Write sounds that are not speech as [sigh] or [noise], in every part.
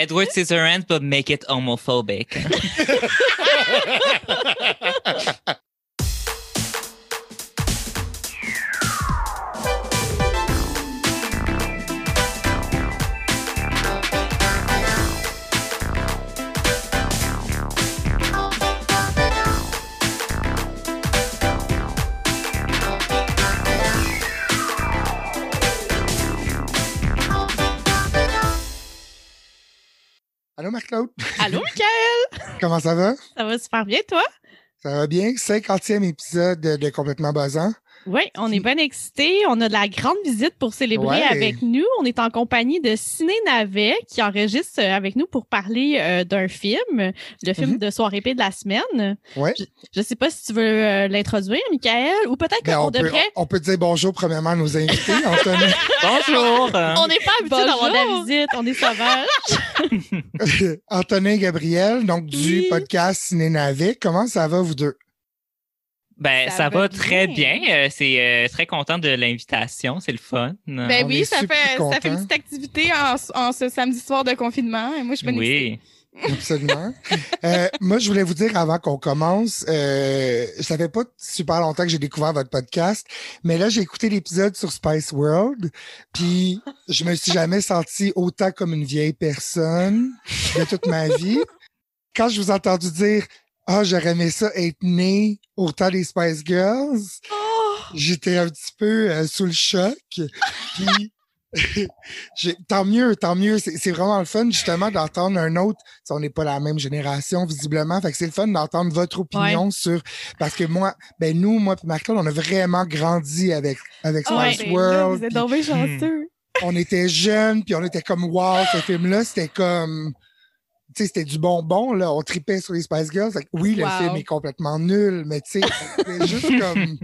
Edward Scissorhands, but make it homophobic. [laughs] Allô, Marc-Claude? Allô, [laughs] Michael? Comment ça va? Ça va super bien, toi? Ça va bien? 50e épisode de, Complètement Buzzant. Oui, on est bien excités. On a de la grande visite pour célébrer Ouais. avec nous. On est en compagnie de Ciné Navet qui enregistre euh, avec nous pour parler euh, d'un film, le film Mhm. de soirée P de la semaine. Ouais. Je sais pas si tu veux euh, l'introduire, Michael, ou peut-être Ben, qu'on on, devrait. on, on peut dire bonjour premièrement à nos invités. Anthony, [laughs] Bonjour! On n'est pas habitué d'avoir de la Bonjour. visite, on est sauvage. [laughs] Anthony Gabriel, donc du Oui. podcast Ciné Navet. Comment ça va, vous deux? Ben, Ça ça, va va très bien. bien. Euh, c'est euh, très content de l'invitation. C'est le fun. Ben On oui, ça fait, ça fait une petite activité en, en ce samedi soir de confinement. Et moi, je suis oui. [laughs] Absolument. Euh, moi, je voulais vous dire avant qu'on commence, euh, ça fait pas super longtemps que j'ai découvert votre podcast, mais là, j'ai écouté l'épisode sur Spice World, puis je me suis jamais senti autant comme une vieille personne de toute ma vie. Quand je vous ai entendu dire Ah, j'aurais aimé ça être né au temps des Spice Girls, Oh! j'étais un petit peu euh, sous le choc. [laughs] Puis [laughs] tant mieux, tant mieux. C'est vraiment le fun justement d'entendre un autre. On n'est pas la même génération visiblement, fait que c'est le fun d'entendre votre opinion sur parce que moi, ben nous, moi et Marc-Claude, on a vraiment grandi avec avec Ah Spice ben World. vous êtes bien chanceux. on était jeunes, puis on était comme wow, ce film-là, c'était comme tu sais, c'était du bonbon, là. On tripait sur les Spice Girls. Fait oui, le Wow. film est complètement nul, mais tu sais, c'était juste [laughs] comme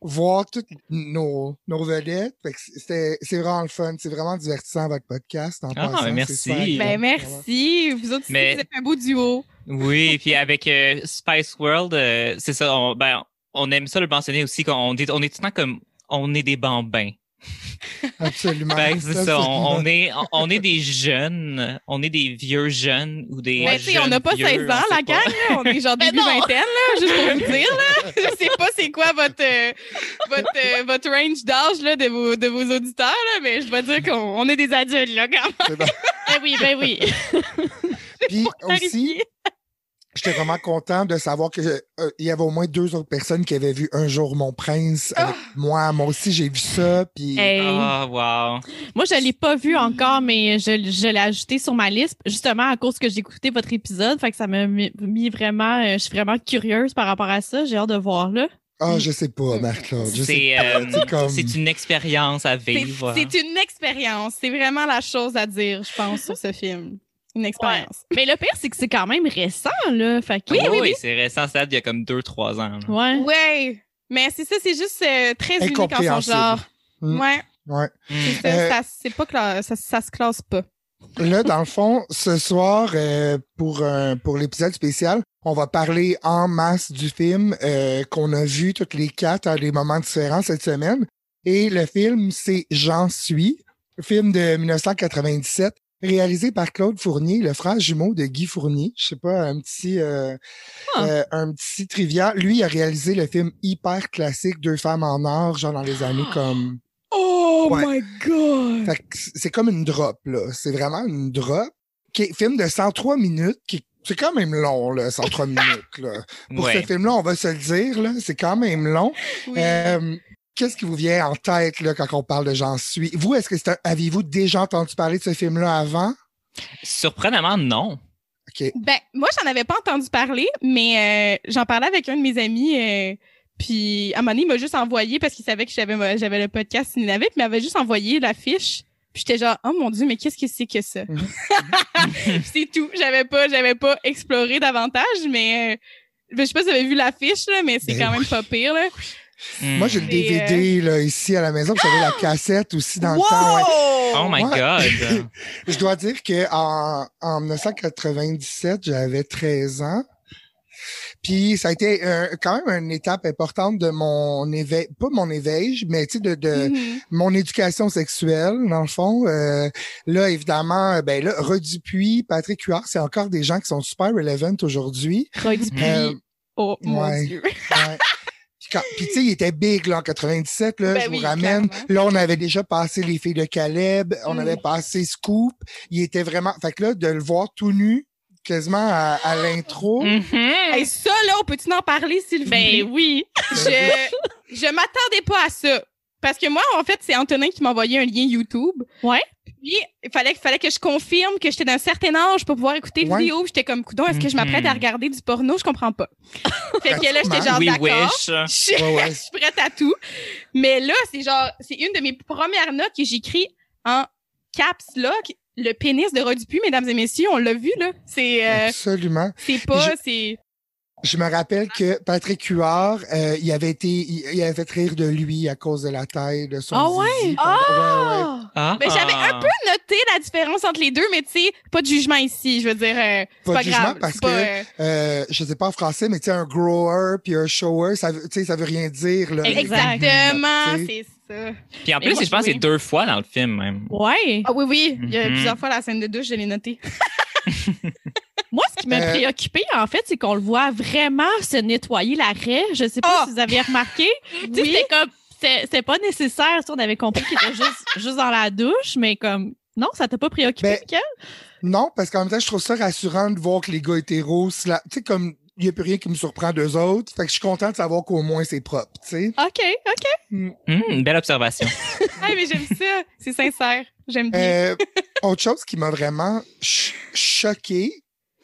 voir toutes nos, nos vedettes. C'était, c'est vraiment le fun. C'est vraiment divertissant, votre podcast. En Ah, passant, ben c'est merci. Ben merci. Vous autres Mais- vous êtes un beau duo. Oui, puis avec euh, Spice World, euh, c'est ça. On, ben, on aime ça le mentionner aussi. qu'on dit, on est tout le temps comme on est des bambins. [laughs] Absolument. Ben, c'est ça. On, on est, on, est des jeunes, on est des vieux jeunes ou des. Ben, tu sais, on n'a pas vieux, 16 ans, la gang. là. On est genre [laughs] début vingtaine, là, juste pour vous dire. Là. [laughs] Je sais pas c'est quoi votre, euh, votre, euh, votre range d'âge là, de, vos, de vos auditeurs, là, mais je dois dire qu'on on est des adultes, là, quand même. Ben oui, ben oui. Puis aussi. J'étais vraiment content de savoir que euh, il y avait au moins deux autres personnes qui avaient vu Un jour mon prince avec moi. Moi aussi, j'ai vu ça. Puis Hey. Ah, wow. Moi, je l'ai pas vu encore, mais je, je l'ai ajouté sur ma liste, justement à cause que j'ai écouté votre épisode. Fait que ça m'a mis vraiment. euh, je suis vraiment curieuse par rapport à ça. J'ai hâte de voir là. ah, je sais pas, Marc-Claude. C'est euh, C'est comme- c'est une expérience à C'est vivre. c'est une expérience. C'est vraiment la chose à dire, je pense, sur ce film. Une expérience. Mais le pire, c'est que c'est quand même récent, là. Fait que. Oui, oui, c'est récent, ça date d'il y a comme 2-3 ans. là. Ouais. Ouais. Mais c'est ça, c'est juste euh, très unique en son genre. Mm. Ouais. Ouais. Mm. C'est ça, Euh, ça, c'est pas cla- ça, ça se classe pas. [laughs] Là, dans le fond, ce soir, euh, pour, un- pour l'épisode spécial, on va parler en masse du film euh, qu'on a vu toutes les quatre à des moments différents cette semaine. Et le film, c'est J'en suis, film de 1997, réalisé par Claude Fournier, le frère jumeau de Guy Fournier. Je sais pas, un petit, euh, Ah. euh, un petit trivia. Lui, il a réalisé le film hyper classique Deux femmes en or, genre dans les années [gasps] comme Oh Ouais. my god! fait que c'est comme une drop, là. C'est vraiment une drop. Qui est film de 103 minutes, qui c'est quand même long, là, 103 [laughs] minutes, là. Pour Ouais. ce film-là, on va se le dire, là, c'est quand même long. Oui. Euh, Qu'est-ce qui vous vient en tête, là, quand on parle de J'en suis? Vous, est-ce que c'est un- aviez-vous déjà entendu parler de ce film-là avant? Surprenamment, non. OK. Ben, moi, j'en avais pas entendu parler, mais euh, j'en parlais avec un de mes amis. euh, puis, à un moment donné, il m'a juste envoyé parce qu'il savait que j'avais j'avais le podcast Cinénavic, mais il m'avait juste envoyé l'affiche. Puis j'étais genre, oh mon dieu, mais qu'est-ce que c'est que ça? Mhm. [laughs] c'est tout. J'avais pas, j'avais pas exploré davantage, mais euh, je sais pas si vous avez vu l'affiche, là, mais c'est Ben quand même pas pire, là. Mm. Moi, j'ai le Et, euh, DVD, là, ici, à la maison, puis j'avais la cassette aussi dans le temps. ouais. Oh my Ouais. God. [laughs] Je dois dire que en, en 1997, j'avais 13 ans. Puis ça a été euh, quand même une étape importante de mon éveil, pas mon éveil, mais tu sais de, de Mhm. mon éducation sexuelle dans le fond. Euh, là évidemment, ben là Rod Dupuis, Patrick Huard, c'est encore des gens qui sont super relevant aujourd'hui. Roy Dupuis. Euh, Oh mon Ouais. dieu. Ouais. Puis, quand- puis, tu sais, il était big là, en 97, là, Ben je vous oui, ramène. clairement. Là, on avait déjà passé les filles de Caleb, on Mm. avait passé Scoop. Il était vraiment. Fait que là, de le voir tout nu, quasiment à, à l'intro. Mhm. Hey, ça, là, on peut-tu en parler, plaît? Ben oui. je, je m'attendais pas à ça. Parce que moi, en fait, c'est Antonin qui m'a envoyé un lien YouTube. Ouais. Puis, il fallait, fallait que je confirme que j'étais d'un certain âge pour pouvoir écouter Ouais. vidéo. J'étais comme, coudon, est-ce que je m'apprête à regarder du porno? Je comprends pas. [laughs] fait que là, j'étais genre, d'accord. [laughs] [laughs] Je suis prête à tout. Mais là, c'est genre, c'est une de mes premières notes que j'écris en caps lock. Le pénis de Roy Dupuis, mesdames et messieurs, on l'a vu, là. C'est, euh, Absolument. c'est pas, je- c'est, Je me rappelle que Patrick Huard, euh, il avait été, il, il avait fait rire de lui à cause de la taille de son Ah ouais? zizi. Ah! Ouais, ouais. Ah. Mais j'avais un peu noté la différence entre les deux, mais tu sais, pas de jugement ici. Je veux dire, euh, c'est Pas pas, de jugement grave. parce c'est pas, que- euh, Euh, je sais pas en français, mais tu sais, un grower puis un shower, ça veut, tu sais, ça veut rien dire, là. Exactement, c'est ça. Puis en plus, moi, je pense que oui. c'est deux fois dans le film, même. Ouais. Ah oui, oui, il y a Mhm. plusieurs fois la scène de douche, je l'ai noté. [laughs] Moi, ce qui m'a Euh, préoccupé, en fait, c'est qu'on le voit vraiment se nettoyer la raie. Je sais pas Ah! si vous avez remarqué. [laughs] Tu sais, Oui. C'était comme, c'était pas nécessaire. Si on avait compris qu'il était juste, [laughs] juste dans la douche, mais comme, non, ça t'a pas préoccupé, Ben? Non, parce qu'en même temps, je trouve ça rassurant de voir que les gars hétéros, tu sais, comme il n'y a plus rien qui me surprend d'eux autres. Fait que je suis content de savoir qu'au moins c'est propre, tu sais. OK, OK. Hum, belle observation. [laughs] Ah, mais j'aime ça. C'est sincère. J'aime bien. Euh, autre chose qui m'a vraiment ch- choqué,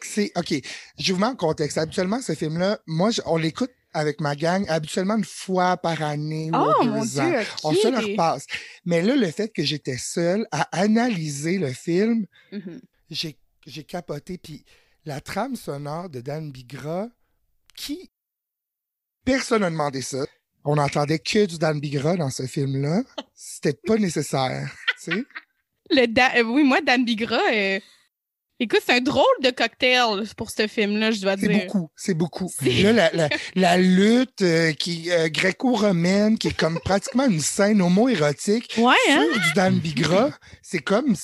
c'est, OK, je vous mets en contexte. Habituellement, ce film-là, moi, je- on l'écoute avec ma gang habituellement une fois par année ou oh deux mon ans. Dieu, On se le repasse. Mais là, le fait que j'étais seule à analyser le film, Mhm. j'ai j'ai capoté. Puis la trame sonore de Dan Bigra, qui. Personne n'a demandé ça. On n'entendait que du Dan Bigra dans ce film-là. C'était pas nécessaire. tu sais. Le Da- euh, oui, moi, Dan Bigra, euh, écoute, c'est un drôle de cocktail pour ce film-là, je dois C'est dire. beaucoup, c'est beaucoup. C'est- Là, la, la, [laughs] la lutte euh, qui euh, gréco-romaine, qui est comme [laughs] pratiquement une scène homo-érotique, Ouais, hein? sur du Dan Bigra, c'est comme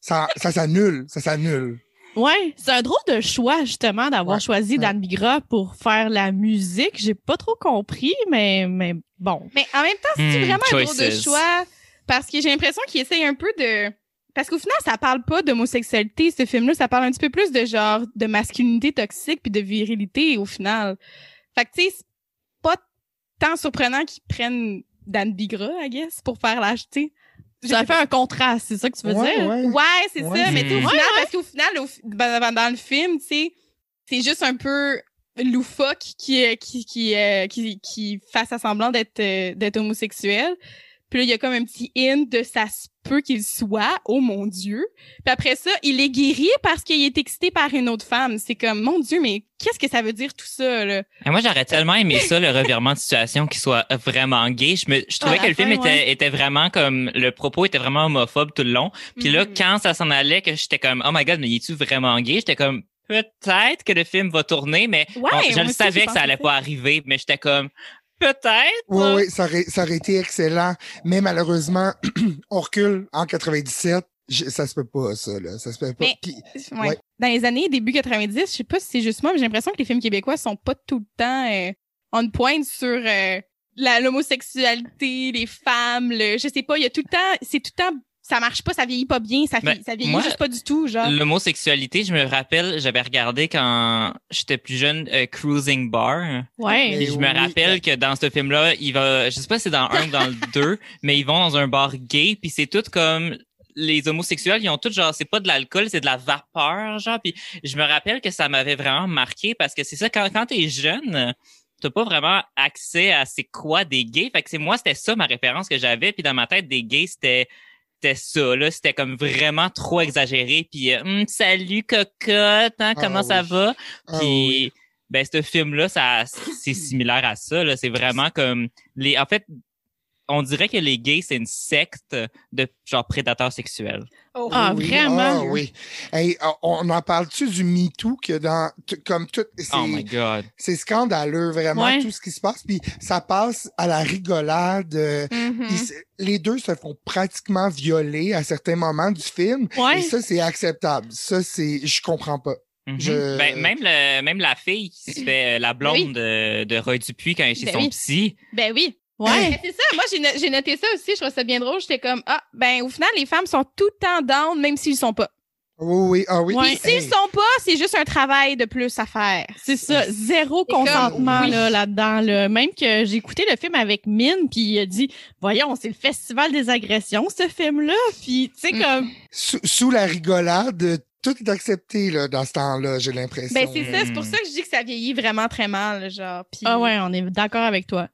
ça, ça s'annule, ça s'annule. Ouais. C'est un drôle de choix, justement, d'avoir Ouais, choisi ouais. Dan Bigra pour faire la musique. J'ai pas trop compris, mais, mais bon. Mais en même temps, c'est Hmm, vraiment un drôle de choix? Parce que j'ai l'impression qu'il essaye un peu de. Parce qu'au final, ça parle pas d'homosexualité, ce film-là. Ça parle un petit peu plus de genre de masculinité toxique puis de virilité au final. Fait que tu sais, c'est pas tant surprenant qu'ils prennent Dan Bigra, I guess, pour faire la. Tu sais. Je Ça fait un contraste, c'est ça que tu veux Ouais, dire? ouais. Ouais, c'est Ouais. ça. Mais tu au final, parce qu'au final, au fi- ben, dans le film, tu sais, c'est juste un peu loufoque qui, qui, qui, euh, qui, qui fasse à semblant d'être, euh, d'être homosexuel. Puis là, il y a comme un petit hint de ça se peut qu'il soit. Oh mon Dieu. Puis après ça, il est guéri parce qu'il est excité par une autre femme. C'est comme, mon Dieu, mais qu'est-ce que ça veut dire tout ça, là? Et moi, j'aurais tellement aimé ça, le revirement de situation qui soit vraiment gay. Je, me, je trouvais À que le film était, ouais. était vraiment comme, le propos était vraiment homophobe tout le long. Puis là, Mhm. quand ça s'en allait, que j'étais comme, oh my god, mais es-tu vraiment gay? J'étais comme, peut-être que le film va tourner, mais Ouais, je le savais que ça allait pas arriver, mais j'étais comme, peut-être. Oui, oui, ça aurait, ça aurait été excellent. Mais malheureusement, [clears throat] on recule en 97. Je- ça se peut pas, ça, là. Ça se peut pas. Mais- Puis- Ouais. Ouais. Dans les années début 90, je sais pas si c'est juste moi, mais j'ai l'impression que les films québécois sont pas tout le temps euh, on point sur euh, l'homosexualité, les femmes, le je sais pas, il y a tout le temps, c'est tout le temps ça marche pas, ça vieillit pas bien, ça, Ben, vieillit- ça vieillit moi, juste pas du tout, genre. L'homosexualité, je me rappelle, j'avais regardé quand j'étais plus jeune, euh, Cruising Bar. Ouais. Et je me rappelle que dans ce film-là, il va, je sais pas si c'est dans un ou dans le [laughs] deux, mais ils vont dans un bar gay, puis c'est tout comme les homosexuels, ils ont tout genre, c'est pas de l'alcool, c'est de la vapeur, genre. Puis je me rappelle que ça m'avait vraiment marqué parce que c'est ça quand quand t'es jeune. T'as pas vraiment accès à c'est quoi des gays. Fait que c'est moi, c'était ça ma référence que j'avais. Puis dans ma tête, des gays, c'était c'était ça, là. C'était comme vraiment trop exagéré. Puis euh, Hum, salut cocotte, hein, comment Ah ça oui. va? Ah Puis oui. ben ce film là ça c'est similaire à ça là, c'est vraiment comme les en fait on dirait que les gays, c'est une secte de genre prédateurs sexuels. Oh. Ah, Oui, vraiment? ah, oui. Hey, on en parle-tu du MeToo que dans, t- comme tout, c'est, Oh my god. c'est scandaleux, vraiment, Ouais. tout ce qui se passe. Puis ça passe à la rigolade. euh, Mhm. c'est- les deux se font pratiquement violer à certains moments du film. Ouais. Et ça, c'est acceptable. Ça, c'est, je comprends pas. Mhm. Je- Ben, même, le, même la fille qui se [clears throat] fait euh, la blonde de, de Roy Dupuis quand elle est chez Ben son oui. psy. Ben oui. Ouais. C'est ça, moi j'ai no- j'ai noté ça aussi, je trouve ça bien drôle. J'étais comme ah ben au final les femmes sont tout le temps down même s'ils sont pas. Oui, oui, ah oui. Puis s'ils Hey. sont pas, c'est juste un travail de plus à faire. C'est ça, zéro comme- consentement oui. là, là-dedans. Là. Même que j'ai écouté le film avec Mine, puis il a dit Voyons, c'est le festival des agressions, ce film-là. Puis, tu sais, Mm. comme. Sous, sous la rigolade, tout est accepté là, dans ce temps-là, j'ai l'impression. Ben c'est ça, c'est pour Mm. ça que je dis que ça vieillit vraiment très mal, genre. Ah ouais, on est d'accord avec toi.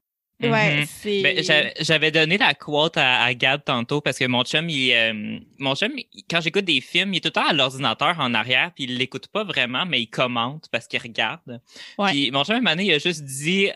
Ouais, Mhm. c'est. Ben, j'a- j'avais donné la quote à, à Gab tantôt parce que mon chum, il, euh, mon chum, il- quand j'écoute des films, il est tout le temps à l'ordinateur en arrière, puis il l'écoute pas vraiment, mais il commente parce qu'il regarde. Ouais. Puis mon chum, une année, il a juste dit,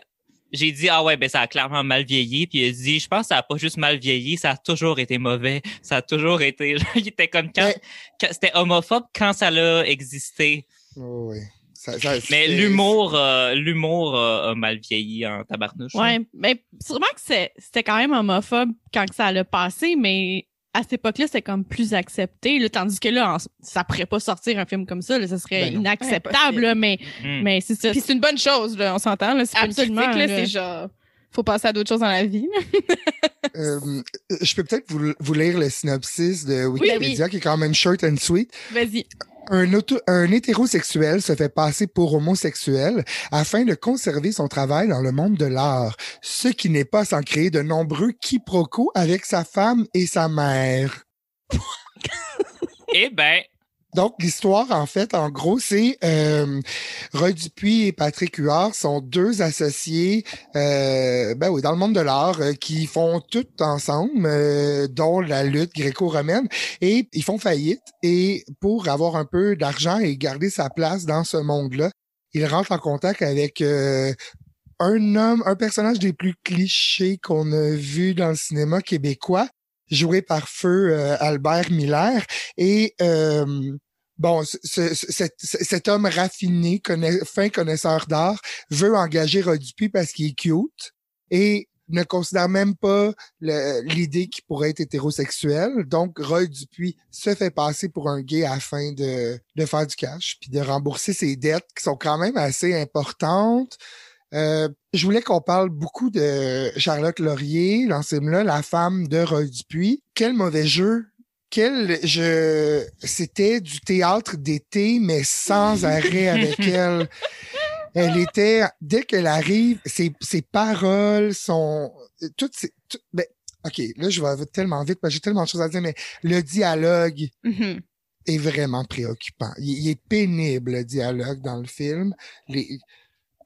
j'ai dit, ah ouais, ben ça a clairement mal vieilli, puis il a dit, je pense que ça a pas juste mal vieilli, ça a toujours été mauvais, ça a toujours été, [laughs] il était comme quand, Mais- quand- c'était homophobe quand ça l'a existé. Oh, oui. Ça- ça- Mais l'humour, euh, l'humour euh, a mal vieilli en tabarnouche. Ouais, mais sûrement que c'est- c'était quand même homophobe quand que ça allait passé, mais à cette époque-là, c'était comme plus accepté. Là, tandis que là, en- ça pourrait pas sortir un film comme ça. Là, ça serait Ben non. inacceptable, là, mais, Mm. mais c'est ça. Puis c'est une bonne chose, là, on s'entend, là. Absolument, c'est genre. Faut passer à d'autres choses dans la vie. [laughs] Euh, je peux peut-être vous, vous lire le synopsis de Wikipédia, qui est quand même short and sweet. Vas-y. Un, auto- un hétérosexuel se fait passer pour homosexuel afin de conserver son travail dans le monde de l'art, ce qui n'est pas sans créer de nombreux quiproquos avec sa femme et sa mère. Eh ben, Donc, l'histoire, en fait, en gros, c'est euh, Roy Dupuis et Patrick Huard sont deux associés, euh, ben oui, dans le monde de l'art, euh, qui font tout ensemble, euh, dont la lutte gréco-romaine, et ils font faillite. Et pour avoir un peu d'argent et garder sa place dans ce monde-là, ils rentrent en contact avec euh, un homme, un personnage des plus clichés qu'on a vu dans le cinéma québécois, joué par feu euh, Albert Miller. Et euh, bon, ce- ce- ce- cet, ce- cet homme raffiné, fin connaisseur d'art, veut engager Roy Dupuis parce qu'il est cute et ne considère même pas l'idée qu'il pourrait être hétérosexuel. Donc, Roy Dupuis se fait passer pour un gay afin de, de faire du cash puis de rembourser ses dettes qui sont quand même assez importantes. Euh, je voulais qu'on parle beaucoup de Charlotte Laurier dans ce film-là, la femme de Roy Dupuis. Quel mauvais jeu! Quel je c'était du théâtre d'été, mais sans [laughs] arrêt avec elle. Elle était, dès qu'elle arrive, ses, ses paroles sont toutes ces. tout- ben, OK, là, je vais tellement vite parce que j'ai tellement de choses à dire, mais le dialogue Mhm. est vraiment préoccupant. Il, il est pénible, le dialogue dans le film. Les,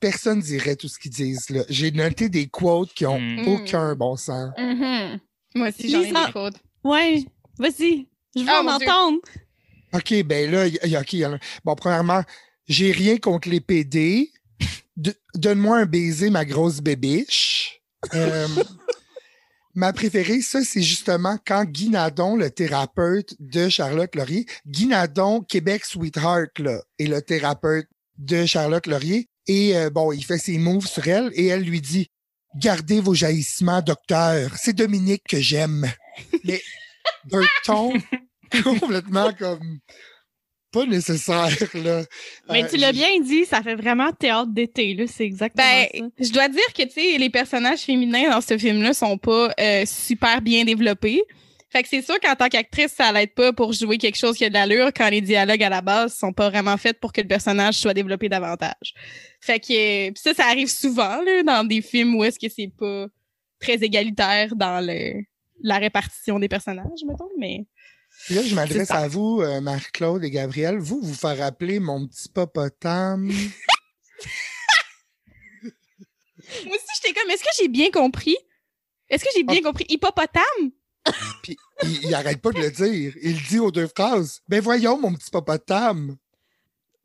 personne dirait tout ce qu'ils disent. là. J'ai noté des quotes qui ont Mm. aucun bon sens. Mhm. Moi aussi, j'en ai des fautes. Ouais, vas-y. Je veux Ah, en entendre. OK, ben là, il y a- OK, il y en a- bon, premièrement, j'ai rien contre les PD. De- Donne-moi un baiser, ma grosse bébiche. Euh, [laughs] ma préférée, ça, c'est justement quand Guy Nadon, le thérapeute de Charlotte Laurier, Guy Nadon, Québec Sweetheart, là, est le thérapeute de Charlotte Laurier. Et euh, bon, il fait ses moves sur elle et elle lui dit Gardez vos jaillissements, docteur. C'est Dominique que j'aime. Mais d'un ton complètement comme pas nécessaire, là. Mais Euh, tu l'as bien dit, ça fait vraiment théâtre d'été, là. C'est exactement Ben, ça. je dois dire que, tu sais, les personnages féminins dans ce film-là sont pas euh, super bien développés. Fait que c'est sûr qu'en tant qu'actrice, ça l'aide pas pour jouer quelque chose qui a de l'allure quand les dialogues à la base sont pas vraiment faits pour que le personnage soit développé davantage. Fait que euh, pis ça, ça arrive souvent là, dans des films où est-ce que c'est pas très égalitaire dans le la répartition des personnages, mettons, mais Puis là, je m'adresse à vous, euh, Marc-Claude et Gabriel. Vous, vous faire rappeler mon petit popotame. [laughs] moi aussi j'étais comme est-ce que j'ai bien compris? Est-ce que j'ai bien compris? Hippopotame? Puis il, il arrête pas de le dire. Il dit aux deux phrases. Ben voyons, mon petit popotame.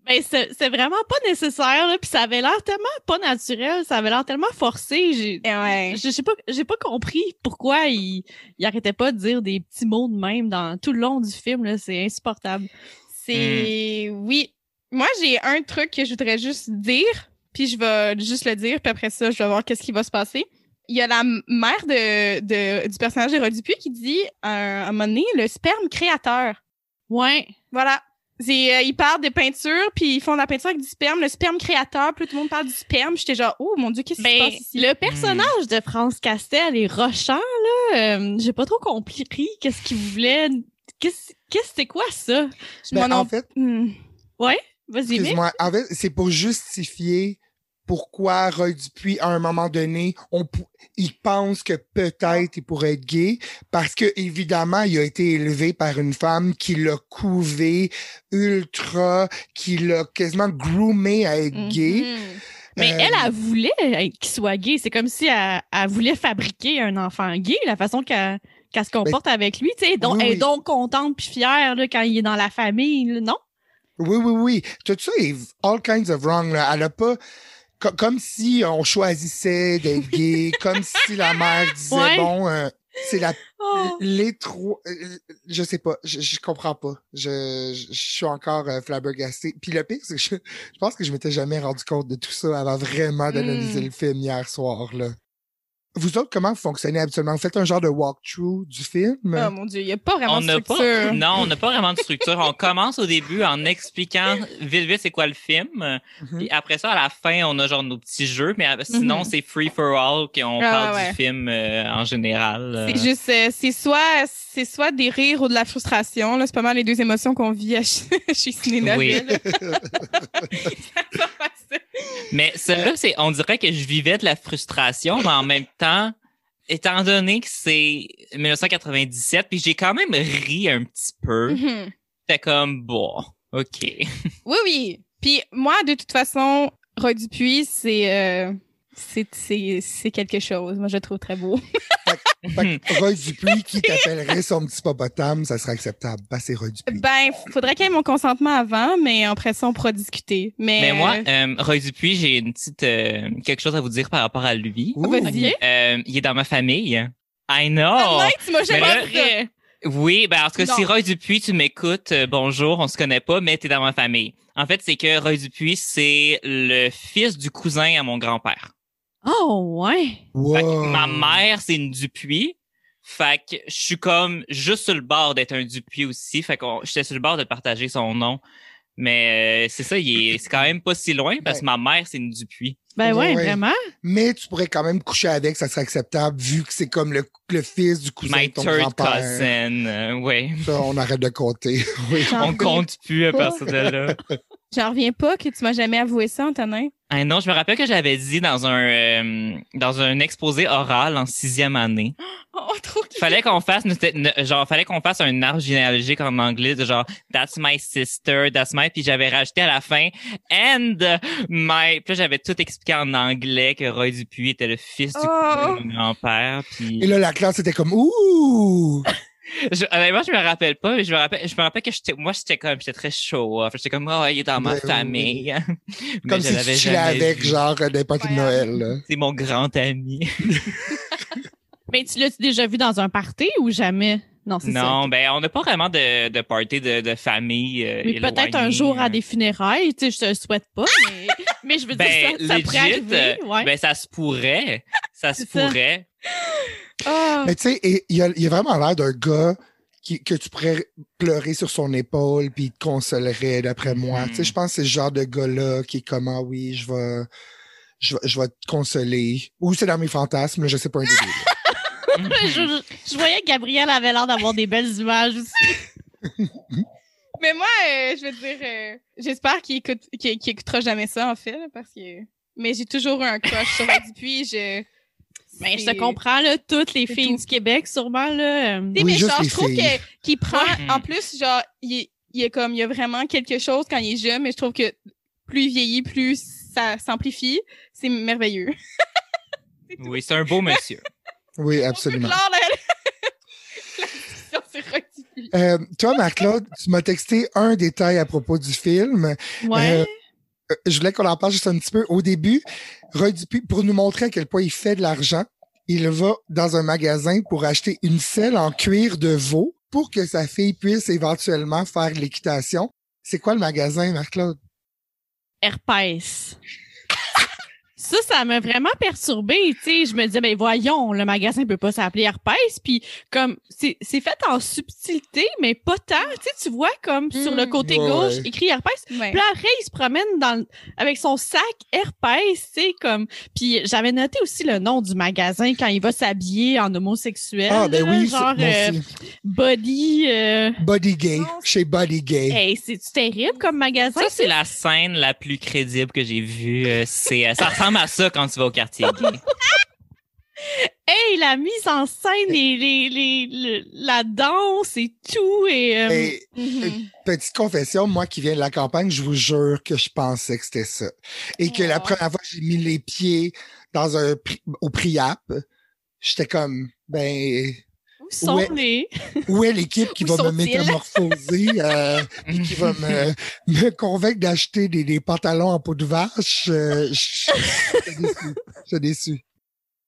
Ben, c'est vraiment pas nécessaire, là. Puis ça avait l'air tellement pas naturel, ça avait l'air tellement forcé. J'ai, Eh ouais. pas, j'ai pas compris pourquoi il, il arrêtait pas de dire des petits mots de même dans tout le long du film, là. C'est insupportable. C'est oui. Moi, j'ai un truc que je voudrais juste dire, puis je vais juste le dire, puis après ça, je vais voir qu'est-ce qui va se passer. Il y a la mère de, de du personnage de Dupuis qui dit à un, à un moment donné le sperme créateur. Ouais. Voilà. C'est, euh, ils parlent de peinture, puis ils font de la peinture avec du sperme, le sperme créateur, puis là, tout le monde parle du sperme. J'étais genre, oh mon dieu, qu'est-ce qui se Ben, passe ici? le personnage de France Castel et Rochant, là, euh, j'ai pas trop compris qu'est-ce qu'il voulait. Qu'est-ce, qu'est-ce, c'est quoi ça? Moi Ben, non- en fait, Hmm. Vas-y, Nick. excuse-moi, en fait, c'est pour justifier pourquoi Roy Dupuis, à un moment donné, on il pense que peut-être il pourrait être gay, parce que évidemment, il a été élevé par une femme qui l'a couvé ultra, qui l'a quasiment groomé à être gay. Mhm. Mais Euh, elle, elle voulait qu'il soit gay. C'est comme si elle, elle voulait fabriquer un enfant gay, la façon qu'elle se comporte avec lui. Tu sais, donc, oui, elle est donc contente puis fière là, quand il est dans la famille, là, non? Oui, oui, oui. Tout ça est all kinds of wrong. Là. Elle a pas. Co- Comme si on choisissait d'être gay, [laughs] comme si la mère disait Ouais. bon, euh, c'est la Oh. les trois. euh, je sais pas, je, je comprends pas. Je, je, je suis encore euh, flabbergasté. Puis le pire, c'est que je, je pense que je m'étais jamais rendu compte de tout ça avant vraiment d'analyser Mm. le film hier soir. Là. Vous autres, comment vous fonctionnez habituellement? Vous faites un genre de walkthrough du film? Oh mon dieu, il y a pas vraiment On de n'a pas, structure. non, on n'a pas vraiment de structure. On commence au début en expliquant vite vite c'est quoi le film. Puis après ça, à la fin, on a genre nos petits jeux, mais sinon Mhm. c'est free for all qu'on Ah, parle ouais. du film euh, en général. euh. C'est juste, euh, c'est soit, c'est soit des rires ou de la frustration. Là, c'est pas mal les deux émotions qu'on vit à ch- [laughs] chez Ciné Oui. [laughs] Mais celle-là, c'est, on dirait que je vivais de la frustration, mais en même temps, étant donné que c'est 1997, puis j'ai quand même ri un petit peu. Mhm. C'était comme, bon, OK. Oui, oui. Puis moi, de toute façon, Roy Dupuis, c'est, euh, c'est, c'est, c'est quelque chose. Moi, je le trouve très beau. [laughs] Fait que Roy Dupuis qui t'appellerait son petit popotame, ça serait acceptable. Ben, c'est Roy Dupuis. Ben, faudrait qu'il y ait mon consentement avant, mais après ça, on pourra discuter. Mais, Mais moi, euh, euh, Roy Dupuis, j'ai une petite euh, quelque chose à vous dire par rapport à lui. Ouh. vas-y. Euh, il est dans ma famille. I know. Ah, Mike, tu m'as Mais jamais dit. Oui, ben en tout cas, Non. si Roy Dupuis, tu m'écoutes, euh, bonjour, on se connaît pas, mais t'es dans ma famille. En fait, c'est que Roy Dupuis, c'est le fils du cousin à mon grand-père. Oh, ouais. Fait que Wow. ma mère, c'est une Dupuis. Fait que je suis comme juste sur le bord d'être un Dupuis aussi. Fait que j'étais sur le bord de partager son nom. Mais euh, c'est ça, il est, c'est quand même pas si loin parce que ma mère, c'est une Dupuis. Ben ouais, Ouais. vraiment. Mais tu pourrais quand même coucher avec, ça serait acceptable, vu que c'est comme le, le fils du cousin My de ton third grand-père. cousin. euh, ouais. Ça, on arrête de compter. Oui. [laughs] On compte plus à partir de là. J'en reviens pas que tu m'as jamais avoué ça, Antonin. Ah non, je me rappelle que j'avais dit dans un euh, dans un exposé oral en sixième année. [gasps] Oh, trop cute. Fallait qu'on fasse genre fallait qu'on fasse un arbre généalogique en anglais de genre that's my sister, that's my puis j'avais rajouté à la fin and my puis là, j'avais tout expliqué en anglais que Roy Dupuis était le fils du Oh. de mon grand-père puis Et là, la classe était comme Ouh! Je, honnêtement, je me rappelle pas mais je me rappelle je me rappelle que j'étais moi j'étais comme j'étais très show off. J'étais comme oh, il est dans ma Ben oui. famille. [laughs] Mais Comme je si tu l'avais chillais jamais avec, vu. genre, n'importe de Incroyable. Noël. c'est mon grand ami. [laughs] Mais tu l'as déjà vu dans un party ou jamais? Non, c'est ça. Non, ben on n'a pas vraiment de, de party de, de famille. euh, Mais peut-être un jour à euh. des funérailles, tu sais, je te le souhaite pas, mais, [laughs] mais je veux Ben, dire, ça, ça pourrait arriver. Ouais. ben ça se pourrait. Ça se pourrait. Oh. Mais tu sais, il a, il a vraiment l'air d'un gars qui, que tu pourrais pleurer sur son épaule puis il te consolerait, d'après moi. Mhm. Tu sais, je pense que c'est ce genre de gars-là qui est comme, ah oui, je vais, je, vais- je vais te consoler. Ou c'est dans mes fantasmes, là, je sais pas un des deux. là. [laughs] je, je- je voyais que Gabriel avait l'air d'avoir des belles images aussi. [laughs] Mais moi, euh, je veux dire, euh, j'espère qu'il écoute, qu'il, qu'il écoutera jamais ça, en fait, parce que. Mais j'ai toujours eu un crush sur Dupuis. Je. Mais je te comprends, là, toutes les filles tout. du Québec, sûrement, là. euh, Oui, mais genre, je trouve qu'il prend, Ouais. en plus, genre, il, est- il est comme, il y a vraiment quelque chose quand il est jeune, mais je trouve que plus il vieillit, plus ça s'amplifie. C'est merveilleux. [laughs] Oui, c'est un beau monsieur. [laughs] Oui, On peut absolument. [laughs] Euh, toi, Marc-Claude, tu m'as texté un détail à propos du film. Ouais. Euh, Euh, je voulais qu'on en parle juste un petit peu. Au début, Pour nous montrer à quel point il fait de l'argent, il va dans un magasin pour acheter une selle en cuir de veau pour que sa fille puisse éventuellement faire l'équitation. C'est quoi le magasin, Marc-Claude? Herpès. Ça, ça m'a vraiment perturbée, tu sais. Je me disais, ben voyons, le magasin peut pas s'appeler Herpès, puis comme c'est c'est fait en subtilité, mais pas tant. Tu sais, tu vois comme sur le Mm. côté Ouais, gauche écrit Herpès. Ouais. Puis après, il se promène dans le- avec son sac Herpès, tu sais, comme. Puis j'avais noté aussi le nom du magasin quand il va s'habiller en homosexuel. Ah, ben là, oui, genre euh. Body. euh, Body Gay, Non, chez Body Gay. Hey, c'est terrible comme magasin. Ça, c'est la scène la plus crédible que j'ai vue. Euh, C'est, euh, ça [laughs] ressemble à ça quand tu vas au quartier gay. [laughs] Hey, la mise en scène, les, les, les, le- la danse et tout. Et, euh, Et, Mhm. petite confession, moi qui viens de la campagne, je vous jure que je pensais que c'était ça. Et que la Oh. première fois que j'ai mis les pieds dans un au Priap, j'étais comme, ben, où sont les. où est l'équipe qui va me métamorphoser, euh, [laughs] puis qui va me, me convaincre d'acheter des, des pantalons en peau de vache? Euh, je suis déçu. Je suis déçu.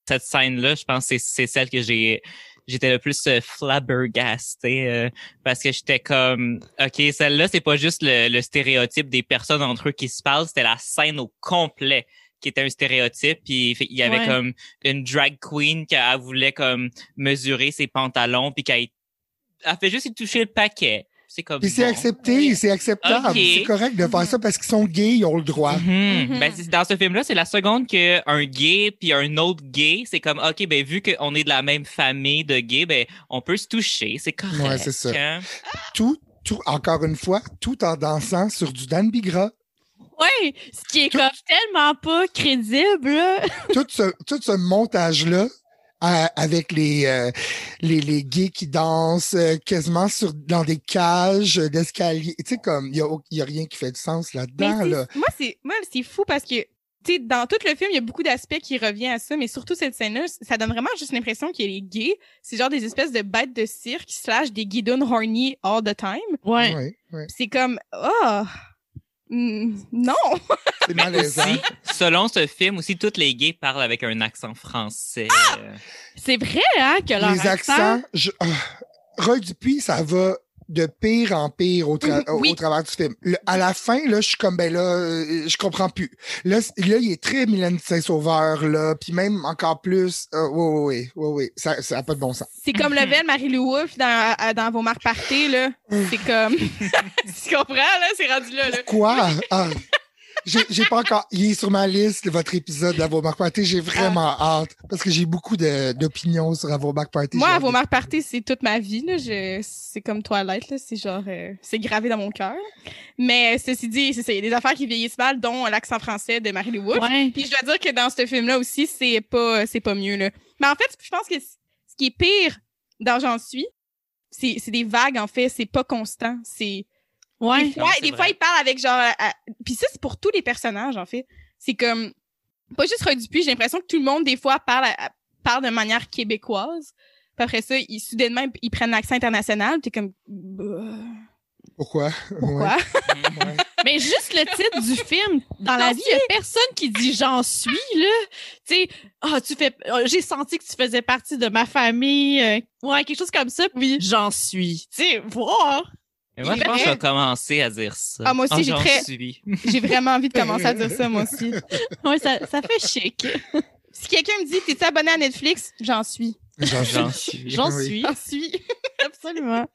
Cette scène-là, je pense que c'est- c'est celle que j'ai j'étais le plus euh, flabbergasté euh, parce que j'étais comme OK, celle-là, c'est pas juste le, le stéréotype des personnes entre eux qui se parlent, c'était la scène au complet qui était un stéréotype puis il y avait Ouais. comme une drag queen qui elle voulait comme mesurer ses pantalons puis qu'elle elle fait juste y toucher le paquet. C'est comme Puis c'est bon. accepté, c'est acceptable. C'est correct de faire ça parce qu'ils sont gays, ils ont le droit. Mhm. Mhm. Ben, c'est- dans ce film-là, c'est la seconde qu'un gay puis un autre gay, c'est comme OK, ben vu qu'on est de la même famille de gays, ben on peut se toucher, c'est correct. Ouais, c'est ça. hein. Tout, tout, encore une fois, tout en dansant sur du Dan Bigra. Ouais, ce qui est Tout- comme tellement pas crédible. [laughs] tout ce, tout ce montage-là, euh, avec les, euh, les, les gays qui dansent euh, quasiment sur, dans des cages d'escalier. Tu sais, comme, il y a, y a rien qui fait de sens là-dedans, là. Moi, c'est moi, c'est fou parce que tu sais, dans tout le film, il y a beaucoup d'aspects qui reviennent à ça, mais surtout cette scène-là, ça donne vraiment juste l'impression qu'il y a les gays, c'est genre des espèces de bêtes de cirque slash des guidons horny all the time. Ouais. Ouais, ouais. C'est comme oh mm, non. [laughs] C'est malaisant. Aussi, selon ce film aussi, tous les gays parlent avec un accent français. Euh, C'est vrai, hein, que leur Les accents, je, ah, Roy Dupuis, ça va de pire en pire au, tra- Mhm, oui. au travers du film. Le- à la fin, là, je suis comme, ben là, euh, je comprends plus. Là, là il est très Mylène Saint-Sauveur, là, puis même encore plus. Euh, oui, oui, oui, oui, ça ça a pas de bon sens. C'est comme level Marie-Lou Wolfe dans, à- dans vos marques parties, là. C'est comme. [laughs] tu comprends, là? C'est rendu là, là. Quoi? Ah, j'ai j'ai pas encore. Il est sur ma liste, votre épisode de vos marques party. J'ai vraiment hâte parce que j'ai beaucoup de- d'opinions sur marques party. Moi, de- marques parties, c'est toute ma vie, là. Je, c'est comme Twilight, là. C'est genre, euh, c'est gravé dans mon cœur. Mais, ceci dit, c'est ça. Il y a des affaires qui vieillissent mal, dont l'accent français de Marie-Lou Wolfe. Ouais. Puis je dois dire que dans ce film-là aussi, c'est pas, c'est pas mieux, là. Mais en fait, je pense que ce qui est pire dans J'en suis, c'est, c'est des vagues, en fait. C'est pas constant. C'est, Ouais. des fois, Non, des fois, il parle avec genre. à- à- Puis ça, c'est pour tous les personnages, en fait. C'est comme. Pas juste Roy Dupuis, j'ai l'impression que tout le monde, des fois, parle, à- parle de manière québécoise. Puis après ça, ils, soudainement, ils prennent l'accent international. T'es comme. bah, Pourquoi? Pourquoi? Ouais, [laughs] ouais. Mais juste le titre du film, dans la vie, il y a personne qui dit j'en suis là. Tu sais, ah tu fais ah, j'ai senti que tu faisais partie de ma famille, euh, ouais, quelque chose comme ça. Oui, j'en suis. Tu sais, voir. Mais moi, je pense que je vais commencer à dire ça. Ah, moi aussi, j'ai j'en très-. J'ai vraiment envie de commencer à dire ça, moi aussi. [laughs] Ouais, ça, ça fait chic. [laughs] Si quelqu'un me dit, t'es abonné à Netflix? J'en suis. J'en J'en suis. J'en Oui. suis. J'en suis. [laughs] Absolument.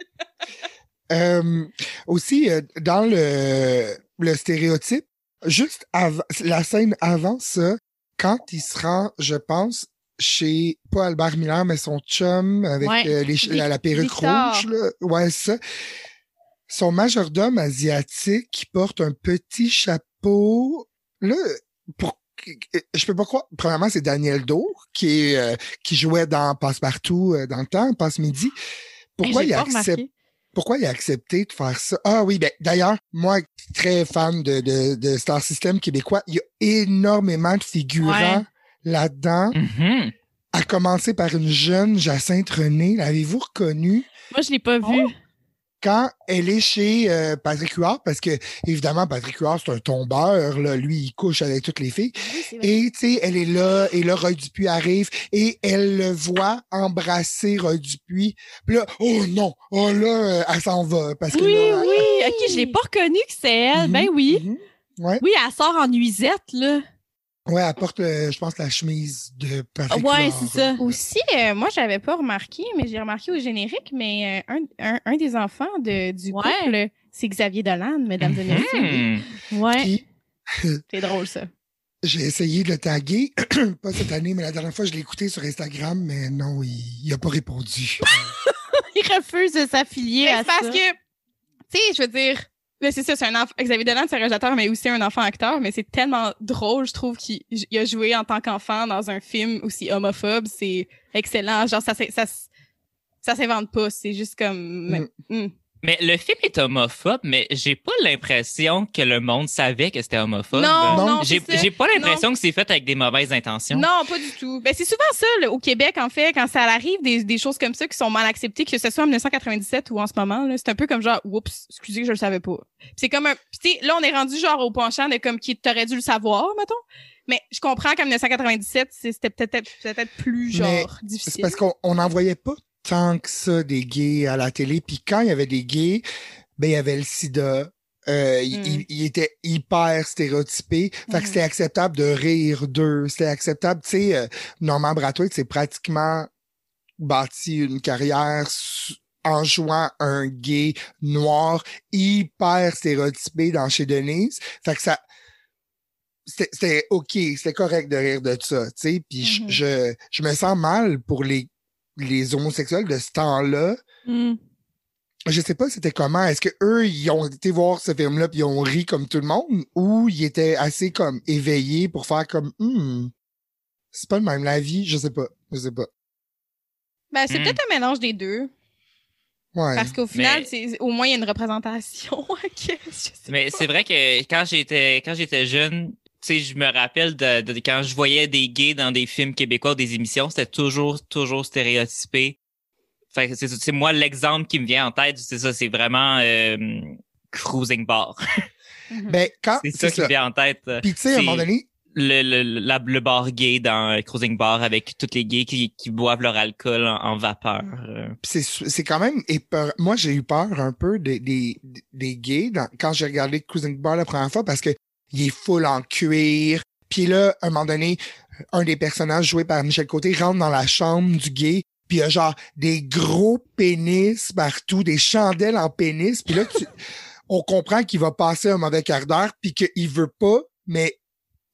Euh, aussi, euh, dans le, le stéréotype, juste avant, la scène avant ça, quand il se rend, je pense, chez, pas Albert Miller, mais son chum avec Ouais. euh, les, la, la perruque Victor. rouge, là. Ouais, ça. Son majordome asiatique qui porte un petit chapeau. Là, pour, je peux pas croire. Premièrement, c'est Daniel Dour qui est, euh, qui jouait dans Passe-Partout euh, dans le temps, Passe-Midi. Pourquoi il accepte pourquoi il a accepté de faire ça? Ah oui, ben d'ailleurs, moi, très fan de, de, de Star System québécois, il y a énormément de figurants Ouais. là-dedans, Mhm. à commencer par une jeune Jacinthe René. L'avez-vous reconnue? Moi, je l'ai pas vu. Oh. Quand elle est chez euh, Patrick Huard, parce que évidemment, Patrick Huard, c'est un tombeur, là, lui, il couche avec toutes les filles. Et tu sais, elle est là, et là, Roy Dupuis arrive, et elle le voit embrasser Roy Dupuis. Puis là, oh non, oh là, euh, elle s'en va. Parce que Oui, là, oui. OK, je l'ai pas reconnu que c'est elle. Mhm, Ben oui. mhm. Ouais, Oui, elle sort en nuisette, là. Ouais, elle porte, euh, je pense, la chemise de Patrick ouais, c'est ça. Aussi, euh, moi, j'avais pas remarqué, mais j'ai remarqué au générique, mais euh, un, un, un des enfants de, du Ouais. couple, c'est Xavier Dolan, mesdames et messieurs. Hmm. Ouais. Puis, [laughs] C'est drôle, ça. J'ai essayé de le taguer, [clears throat] pas cette année, mais la dernière fois, je l'ai écouté sur Instagram, mais non, il, il a pas répondu. [laughs] Il refuse de s'affilier à parce ça. que, tu sais, je veux dire, c'est ça, c'est un enfant. Xavier Dolan, c'est un réalisateur, mais aussi un enfant acteur, mais c'est tellement drôle, je trouve, qu'il il a joué en tant qu'enfant dans un film aussi homophobe. C'est excellent. Genre, ça, ça, ça s'invente pas. C'est juste comme, Mm. Mm. Mais le film est homophobe, mais j'ai pas l'impression que le monde savait que c'était homophobe. Non, Non. non, J'ai c'est j'ai pas l'impression que c'est fait avec des mauvaises intentions. Non, pas du tout. Ben, c'est souvent ça, là, au Québec, en fait, quand ça arrive, des, des choses comme ça qui sont mal acceptées, que ce soit en 1997 ou en ce moment, là, c'est un peu comme genre, oups, excusez, je le savais pas. C'est comme un, puis tu sais, là, on est rendu genre au penchant de comme qui t'aurais dû le savoir, mettons. Mais je comprends qu'en 1997, c'est- c'était peut-être, peut-être plus, Mais genre, C'est difficile. parce qu'on on n'en voyait pas tant que ça des gays à la télé. Puis quand il y avait des gays, ben il y avait le sida. Euh, il, Mm. il- il était hyper stéréotypé. Fait que c'était acceptable de rire d'eux. C'était acceptable. Tu sais, euh, Norman Brathwaite, c'est pratiquement bâti une carrière en jouant un gay noir hyper stéréotypé dans chez Denise. Fait que ça, c'était OK, c'était correct de rire de ça, tu sais. Puis je- Mhm. je, je me sens mal pour les, les homosexuels de ce temps-là. Hmm. Je sais pas c'était comment. Est-ce que eux ils ont été voir ce film-là puis ils ont ri comme tout le monde ou ils étaient assez comme éveillés pour faire comme hmm, c'est pas le même la vie, je sais pas, je sais pas. Ben, c'est Mm. peut-être un mélange des deux. Ouais. Parce qu'au final, Mais- c'est, au moins, il y a une représentation. [laughs] Mais c'est vrai que quand j'étais quand j'étais jeune, sais, je me rappelle de, de- quand je voyais des gays dans des films québécois ou des émissions, c'était toujours toujours stéréotypé. Fait que c'est c'est moi l'exemple qui me vient en tête, c'est ça, c'est vraiment euh, cruising bar. [laughs] Mhm. Ben quand C'est ça qui me vient en tête. Puis tu sais à un moment donné, Le, le, la- le bar gay dans euh, Cruising Bar avec tous les gays qui, qui boivent leur alcool en, en vapeur. euh. C'est c'est quand même épeur... moi j'ai eu peur un peu des des, des gays dans- quand j'ai regardé Cruising Bar la première fois parce que il est full en cuir puis là à un moment donné un des personnages joué par Michel Côté rentre dans la chambre du gay puis il y a genre des gros pénis partout des chandelles en pénis puis là tu- [laughs] on comprend qu'il va passer un mauvais quart d'heure puis qu'il veut pas mais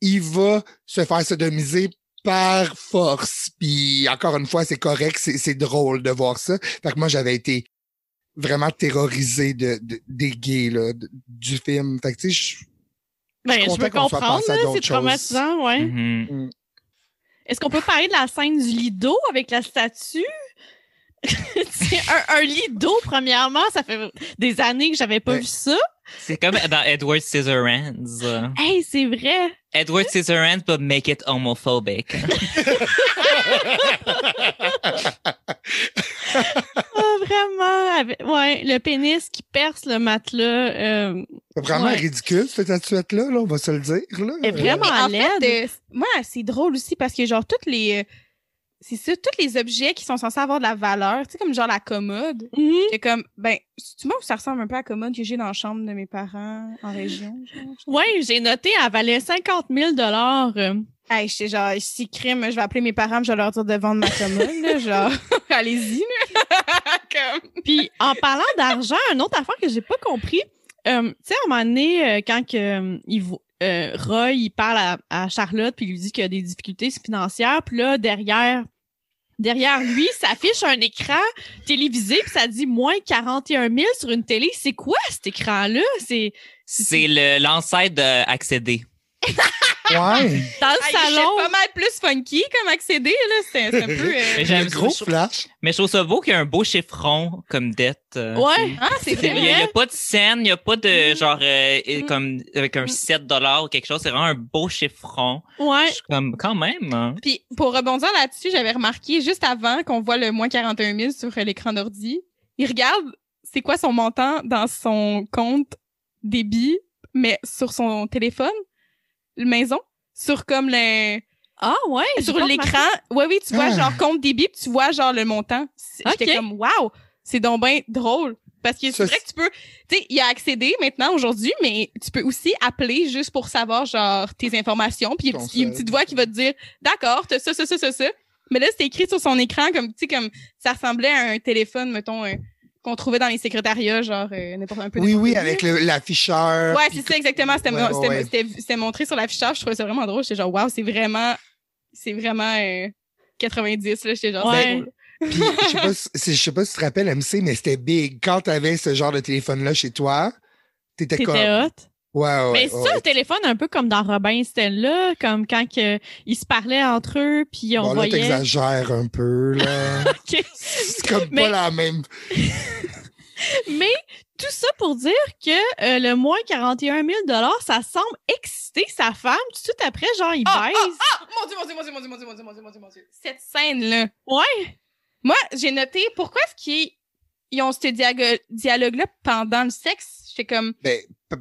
il va se faire sodomiser par force. Puis encore une fois, c'est correct, c'est, drôle de voir ça. Fait que moi, j'avais été vraiment terrorisé de, de- des gays là, de- du film. Fait que tu sais, Ben, je soit comprendre, c'est traumatisant, ouais. Mhm. Est-ce qu'on peut parler de la scène du lido avec la statue? [laughs] c'est un, un lido, premièrement. Ça fait des années que j'avais pas Ouais. vu ça. C'est comme dans Edward Scissorhands. Hey, c'est vrai. Edward Scissorhands but make it homophobic. Ah, vraiment. avec- Ouais, le pénis qui perce le matelas. euh, c'est vraiment Ouais. ridicule, cette statuette-là, là, on va se le dire. Là. est vraiment à en l'aide. fait, euh, moi, c'est drôle aussi parce que genre toutes les euh, c'est ça, tous les objets qui sont censés avoir de la valeur, tu sais comme genre la commode, c'est comme ben tu vois ça ressemble un peu à la commode que j'ai dans la chambre de mes parents en région. Genre? Ouais, j'ai noté, elle valait 50 000 dollars. euh. Hey, je sais genre si crime, je vais appeler mes parents, je vais leur dire de vendre ma commode là, genre [laughs] allez-y [laughs] comme Puis en parlant d'argent, une autre affaire que j'ai pas compris, euh, tu sais, à un moment donné, euh, quand que, euh, il, euh, Roy, il parle à, à Charlotte, puis il lui dit qu'il a des difficultés financières, puis là, derrière derrière lui, s'affiche un écran télévisé, puis ça dit moins 41 000 sur une télé. C'est quoi cet écran-là? C'est C'est le l'ancêtre d'Accéder. [laughs] Ouais. dans le Hey, c'est salon. pas mal plus funky comme accéder là, un peu euh, Mais Un j'aime gros ça. flash. Mais je trouve ça beau qu'il y a un beau chiffron comme dette. euh, Ouais. Ah, c'est Il a, il y vrai. a pas de scène, il y a pas de Mm. genre euh, Mm. comme avec un Mm. 7 dollars ou quelque chose, c'est vraiment un beau chiffron. Ouais. Je suis comme quand même. hein. Puis pour rebondir là-dessus, j'avais remarqué juste avant qu'on voit le moins 41 000 sur euh, l'écran d'ordi, il regarde c'est quoi son montant dans son compte débit, mais sur son téléphone, maison, sur comme le, Ah ouais. sur l'écran. Oui, oui, tu vois Ah. genre compte débit, puis tu vois genre le montant. C'est- Ok. J'étais comme, wow, c'est donc bien drôle. Parce que c'est vrai que tu peux, tu sais, il y a accédé maintenant aujourd'hui, mais tu peux aussi appeler juste pour savoir genre tes informations. Puis il y a une petite- il y a une solde. petite voix qui va te dire, d'accord, t'as ça, ça, ça, ça, ça. Mais là, c'était écrit sur son écran comme, tu sais, comme ça ressemblait à un téléphone, mettons, euh, qu'on trouvait dans les secrétariats, genre euh, n'importe un peu. Oui, oui, avec l'afficheur. Ouais, c'est ça exactement. C'était Ouais, ouais, montré sur l'affichage. Je trouvais ça vraiment drôle. J'étais genre, wow, c'est vraiment, c'est vraiment euh, 90 là. J'étais genre, Ouais. Puis, je sais pas, si, je sais pas si tu te rappelles, MC, mais c'était big. Quand t'avais ce genre de téléphone-là chez toi, t'étais T'étais comme. hot. Ouais, ouais. Mais ouais. ça, le téléphone, un peu comme dans Robin Stella, comme quand que, ils se parlaient entre eux, puis on Bon, là, voyait... t'exagères un peu, là. [laughs] Ok. [laughs] C'est comme Mais- pas la même. [laughs] Mais tout ça pour dire que euh, le moins 41 000 ça semble exciter sa femme. Tout de suite après, genre, il Ah, baise. Mon Dieu, mon Dieu, mon Dieu, mon Dieu, mon Dieu, mon Dieu, mon Dieu, mon Dieu, mon Dieu. Cette scène-là. Ouais. Moi, j'ai noté pourquoi est-ce qu'ils ils ont ce dialogue-là pendant le sexe? J'étais comme, Ben,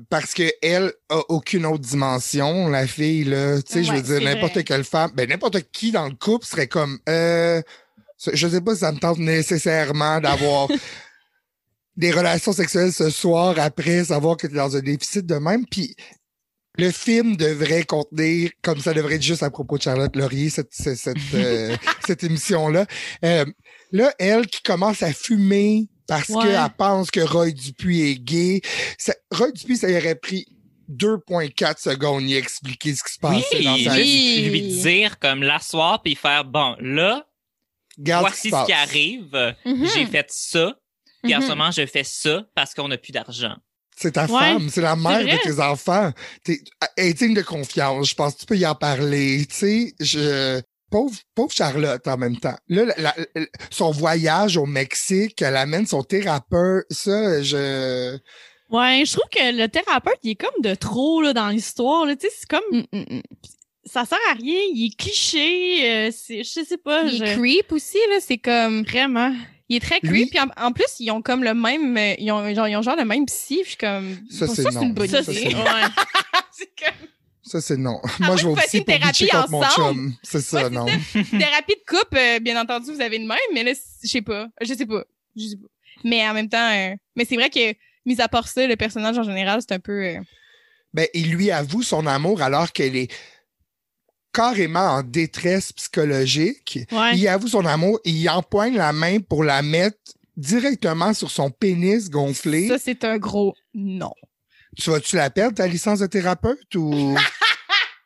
parce que elle a aucune autre dimension, la fille, là. Tu sais, je veux dire, n'importe quelle femme, ben, n'importe qui dans le couple serait comme, euh, je sais pas si ça me tente nécessairement d'avoir [laughs] des relations sexuelles ce soir après savoir que t'es dans un déficit de même. Puis, le film devrait contenir, comme ça devrait être juste à propos de Charlotte Laurier, cette, cette, cette, euh, [laughs] cette émission-là. Euh, là, elle qui commence à fumer parce Ouais. qu'elle pense que Roy Dupuis est gay. Ça, Roy Dupuis, ça y aurait pris 2.4 secondes y expliquer ce qui se Oui, passait dans sa juste vie. Oui. lui dire comme l'asseoir puis faire bon là, Regarde voici qui ce qui arrive. Mhm. J'ai fait ça. Puis en Mhm. ce moment, je fais ça parce qu'on n'a plus d'argent. C'est ta Ouais, femme, c'est la mère de tes enfants. T'es, elle est digne de confiance. Je pense que tu peux y en parler. Tu sais, je, pauvre, pauvre Charlotte en même temps. Là, la- la- la- son voyage au Mexique, elle amène son thérapeute. Ça, je, Ouais, je trouve que le thérapeute, il est comme de trop, là, dans l'histoire, là. Tu sais, c'est comme, Mm, mm, mm. ça sert à rien, il est cliché, euh, c'est, je sais pas, Il est je- creep aussi, là. C'est comme, vraiment. il est très creep. Puis en, en plus, ils ont comme le même, ils ont genre, ils ont genre le même psy. Puis je suis comme, Ça, bon, c'est ça, non. c'est une bonne Ça, Ça, c'est, c'est- ouais. [laughs] c'est comme ça, c'est non. Ah Moi, je vais aussi une pour thérapie bitcher contre mon chum. C'est ça, non. [laughs] thérapie de couple, euh, bien entendu, vous avez une même, mais là, je sais pas. Je sais pas. Je sais pas. Mais en même temps, euh, mais c'est vrai que, mis à part ça, le personnage en général, c'est un peu, euh, Ben, il lui avoue son amour alors qu'elle est carrément en détresse psychologique. Ouais. Il avoue son amour et il empoigne la main pour la mettre directement sur son pénis gonflé. ça, c'est un gros non. Tu vas-tu la perdre, ta licence de thérapeute ou... [laughs]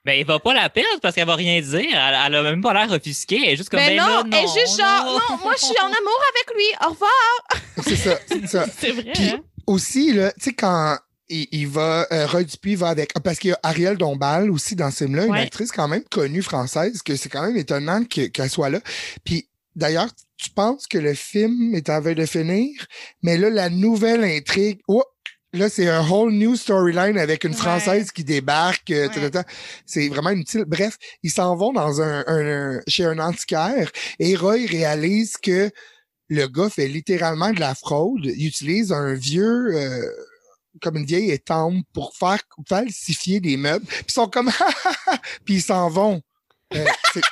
Ben, il va pas la perdre parce qu'elle va rien dire. Elle, elle a même pas l'air offusquée. Elle est juste comme, Mais ben non, là, non, elle est juste genre, non, moi, je suis en amour avec lui. Au revoir. [laughs] c'est ça, c'est ça. [laughs] C'est vrai, Puis- hein? Aussi, là, tu sais, quand il, il va, euh, Roy Dupuis va avec, parce qu'il y a Ariel Dombal aussi dans ce film-là, une actrice quand même connue française, que c'est quand même étonnant que- qu'elle soit là. Puis, d'ailleurs, tu penses que le film est en veille de finir, mais là, la nouvelle intrigue, oh, là, c'est un whole new storyline avec une Ouais. Française qui débarque, euh, Ouais. c'est vraiment inutile. Bref, ils s'en vont dans un, un- un- chez un antiquaire et Roy réalise que le gars fait littéralement de la fraude. Il utilise un vieux, euh, comme une vieille étampe pour faire falsifier des meubles. Puis ils sont comme, [laughs] puis ils s'en vont. Euh, c'est- [laughs]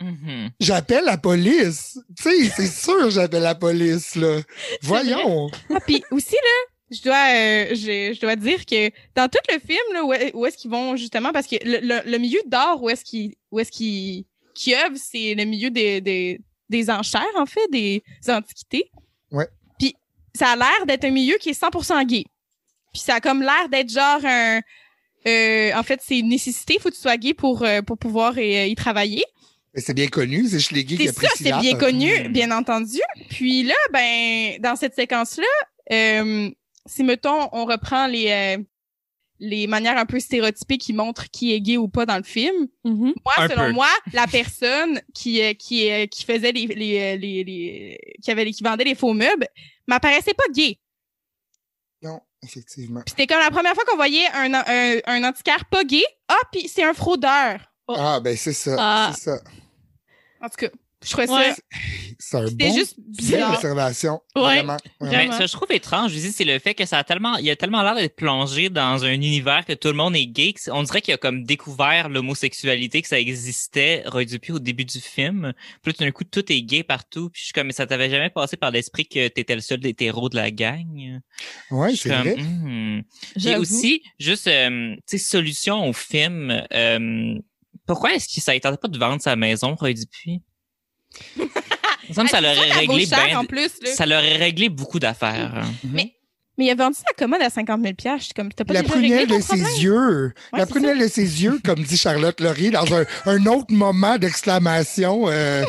Mhm. j'appelle la police. Tu sais, c'est sûr, j'appelle la police là. Voyons. Ah, puis aussi, là, je dois, euh, je, je dois dire que dans tout le film, là, où, est- où est-ce qu'ils vont justement, parce que le, le, le milieu d'art où est-ce qu'ils, où est-ce qu'ils, qu'ils œuvrent, c'est le milieu des, des, des enchères, en fait, des antiquités. Ouais. Puis ça a l'air d'être un milieu qui est 100% gay. Puis ça a comme l'air d'être genre un, euh, en fait, c'est une nécessité, faut que tu sois gay pour, euh, pour pouvoir euh, y travailler. C'est bien connu, c'est Schlegel qui C'est a pris ça, c'est bien connu, Hmm. bien entendu. Puis là, ben, dans cette séquence-là, euh, si mettons, on reprend les euh, les manières un peu stéréotypées qui montrent qui est gay ou pas dans le film. Mhm. Moi, Un selon peu. moi, la personne qui euh, qui euh, qui faisait les les, les, les qui avait les- qui vendait les faux meubles m'apparaissait pas gay. Non, effectivement. Puis c'était comme la première fois qu'on voyait un un, un antiquaire pas gay. Ah, puis c'est un fraudeur. Ah ben c'est ça, Ah. c'est ça. En tout cas, Je trouvais Ouais. ça. C'est un bon juste belle bizarre. observation. Ouais. Vraiment. vraiment. Mais Vraiment. ça, je trouve étrange, je dis, c'est le fait que ça a tellement, il a tellement l'air d'être plongé dans un univers que tout le monde est gay. que On dirait qu'il a comme découvert l'homosexualité, que ça existait, Roy Dupuis, au début du film. Puis là, tout d'un coup, tout est gay partout. Puis je suis comme, mais ça t'avait jamais passé par l'esprit que t'étais le seul hétéro de la gang? Ouais, Je suis c'est comme, vrai. Et J'avoue. aussi, juste, euh, tu sais, solution au film, euh, pourquoi est-ce que ça ne tentait pas de vendre sa maison, Roy Dupuis? Il me semble que ça Ah, ça, ça vaut réglé cher, ben- en plus, là. ça l'aurait réglé beaucoup d'affaires. Mais il a vendu sa commode à 50 000 Je suis comme, t'as pas La prunelle de problème? ses yeux. Ouais, la prunelle de ses yeux, comme dit Charlotte Laurier, dans un, un autre moment d'exclamation euh,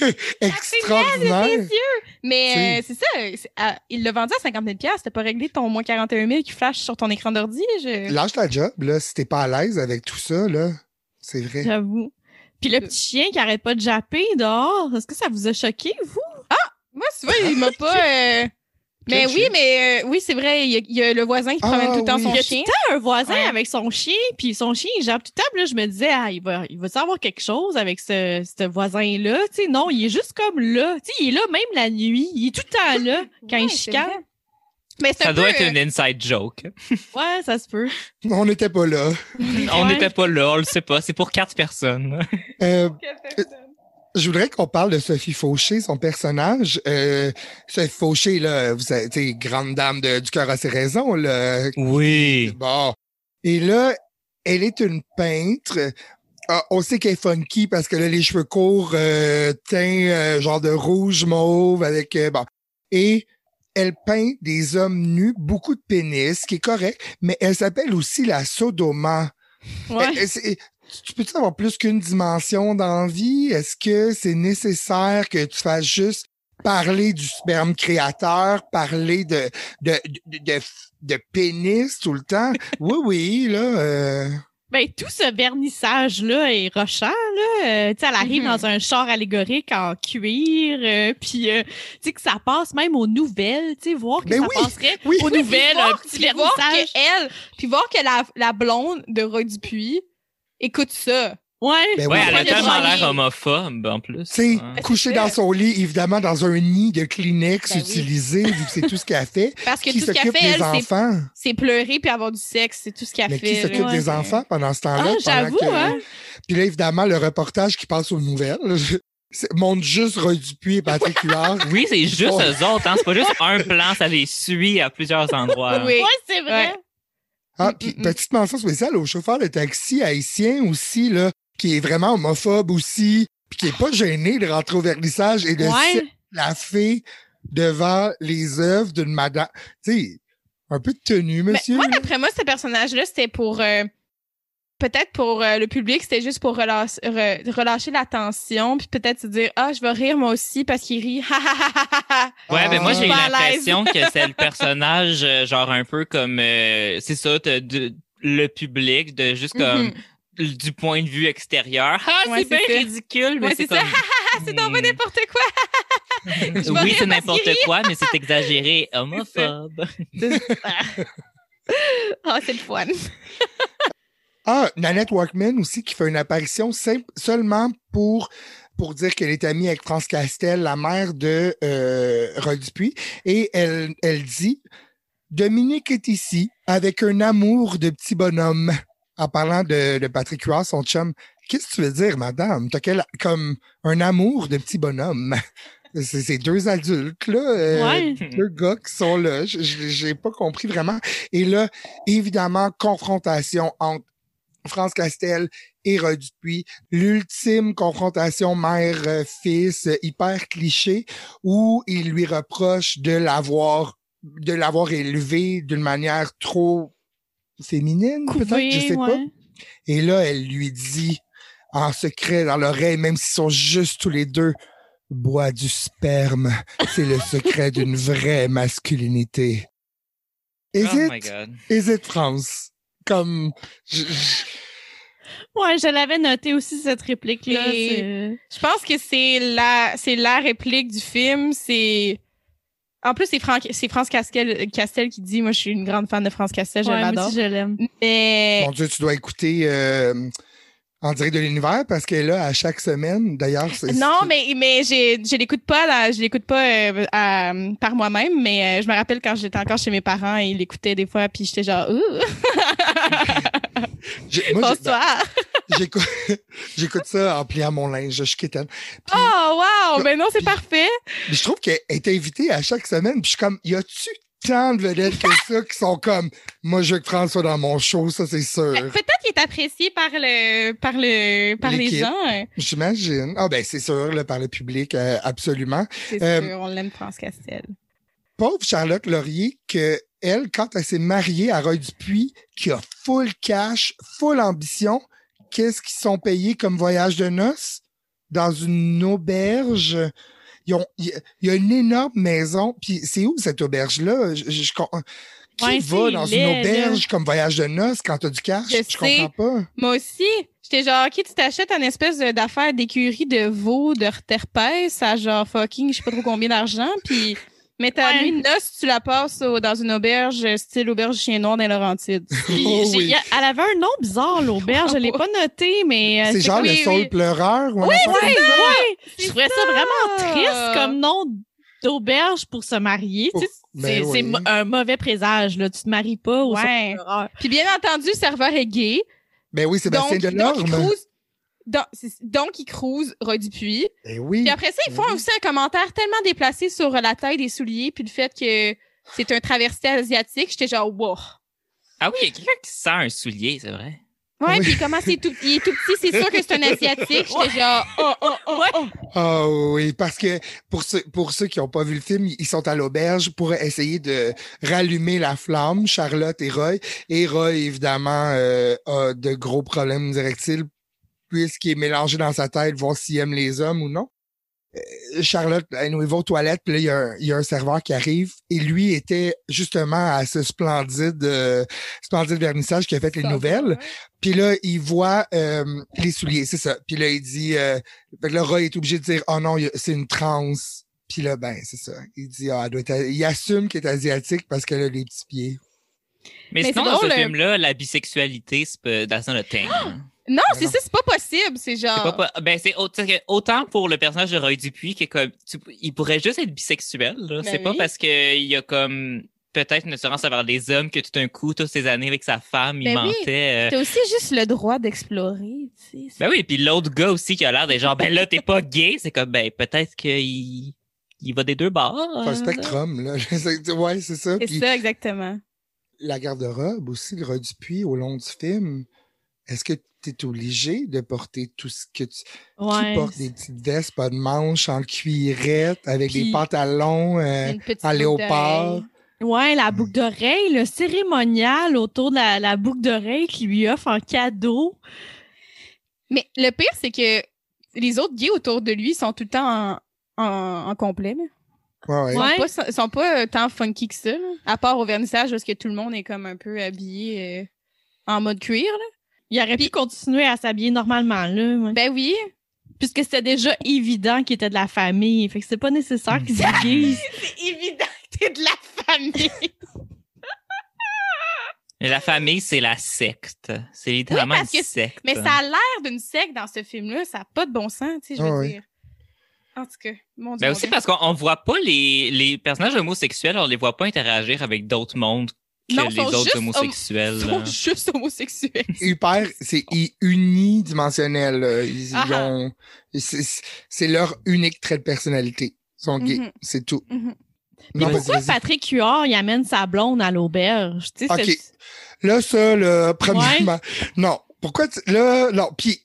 [laughs] extraordinaire. ses yeux. Mais euh, c'est ça. ah, il l'a vendu à 50 000 T'as pas réglé ton moins 41 000 qui flash sur ton écran d'ordi. Je... Lâche ta job, là, si t'es pas à l'aise avec tout ça, là. C'est vrai. J'avoue. Puis le petit chien qui arrête pas de japper dehors, est-ce que ça vous a choqué, vous? Moi, tu vois, il m'a [laughs] pas. euh, Mais oui, chien? mais euh, oui, c'est vrai. Il y, a, il y a le voisin qui Ah, promène tout le temps oui. son Il y a chien. un voisin Ouais. avec son chien, puis son chien, il jappe tout le temps. Puis là, je me disais, ah, il va, il va savoir quelque chose avec ce, ce voisin-là. Tu sais, non, il est juste comme là. Tu sais, il est là même la nuit. Il est tout le temps là [laughs] quand Ouais, il chicane. Mais Ça doit peu, être euh, une inside joke. [laughs] Ouais, ça se peut. On n'était pas là. On Ouais. n'était pas là, on le sait pas. C'est pour quatre personnes. Euh, je voudrais qu'on parle de Sophie Fauché, son personnage. Euh, Sophie Fauché, là, vous savez, tu sais, grande dame de- du cœur à ses raisons, là. Oui. Bon. Et là, elle est une peintre. Ah, on sait qu'elle est funky parce qu'elle a les cheveux courts, euh, teints euh, genre de rouge mauve avec euh, bon. Et elle peint des hommes nus, beaucoup de pénis, ce qui est correct, mais elle s'appelle aussi la Sodoma. Ouais. Tu peux-tu avoir plus qu'une dimension dans la vie? Est-ce que c'est nécessaire que tu fasses juste parler du sperme créateur, parler de, de, de, de, de pénis tout le temps? [laughs] Oui, oui, là. euh, Ben, tout ce vernissage-là est rochant, là. Euh, tu sais, elle arrive Mhm. dans un char allégorique en cuir, euh, puis euh, tu sais que ça passe même aux nouvelles, tu sais, voir que Ben ça oui, passerait oui. aux nouvelles, un voir- petit puis voir vernissage. que elle, puis voir que la, la blonde de Roy Dupuis écoute ça. Ouais. Ben Ouais, oui. elle a tellement l'air homophobe, en plus. Tu sais, Ouais. couché dans son lit, évidemment, dans un nid de Kleenex Ben oui. utilisé, vu que c'est tout ce qu'elle fait. [laughs] Parce que Qui tout ce qu'elle fait, des elle, c'est- enfants? c'est pleurer puis avoir du sexe. C'est tout ce qu'elle Mais fait. qui s'occupe ouais. des enfants pendant ce temps-là? Ah, j'avoue, que- hein. Puis là, évidemment, le reportage qui passe aux nouvelles montre juste Roy Dupuis et Patrick Huard. [laughs] Oui, c'est juste Oh. eux autres, hein. C'est pas juste un plan, ça les suit à plusieurs endroits. Oui. Ouais, c'est vrai. Ouais. Ah, Mm, puis mm, mm. petite mention spéciale au chauffeur de taxi haïtien aussi, là, qui est vraiment homophobe aussi, puis qui est pas gêné de rentrer au vernissage et de Ouais. la fée devant les œuvres d'une madame. Tu sais, un peu de tenue, Mais monsieur. moi, d'après moi, ce personnage-là, c'était pour. euh, peut-être pour euh, le public, c'était juste pour relâche- re- relâcher la tension, puis peut-être se dire Ah, je vais rire moi aussi parce qu'il rit. [laughs] Ouais, mais moi Ah. j'ai l'impression [laughs] que c'est le personnage euh, genre un peu comme euh, c'est ça de- le public de juste comme Mhm. Du point de vue extérieur. Ah, Ouais, c'est bien ça. ridicule, mais Ouais, c'est comme c'est Hmm. n'importe quoi. [laughs] Oui, c'est n'importe quoi, mais c'est exagéré, [laughs] homophobe. Ah, c'est le fun. Ah, Nanette Workman aussi qui fait une apparition simple, seulement pour pour dire qu'elle est amie avec France Castel, la mère de euh, Roy Dupuis, et elle, elle dit Dominique est ici avec un amour de petit bonhomme. En parlant de, de Patrick Huard, son chum. Qu'est-ce que tu veux dire, madame? T'as quel, comme un amour de petit bonhomme. [laughs] C'est deux adultes, là. euh, Ouais. deux gars qui sont là. J'ai pas compris vraiment. Et là, évidemment, confrontation entre France Castel et Roy Dupuis. L'ultime confrontation mère-fils, euh, hyper cliché, où il lui reproche de l'avoir de l'avoir élevé d'une manière trop féminine, peut-être, je sais pas. Et là, elle lui dit en secret dans l'oreille, même s'ils sont juste tous les deux, bois du sperme. C'est le secret d'une vraie masculinité. Is Oh my it? god. Is it France? Comme, je- je- Ouais, je l'avais noté aussi, cette réplique-là. Je pense que c'est la, c'est la réplique du film. C'est. En plus, c'est Franck, c'est France Castel, Castel qui dit, moi, je suis une grande fan de France Castel, je Ouais, moi l'adore. aussi, je l'aime. Mais mon Dieu, tu dois écouter, euh, en direct de l'univers parce qu'elle est là à chaque semaine. D'ailleurs, c'est. Non, mais mais j'ai je l'écoute pas là, je l'écoute pas euh, à- par moi-même, mais euh, je me rappelle quand j'étais encore chez mes parents et ils l'écoutaient des fois puis j'étais genre Ouh, [laughs] moi, bonsoir. j'écoute, [laughs] j'écoute ça en pliant mon linge. Je suis quétaine. Puis, Oh wow, ben non, c'est parfait. mais je trouve qu'elle est invitée à chaque semaine. Puis je suis comme, y a-tu tant de vedettes que ça qui sont comme, moi, je veux que François dans mon show, ça, c'est sûr. Peut-être qu'il est apprécié par le par le par les gens. hein. J'imagine. Ah, ben, c'est sûr, là, par le public, euh, absolument. C'est Euh, sûr, on l'aime France Castel. pauvre Charlotte Laurier que elle, quand elle s'est mariée à Roy Dupuis, qui a full cash, full ambition, qu'est-ce qu'ils sont payés comme voyage de noces? Dans une auberge. Il y, a- il y a une énorme maison. Puis c'est où cette auberge-là? Je, je- qui Ouais, va dans laid, une là. auberge comme voyage de noces quand t'as du cash? Je Je, comprends pas. Moi aussi, j'étais genre OK, tu t'achètes une espèce d'affaire d'écurie de veau de terpès à genre fucking je sais pas trop combien d'argent puis mais ta Ouais. nuit de noces, tu la passes au- dans une auberge euh, style auberge chien noir dans Laurentides. [laughs] Oh oui. elle avait un nom bizarre, l'auberge. Je l'ai pas noté, mais. euh, C'est genre oui, le oui. pleureur? ou un Oui, ça? ouais. Je trouvais ça ça. vraiment triste comme nom d'auberge pour se marier. Tu sais, Ben c'est oui. c'est mo- un mauvais présage. Là. Tu te maries pas au Ouais. Puis bien entendu, serveur est gay. Ben oui, Sébastien il Delorme. cruise. Donc, c'est- donc, il cruise Roy Dupuis. Ben oui. Puis après ça, ils font Mhm. aussi un commentaire tellement déplacé sur la taille des souliers puis le fait que c'est un traversier asiatique. J'étais genre, wow. Ah oui, il y a quelqu'un qui sent un soulier, c'est vrai. Ouais, Oui. puis comment c'est tout, il est tout petit, c'est sûr que c'est un asiatique. J'étais genre, oh, oh, oh, oh. Ah oui, parce que pour ceux, pour ceux qui n'ont pas vu le film, ils sont à l'auberge pour essayer de rallumer la flamme, Charlotte et Roy. Et Roy, évidemment, euh, a de gros problèmes directiles puisqu'il est mélangé dans sa tête, voir s'il aime les hommes ou non. Euh, Charlotte, elle nous va aux toilettes, puis là, il y, a un, il y a un serveur qui arrive, et lui était justement à ce splendide, euh, splendide vernissage qui a fait les nouvelles. Puis là, il voit euh, les souliers, c'est ça. Puis là, il dit, euh, fait que le rat est obligé de dire, oh non, c'est une transe. Puis là, ben, c'est ça. Il dit, ah, elle doit être, il assume qu'il est asiatique parce qu'elle a les petits pieds. Mais, Mais sinon, c'est dans ce euh, film-là, la bisexualité, c'est pas, that's not a thing. Non, c'est ça, c'est pas possible. C'est genre. pas, pas- ben, c'est autant, pour le personnage de Roy Dupuis que comme, tu- il pourrait juste être bisexuel, là. Ben c'est pas parce que il y a comme, peut-être une assurance envers les hommes que tout d'un coup, toutes ces années avec sa femme, il Ben oui. mentait. euh, T'as aussi juste le droit d'explorer, tu sais. Ben oui, puis l'autre gars aussi qui a l'air d'être genre, ben là, t'es pas gay, c'est comme, ben peut-être qu'il il va des deux bords. C'est un euh, spectrum, là. [laughs] C'est- ouais, c'est ça. C'est ça, exactement. la garde-robe aussi, le rat du puits au long du film. Est-ce que tu es obligé de porter tout ce que tu... Ouais. Qui porte des petites vestes, pas de manches, en cuirette, avec des pantalons euh, en léopard? Ouais, la boucle d'oreille, le cérémonial autour de la, la boucle d'oreille qu'il lui offre en cadeau. Mais le pire, c'est que les autres gays autour de lui sont tout le temps en, en, en complet. Ouais, ouais. Ils Ouais. sont pas, sont pas euh, tant funky que ça. là. À part au vernissage, parce que tout le monde est comme un peu habillé euh, en mode cuir. Là. Il aurait pu continuer à s'habiller normalement, là. ouais. Ben oui. Puisque c'était déjà évident qu'il était de la famille. Fait que c'est pas nécessaire qu'il se [laughs] déguise. C'est évident que t'es de la famille. La famille, c'est la secte. C'est littéralement Oui, parce une que- secte. Mais ça a l'air d'une secte dans ce film-là. Ça n'a pas de bon sens, tu sais, je veux Ah oui. dire. En tout cas, mon Dieu. Ben mon aussi Dieu. parce qu'on on voit pas les, les personnages homosexuels, on les voit pas interagir avec d'autres mondes Non, les sont autres juste homosexuels. Ils sont juste homosexuels. [laughs] Hyper, c'est unidimensionnel. là. Ils, ils Ah ah. ont, c'est leur unique trait de personnalité. Ils sont gays, Mhm. c'est tout. Mhm. Non, vas-y, pourquoi. Patrick Huard, il amène sa blonde à l'auberge? Tu sais, Ok. c'est- Là, ça, là, premièrement, non. Pourquoi, tu- là, non, puis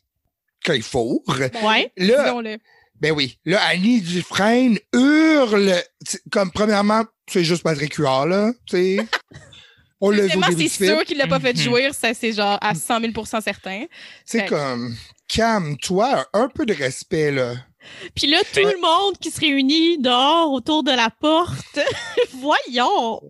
quand il faut, Ouais. là, Disons-le. ben oui, là, Annie Dufresne hurle, comme premièrement, c'est juste Patrick Huard, là, tu sais. [laughs] On c'est sûr qu'il l'a pas fait Mhm. jouir, ça c'est genre à 100 000% certain. C'est Fait- comme, calme-toi, un peu de respect, là. Puis là, tout Ben- le monde qui se réunit dehors autour de la porte. [laughs] Voyons!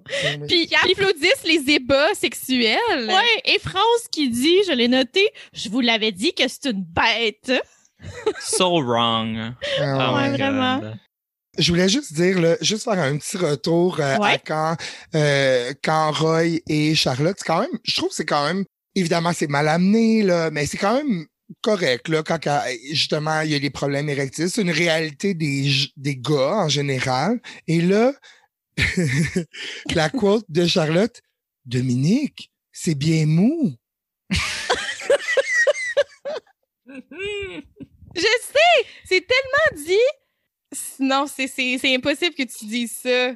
Puis, Qui applaudissent les ébats sexuels? ouais, et France qui dit, je l'ai noté, je vous l'avais dit que c'est une bête. So wrong. Ah Oh vraiment. Je voulais juste dire, là, juste faire un petit retour euh, à quand, euh, quand Roy et Charlotte, c'est quand même, je trouve que c'est quand même, évidemment, c'est mal amené, là, mais c'est quand même correct, là, quand justement il y a des problèmes érectiles. C'est une réalité des, des gars en général. Et là, [laughs] la quote de Charlotte, Dominique, c'est bien mou. [laughs] Je sais! C'est tellement dit! Non, c'est, impossible que tu dises ça.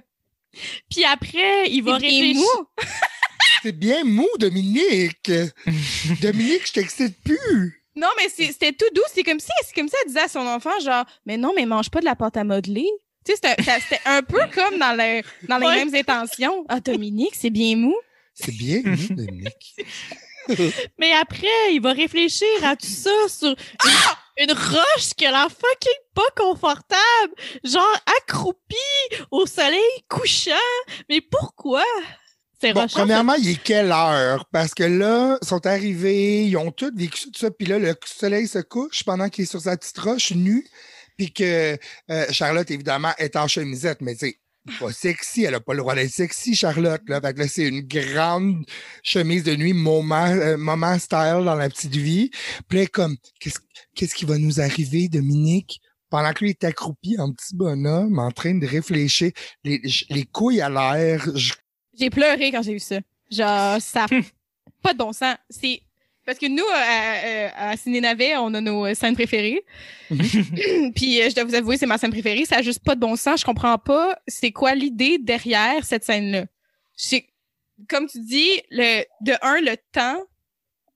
Puis après, il va C'est bien réfléchir. mou. [laughs] C'est bien mou, Dominique. [laughs] Dominique, je t'excite plus. Non, mais c'est- c'était tout doux. C'est comme si, c'est comme si elle disait à son enfant, genre, mais non, mais mange pas de la pâte à modeler. Tu sais, c'était, ça- un peu [laughs] comme dans, le, dans les Ouais. mêmes intentions. Ah, Dominique, c'est bien mou. C'est bien mou, Dominique. Mais après, il va réfléchir à tout ça sur une, une roche qui a l'air fucking pas confortable. Genre accroupie au soleil couchant. Mais pourquoi? Bon, premièrement, il est quelle heure? Parce que là, ils sont arrivés, ils ont tous vécu tout ça, puis là, le soleil se couche pendant qu'il est sur sa petite roche, nu, puis que euh, Charlotte, évidemment, est en chemisette, mais tu sais, pas sexy, elle a pas le droit d'être sexy, Charlotte, là. Fait que là, c'est une grande chemise de nuit, moment, euh, style dans la petite vie. Puis là, comme, qu'est-ce qu'est-ce qui va nous arriver, Dominique? Pendant que lui est accroupi en petit bonhomme, en train de réfléchir, les, les couilles à l'air, je J'ai pleuré quand j'ai vu ça. Genre, ça a pas de bon sens. C'est parce que nous, à, à, à Ciné Navet, on a nos euh, scènes préférées. [laughs] Puis euh, je dois vous avouer, c'est ma scène préférée. Ça a juste pas de bon sens. Je comprends pas c'est quoi l'idée derrière cette scène-là. C'est comme tu dis, le de un, le temps,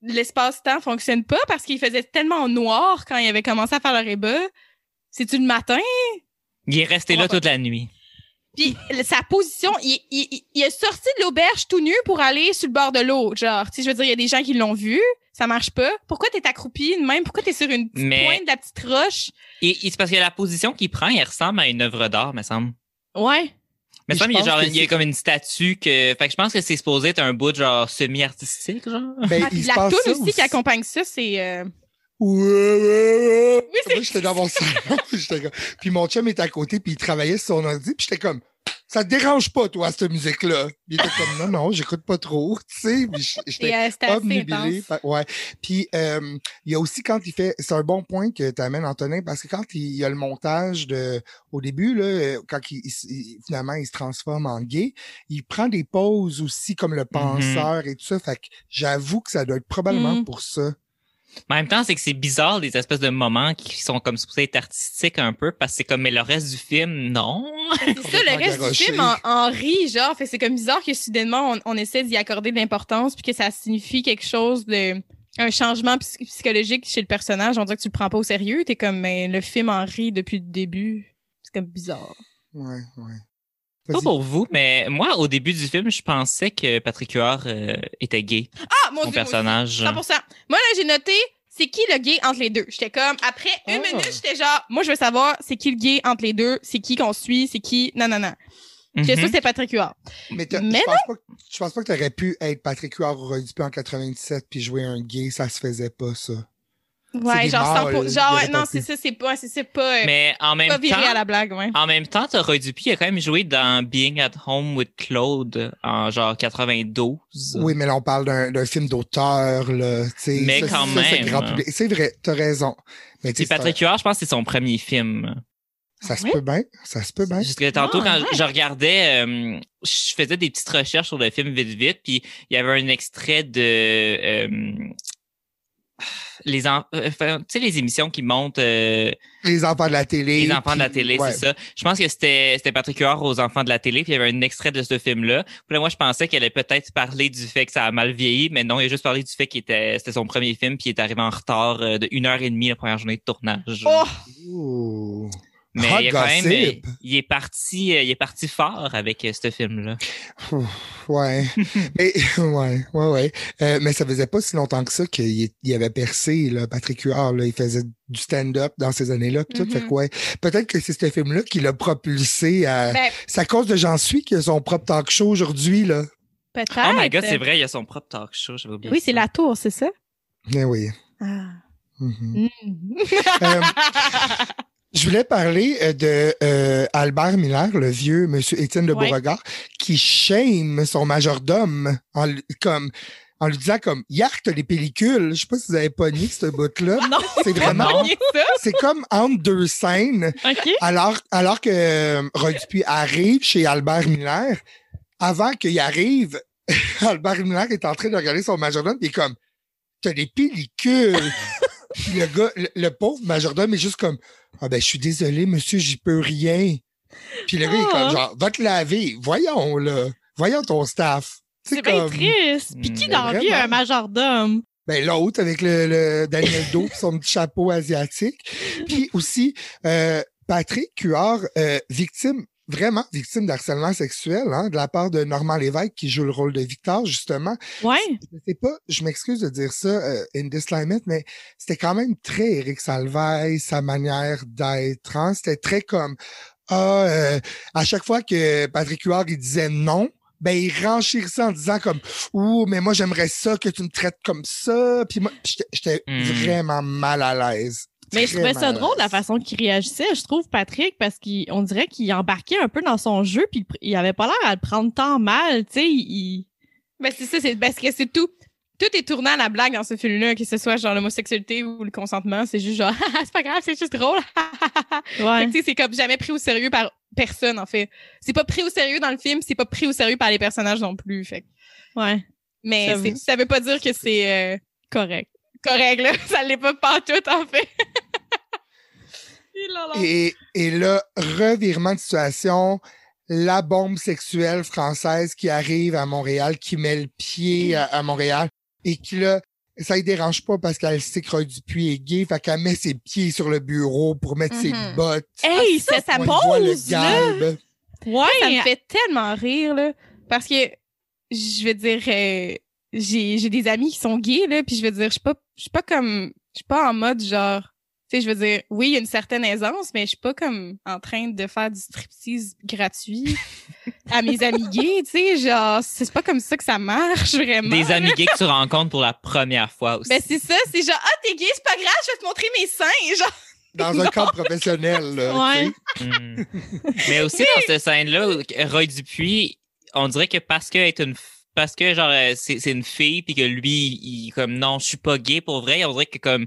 l'espace-temps fonctionne pas parce qu'il faisait tellement noir quand il avait commencé à faire le réba. C'est-tu le matin? Il est resté là toute la nuit. Puis sa position, il, il, il- est sorti de l'auberge tout nu pour aller sur le bord de l'eau. Genre, tu sais, je veux dire, il y a des gens qui l'ont vu, ça marche pas. Pourquoi t'es accroupi de même? Pourquoi t'es sur une petite Mais- pointe de la petite roche? Et, et c'est parce que la position qu'il prend, elle ressemble à une œuvre d'art, me semble. Ouais. Mais ça, il y a genre, il y a c'est- comme une statue que, fait que je pense que c'est supposé être un bout genre semi-artistique, genre. Ben, Ah, il la toune aussi qui accompagne ça, c'est... euh, Ouais, ouais, ouais. Oui, j'étais dans mon salon. [laughs] comme... Puis mon chum était à côté, puis il travaillait sur son ordi, puis j'étais comme, ça te dérange pas, toi, cette musique-là? Il était comme, non, non, j'écoute pas trop, tu sais. J'étais obnubilé. par- Ouais. Puis euh, il y a aussi quand il fait, c'est un bon point que tu amènes, Antonin, parce que quand il y a le montage de, au début, là, euh, quand il, finalement il se transforme en gay, il prend des pauses aussi comme le penseur et tout ça. Fait que j'avoue que ça doit être probablement Mhm. pour ça. Mais en même temps, c'est que c'est bizarre, des espèces de moments qui sont comme supposés être artistiques un peu, parce que c'est comme, mais le reste du film, non. C'est ça, le reste du film en, en rit, genre. Fait c'est comme bizarre que soudainement, on, on essaie d'y accorder de l'importance puis que ça signifie quelque chose de... Un changement psy- psychologique chez le personnage. On dirait que tu le prends pas au sérieux. T'es comme, mais le film en rit depuis le début. C'est comme bizarre. Ouais, ouais. Pas pour vous, mais moi, au début du film, je pensais que Patrick Huard euh, était gay, Ah, mon son Dieu, moi aussi. personnage. 100%. Moi, là, j'ai noté, c'est qui le gay entre les deux? J'étais comme, après une Ah. minute, j'étais genre, moi, je veux savoir, c'est qui le gay entre les deux? C'est qui qu'on suit? C'est qui? Non, non, non. J'étais que c'était Patrick Huard. Mais, t'as- Mais je pense pas, je pense pas que t'aurais pu être Patrick Huard au Dupuis en 97 puis jouer un gay, ça se faisait pas, ça. Ouais, genre, sans genre, ouais, non, c'est ça, c'est pas, c'est pas, euh, Mais en même pas viré temps, à la blague, ouais. en même temps, Roy Dupuis a quand même joué dans Being at Home with Claude en genre 92. Oui, mais là, on parle d'un d'un film d'auteur, là. tu sais, Mais ça, quand ça, même. grand public. C'est vrai, t'as raison. Mais tu C'est Patrick Huard, je pense que c'est son premier film. ça se peut bien, ça se peut bien. Jusque tantôt, Ah, quand ouais. je regardais, euh, je faisais des petites recherches sur le film vite vite, puis il y avait un extrait de euh, les en- euh, enfin, tu sais les émissions qui montent euh, Les enfants de la télé. les enfants de la télé, ouais. c'est ça. Je pense que c'était c'était Patrick Huard aux enfants de la télé, puis il y avait un extrait de ce film-là. Puis là, moi, je pensais qu'elle allait peut-être parler du fait que ça a mal vieilli, mais non, il a juste parlé du fait qu'il était c'était son premier film, puis il est arrivé en retard euh, de une heure et demie la première journée de tournage. Oh! Ouh. Mais hot il, a quand même, euh, il est parti, euh, il est parti fort avec euh, ce film-là. Ouais. [laughs] mais, [laughs] ouais, ouais, ouais. Euh, mais ça faisait pas si longtemps que ça qu'il est- il avait percé, là, Patrick Huard, là. Il faisait du stand-up dans ces années-là. Fait que, ouais. Peut-être que c'est ce film-là qui l'a propulsé à. Ben, C'est à cause de J'en suis qui a son propre talk show aujourd'hui, là. peut-être. Oh my god, c'est vrai, il a son propre talk show, j'avais oublié. Oui, ça. c'est la tour, c'est ça? Mais oui. Ah. Mhm. Mm. Euh, [laughs] Je voulais parler euh, de euh, Albert Miller, le vieux monsieur Étienne de Ouais. Beauregard, qui shame son majordome en, comme en lui disant comme t'as les pellicules. Je sais pas si vous avez pogné ce bout-là. [laughs] Non. C'est vraiment c'est comme entre deux scènes. [laughs] OK. Alors, alors que euh, Roy Dupuis arrive chez Albert Miller, avant qu'il arrive, [laughs] Albert Miller est en train de regarder son majordome, est comme, t'as des pellicules. Le gars, le, le pauvre majordome est juste comme, ah ben, je suis désolé, monsieur, j'y peux rien. Puis le gars est Ah. comme, genre, va te laver. Voyons, là. Voyons ton staff. C'est bien comme- triste. Puis qui Hmm, dans la vie un majordome? Ben, l'autre avec le, le Daniel Do pis son petit chapeau asiatique. [laughs] Puis aussi, euh, Patrick Cuard, euh, victime, vraiment victime d'harcèlement sexuel, hein, de la part de Normand Lévesque qui joue le rôle de Victor, justement. Ouais. Je sais pas, je m'excuse de dire ça, euh, in this climate, mais c'était quand même très Éric Salvaille, sa manière d'être, hein. C'était très comme, ah, euh, à chaque fois que Patrick Huard, il disait non, ben, il renchérissait en disant comme, ouh, mais moi, j'aimerais ça que tu me traites comme ça. Puis moi, j'étais- j'étais Hmm. vraiment mal à l'aise. Mais je trouvais ça drôle la façon qu'il réagissait, je trouve, Patrick, parce qu'on dirait qu'il embarquait un peu dans son jeu, puis il- avait pas l'air à le prendre tant mal, tu sais. Il... Ben, c'est ça, c'est parce que c'est tout. Tout est tourné à la blague dans ce film-là, que ce soit genre l'homosexualité ou le consentement. C'est juste genre, [laughs] Ah, c'est pas grave, c'est juste drôle. [laughs] Ouais. que, tu sais, c'est comme jamais pris au sérieux par personne, en fait. C'est pas pris au sérieux dans le film, c'est pas pris au sérieux par les personnages non plus. Fait Ouais. Mais ça veut pas dire que c'est euh, Correct. correct, là. [laughs] Ça l'est pas partout, en fait. Et, et là, revirement de situation, la bombe sexuelle française qui arrive à Montréal, qui met le pied à, à Montréal et qui là, ça ne dérange pas parce qu'elle sait que Roy Dupuis est gay, fait qu'elle met ses pieds sur le bureau pour mettre ses Mhm. bottes. Hey, ça, cette ça On y voit le galbe. Ouais. ça me fait tellement rire, là. Parce que, je veux dire, euh, j'ai, j'ai des amis qui sont gays, là, puis je veux dire, je suis pas, je suis pas comme, je suis pas en mode genre, sais, je veux dire, oui, il y a une certaine aisance, mais je suis pas comme en train de faire du striptease gratuit à mes [laughs] amis gays, tu sais, genre, c'est pas comme ça que ça marche, vraiment. Des amis gays que tu rencontres pour la première fois aussi. Ben, c'est ça, c'est genre, ah, t'es gay, c'est pas grave, je vais te montrer mes seins, genre. Dans un cadre professionnel, là, Ouais. tu sais. Hmm. Mais aussi dans cette scène-là, Roy Dupuis, on dirait que parce que est une parce que genre euh, c'est c'est une fille puis que lui il comme non je suis pas gay pour vrai on dirait que comme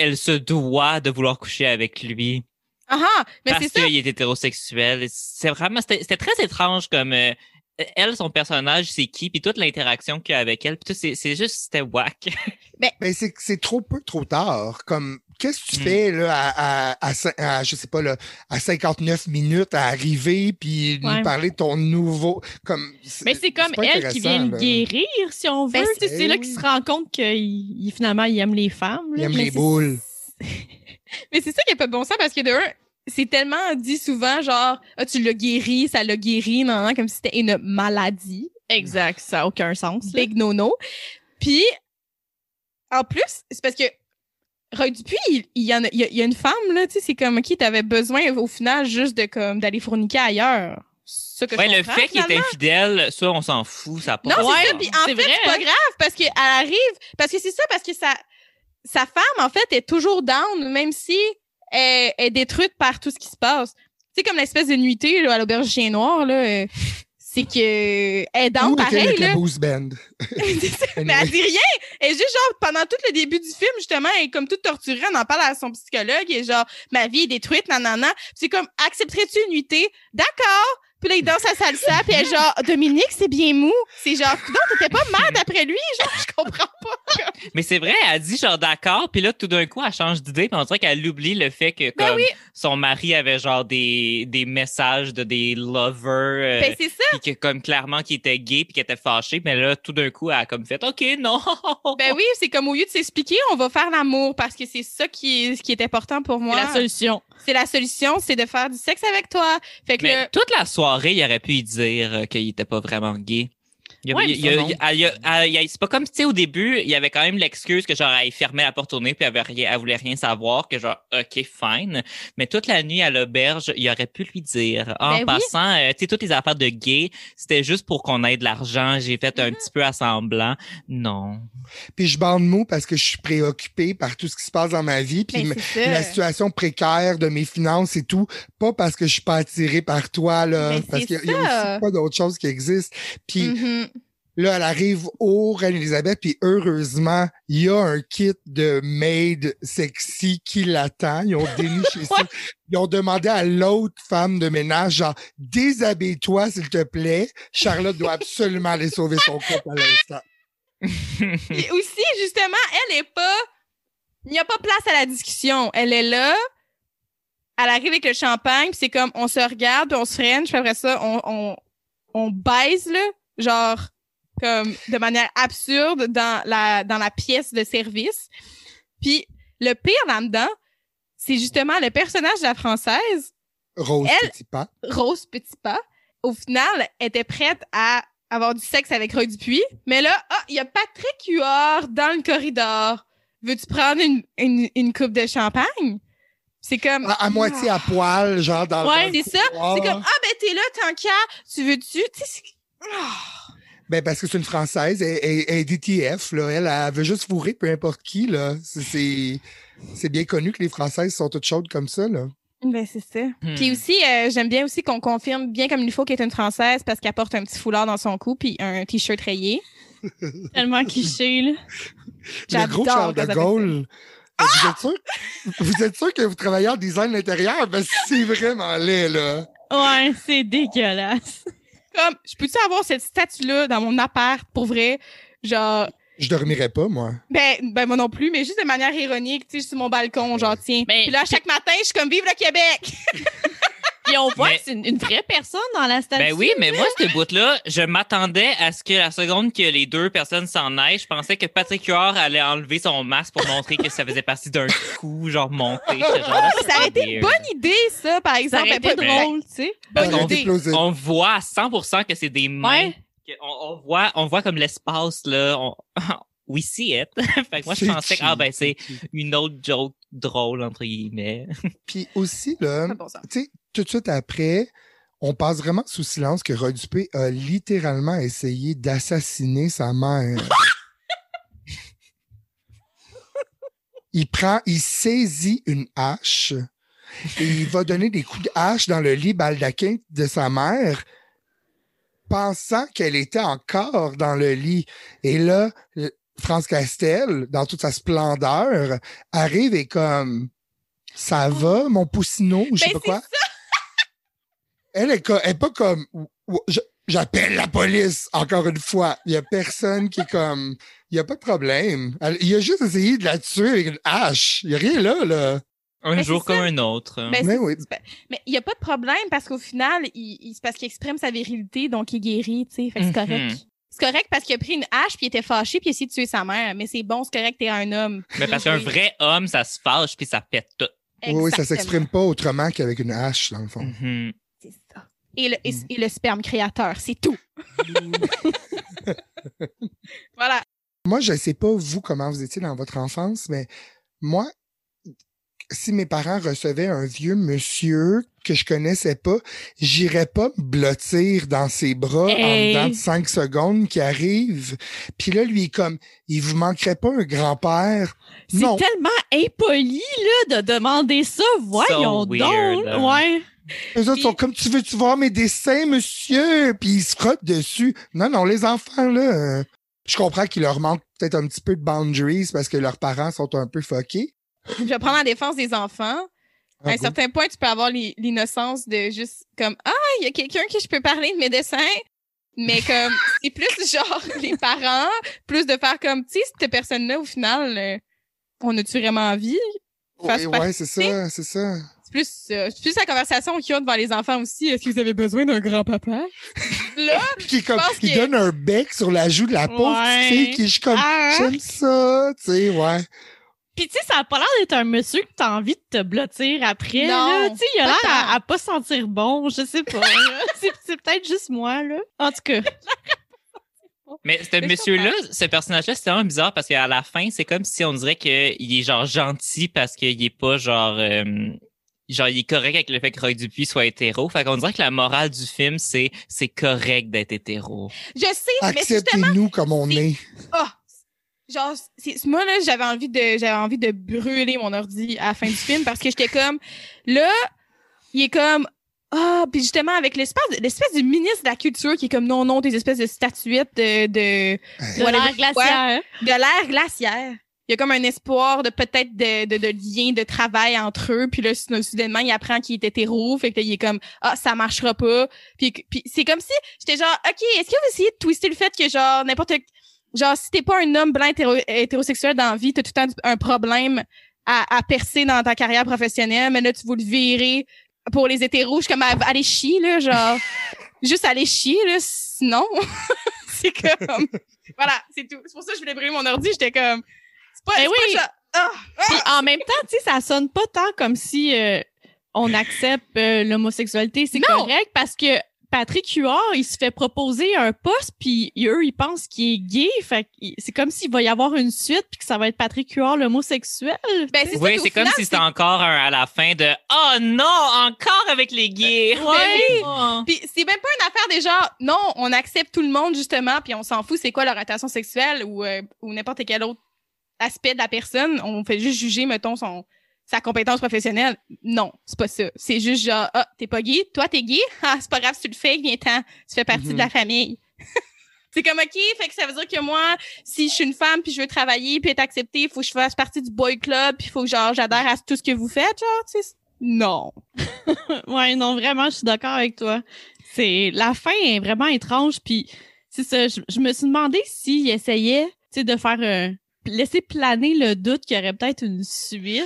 elle se doit de vouloir coucher avec lui Ah, ah, mais parce c'est ça. qu'il est hétérosexuel c'est vraiment c'était c'était très étrange comme euh, elle son personnage c'est qui puis toute l'interaction qu'il y a avec elle puis tout c'est c'est juste c'était whack [laughs] Ben, c'est que c'est trop peu, trop tard. Comme, qu'est-ce que tu Mm. fais, là, à, à, à, cin- à, je sais pas, là, à 59 minutes à arriver puis Ouais. lui parler de ton nouveau, comme. Mais c'est comme elle qui vient le guérir, si on veut. Ben, sais, c'est là qu'il se rend compte qu'il il- finalement il aime les femmes. Il aime Mais les boules. [laughs] Mais c'est ça qui est pas de bon sens parce que de un, c'est tellement dit souvent genre ah, tu l'as guéri, ça l'a guéri, non, non, comme si c'était une maladie. Exact, ça n'a aucun sens. là. Big no no. Puis en plus, c'est parce que Roy Dupuis, il, il y en a, il y a, il y a une femme là, tu sais, c'est comme qui t'avais besoin au final juste de comme d'aller fourniquer ailleurs. Ça que je ouais le comprends, fait qu'il est infidèle ça on s'en fout ça a pas Non, Ouais, c'est ça. Puis en c'est fait, vrai, c'est pas hein. grave parce qu'elle arrive. Parce que c'est ça, parce que sa, sa femme, en fait, est toujours down, même si elle est détruite par tout ce qui se passe. Sais, comme l'espèce de nuitée là, à l'auberge chien noir, là. euh, c'est que elle est était pareil, là. Band? [laughs] [laughs] C'est. Mais elle dit rien. Elle est juste genre, pendant tout le début du film, justement, elle est comme toute torturée, elle en parle à son psychologue, et genre, ma vie est détruite, nanana. C'est comme, accepterais-tu une nuitée? D'accord. Puis là, il danse à salsa, puis elle est genre, Dominique, c'est bien mou. C'est genre, non, t'étais pas mad après lui, genre, je comprends pas. [laughs] Mais c'est vrai, elle dit genre d'accord, puis là tout d'un coup elle change d'idée, puis on dirait qu'elle oublie le fait que Ben comme oui. son mari avait genre des des messages de des lovers, euh, Ben, c'est ça. puis que comme clairement qu'il était gay puis qu'il était fâché, mais là tout d'un coup elle a comme fait OK non. [laughs] Ben oui, c'est comme au lieu de s'expliquer, on va faire l'amour parce que c'est ça qui est, qui est important pour C'est moi. la solution. C'est la solution, c'est de faire du sexe avec toi. Fait que Mais le- toute la soirée, il aurait pu dire euh, qu'il était pas vraiment gay. C'est pas comme tu sais au début, il y avait quand même l'excuse que genre elle fermait la porte au nez puis elle, avait rien, elle voulait rien savoir que genre OK fine, mais toute la nuit à l'auberge, il aurait pu lui dire en Ben oui. passant euh, tu sais toutes les affaires de gay, c'était juste pour qu'on ait de l'argent, j'ai fait Mm-hmm. un petit peu à semblant. Non. Puis je bande mou parce que je suis préoccupé par tout ce qui se passe dans ma vie. Puis Ben, la situation précaire de mes finances et tout. Pas parce que je suis pas attiré par toi, là. Ben, parce qu'il y a- y aussi pas d'autres choses qui existent. Puis Mhm. Là, elle arrive au Reine-Élisabeth, puis heureusement, il y a un kit de maid sexy qui l'attend. Ils ont déniché ça. [laughs] Ils ont demandé à l'autre femme de ménage, genre, déshabille-toi, s'il te plaît. Charlotte doit absolument aller sauver son couple à l'instant. [laughs] Et aussi, justement, elle est pas. Il n'y a pas place à la discussion. Elle est là. Elle arrive avec le champagne, puis c'est comme on se regarde, puis on se freine, puis après ça, on, on, on baise, là, genre, comme de manière absurde dans la, dans la pièce de service. Puis le pire là-dedans, c'est justement le personnage de la française, Rose Elle- Petit Pas. Rose Petit Pas. Au final, était prête à avoir du sexe avec Roy Dupuis. Mais là, ah, il y a Patrick Huard dans le corridor. Veux-tu prendre une, une, une coupe de champagne? C'est comme... À, à moitié à poil, genre dans Ouais, le c'est ça. C'est comme, ah, ben, t'es là, tant qu'à, tu veux-tu? Tu sais, c'est- Ah. Ben, parce que c'est une Française, elle, elle- elle est DTF, là. Elle, elle veut juste fourrer peu importe qui, là. C'est- bien connu que les Françaises sont toutes chaudes comme ça, là. Ben, c'est ça. Hmm. Puis aussi, euh, j'aime bien aussi qu'on confirme bien comme il faut qu'elle est une Française parce qu'elle porte un petit foulard dans son cou puis un t-shirt rayé. [laughs] Tellement cliché, là. Le gros Charles de Gaulle. Vous êtes sûr? Vous êtes sûr que vous travaillez en design intérieur? Ben, c'est vraiment laid, là. Ouais, c'est dégueulasse. Comme, je peux-tu avoir cette statue-là dans mon appart pour vrai? Genre, Je dormirais pas, moi. ben, ben, moi non plus, mais juste de manière ironique, tu sais, sur mon balcon, genre, tiens. Mais- puis là, chaque matin, je suis comme, vive le Québec! [laughs] Puis on voit Mais- que c'est une, une vraie personne dans la statue. Ben oui, mais moi, ce bout-là, je m'attendais à ce que la seconde que les deux personnes s'en aillent, je pensais que Patrick Huard allait enlever son masque pour montrer que ça faisait partie d'un coup, genre monté. Genre, Puis ça aurait été une bonne idée, ça, par Ça exemple. Ben, été pas- drôle, tu sais. Bonne Ça idée. On voit à 100% que c'est des mains. Ouais. On, on voit, on voit comme l'espace, là. On, [laughs] we see it. [laughs] fait que moi, je pensais que, ah, ben, c'est une autre joke drôle, entre guillemets. [laughs] Puis aussi, là, C'est bon, ça. tu sais, tout de suite après, on passe vraiment sous silence que Rod Dupé a littéralement essayé d'assassiner sa mère. [laughs] il prend, il saisit une hache et il va donner des coups de hache dans le lit baldaquin de sa mère, pensant qu'elle était encore dans le lit. Et là, France Castel, dans toute sa splendeur, arrive et comme, ça va, mon poussineau, ou je sais Ben, pas quoi. Elle est, co- elle est pas comme, j'appelle la police, encore une fois. Il y a personne qui est comme, il y a pas de problème. Elle- il a juste essayé de la tuer avec une hache. Il y a rien là, là. Un Mais jour comme ça. un autre. Ben, Mais oui. mais il y a pas de problème parce qu'au final, il, il- c'est parce qu'il exprime sa virilité, donc il guérit, tu sais. Fait que c'est Mhm. correct. C'est correct parce qu'il a pris une hache puis il était fâché puis il a essayé de tuer sa mère. Mais c'est bon, c'est correct, t'es un homme. Mais parce qu'un vrai homme, ça se fâche puis ça pète tout. Oui, oui, ça s'exprime pas autrement qu'avec une hache, dans le fond. Mhm. Et le, et, Mm. et le sperme créateur, c'est tout. [laughs] voilà. Moi, je sais pas vous comment vous étiez dans votre enfance, mais moi, si mes parents recevaient un vieux monsieur que je connaissais pas, j'irais pas me blottir dans ses bras Hey. en dedans de cinq secondes qui arrive. Puis là, lui, comme, il vous manquerait pas un grand-père. C'est Non. tellement impoli, là, de demander ça. Voyons So weird, donc. là. Ouais. Eux autres sont comme, tu veux-tu voir mes dessins, monsieur? Puis ils se frottent dessus. Non, non, les enfants, là, euh, je comprends qu'il leur manque peut-être un petit peu de boundaries parce que leurs parents sont un peu fuckés. Je vais prendre la défense des enfants. À Ah, un certain point, tu peux avoir l'i- l'innocence de juste comme Ah, il y a quelqu'un qui je peux parler de mes dessins. Mais comme [laughs] c'est plus genre les parents, plus de faire comme tu sais, cette personne-là, au final, euh, on a-tu vraiment envie? partie- ouais, c'est ça, c'est ça. C'est plus euh, c'est plus la conversation qu'il y a devant les enfants aussi. Est-ce que vous avez besoin d'un grand-papa? [laughs] Là, Qui, est comme, qui que- donne un bec sur la joue de la pauvre Ouais. fille qui est comme, Ah. j'aime ça, tu sais, ouais. Puis tu sais, ça a pas l'air d'être un monsieur que t'as envie de te blottir après. Non, là. Tu sais, il a l'air à, à pas sentir bon. Je sais pas. [laughs] c'est peut-être juste moi, là. En tout cas. Mais ce je monsieur-là, ce personnage-là, c'est vraiment bizarre parce qu'à la fin, c'est comme si on dirait qu'il est genre gentil parce qu'il est pas genre. euh, genre, il est correct avec le fait que Roy Dupuis soit hétéro. Fait qu'on dirait que la morale du film, c'est c'est correct d'être hétéro. je sais, mais justement, Acceptez-nous comme on c'est- est. Ah! Genre, c'est, moi, là, j'avais envie de, j'avais envie de brûler mon ordi à la fin du film parce que j'étais comme, là, il est comme, Ah, puis justement, avec l'espèce, l'espèce du ministre de la Culture qui est comme non, non, des espèces de statuettes de, de, De l'air glaciaire. de l'ère glaciaire. Il y a comme un espoir de peut-être de, de, de lien de travail entre eux. Puis là, sou- soudainement, il apprend qu'il est hétéro. Fait que là, il est comme, ah, ça marchera pas. Puis, puis c'est comme si j'étais genre, OK, est-ce que vous essayez de twister le fait que genre, n'importe... Genre, si t'es pas un homme blanc hétéro- hétérosexuel dans la vie, t'as tout le temps un problème à, à percer dans ta carrière professionnelle. Mais là, tu veux le virer pour les hétéros. Je comme, allez chier, là, genre... [laughs] juste aller chier, là, sinon... [laughs] c'est comme... Voilà, c'est tout. C'est pour ça que je voulais brûler mon ordi. J'étais comme... Pas, Ben oui. pas ça. Ah! Puis en même temps, tu sais, ça sonne pas tant comme si euh, on accepte euh, l'homosexualité. C'est correct parce que Patrick Huard, il se fait proposer un poste, puis eux, ils pensent qu'il est gay. Fait que c'est comme s'il va y avoir une suite, puis que ça va être Patrick Huard l'homosexuel. Ben, c'est ça, Oui, c'est comme final, si c'était encore un à la fin de Oh non, encore avec les gays. Ouais. Puis c'est même pas une affaire des genre, non, on accepte tout le monde, justement, puis on s'en fout c'est quoi leur orientation sexuelle ou, euh, ou n'importe quel autre aspect de la personne. On fait juste juger, mettons, son sa compétence professionnelle. Non, c'est pas ça. C'est juste genre, ah, t'es pas gay, toi t'es gay, [laughs] ah, c'est pas grave si tu le fais, viens-t'en, tu fais partie de la famille. [laughs] c'est comme, OK, fait que ça veut dire que moi, si je suis une femme puis je veux travailler puis être acceptée, il faut que je fasse partie du boy club puis il faut que, genre, j'adhère à tout ce que vous faites, genre, tu sais. Non. [laughs] Ouais, non, vraiment, je suis d'accord avec toi. C'est la fin est vraiment étrange, puis c'est ça. Je, je me suis demandé s'il essayait, tu sais, de faire un laisser planer le doute qu'il y aurait peut-être une suite.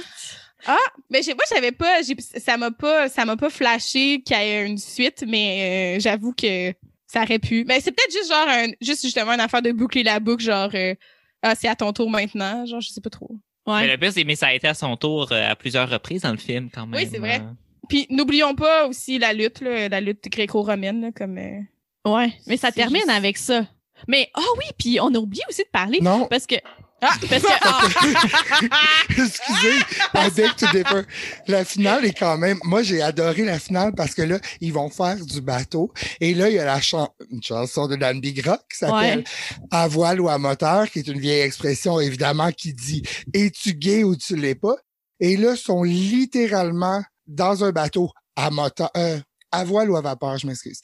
Mais j'ai- moi, j'avais pas, j'ai, ça m'a pas, ça m'a pas flashé qu'il y ait une suite, mais euh, j'avoue que ça aurait pu. Mais c'est peut-être juste genre, un, juste justement une affaire de boucler la boucle, genre, euh, ah, c'est à ton tour maintenant, genre, je sais pas trop. Mais Ouais. le pire, c'est mais ça a été à son tour euh, à plusieurs reprises dans le film quand même. Oui, c'est vrai. Euh, Puis n'oublions pas aussi la lutte, là, la lutte gréco-romaine, là, comme. euh, Ouais, mais ça termine juste- avec ça. Mais oh oui, puis on a oublié aussi de parler Non, parce que Ah, parce que ah, [laughs] excusez, I beg to differ. La finale est quand même. Moi, j'ai adoré la finale parce que là, ils vont faire du bateau. Et là, il y a la chan- une chanson de Dan Bigra qui s'appelle Ouais. À voile ou à moteur, qui est une vieille expression, évidemment, qui dit Es-tu gay ou tu l'es pas? Et là, ils sont littéralement dans un bateau à moteur, euh, à voile ou à vapeur, je m'excuse.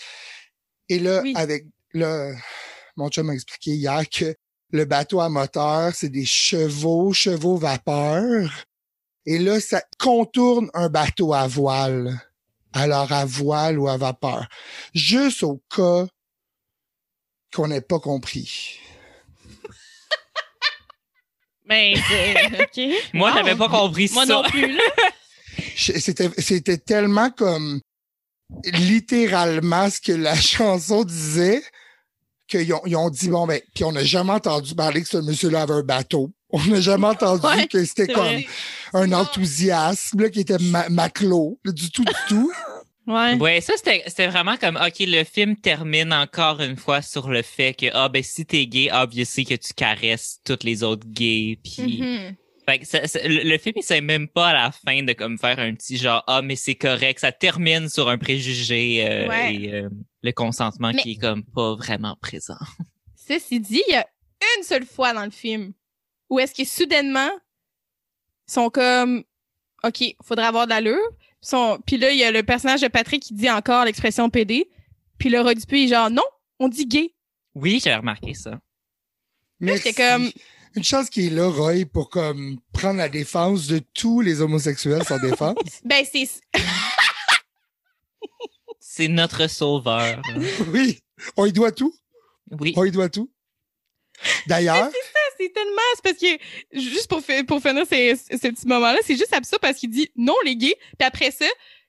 Et là, Oui. avec le, mon chum m'a expliqué hier que le bateau à moteur, c'est des chevaux, chevaux vapeur. Et là, ça contourne un bateau à voile. Alors, à voile ou à vapeur. Juste au cas qu'on n'ait pas compris. [laughs] ben c'est- OK. Moi, Wow. j'avais pas compris Moi ça. non plus là. [laughs] Je- C'était, c'était tellement comme littéralement ce que la [laughs] chanson disait qu'ils ont, ils ont dit, bon, ben, puis on n'a jamais entendu parler que ce monsieur-là avait un bateau. [laughs] On n'a jamais entendu Ouais, que c'était comme vrai. un enthousiasme là, qui était ma- maclo, là, du tout, du tout. [laughs] Ouais. Ouais, ça c'était c'était vraiment comme ok, le film termine encore une fois sur le fait que ah ben si t'es gay, obviously que tu caresses toutes les autres gays puis mhm. fait que ça- ça- le, le film il sait même pas à la fin de comme faire un petit genre ah mais c'est correct, ça termine sur un préjugé euh, Ouais. et euh, le consentement Mais- qui est comme pas vraiment présent. [laughs] Ceci dit, il y a une seule fois dans le film où est-ce que soudainement, sont comme, OK, faudrait avoir de l'allure. Sont... Puis là, il y a le personnage de Patrick qui dit encore l'expression PD. Puis le Dupuis, il est genre, non, on dit gay. Oui, j'avais remarqué ça. Merci. j'étais comme- Une chance qu'il est là, Roy, pour comme prendre la défense de tous les homosexuels sans défense. [laughs] Ben, c'est. C'est notre sauveur. [laughs] oui, on y doit tout? oui. On y doit tout? D'ailleurs, C'est tellement. C'est parce que, juste pour, pour finir ces- ce petit moment-là, c'est juste absurde parce qu'il dit non, les gays. Puis après ça,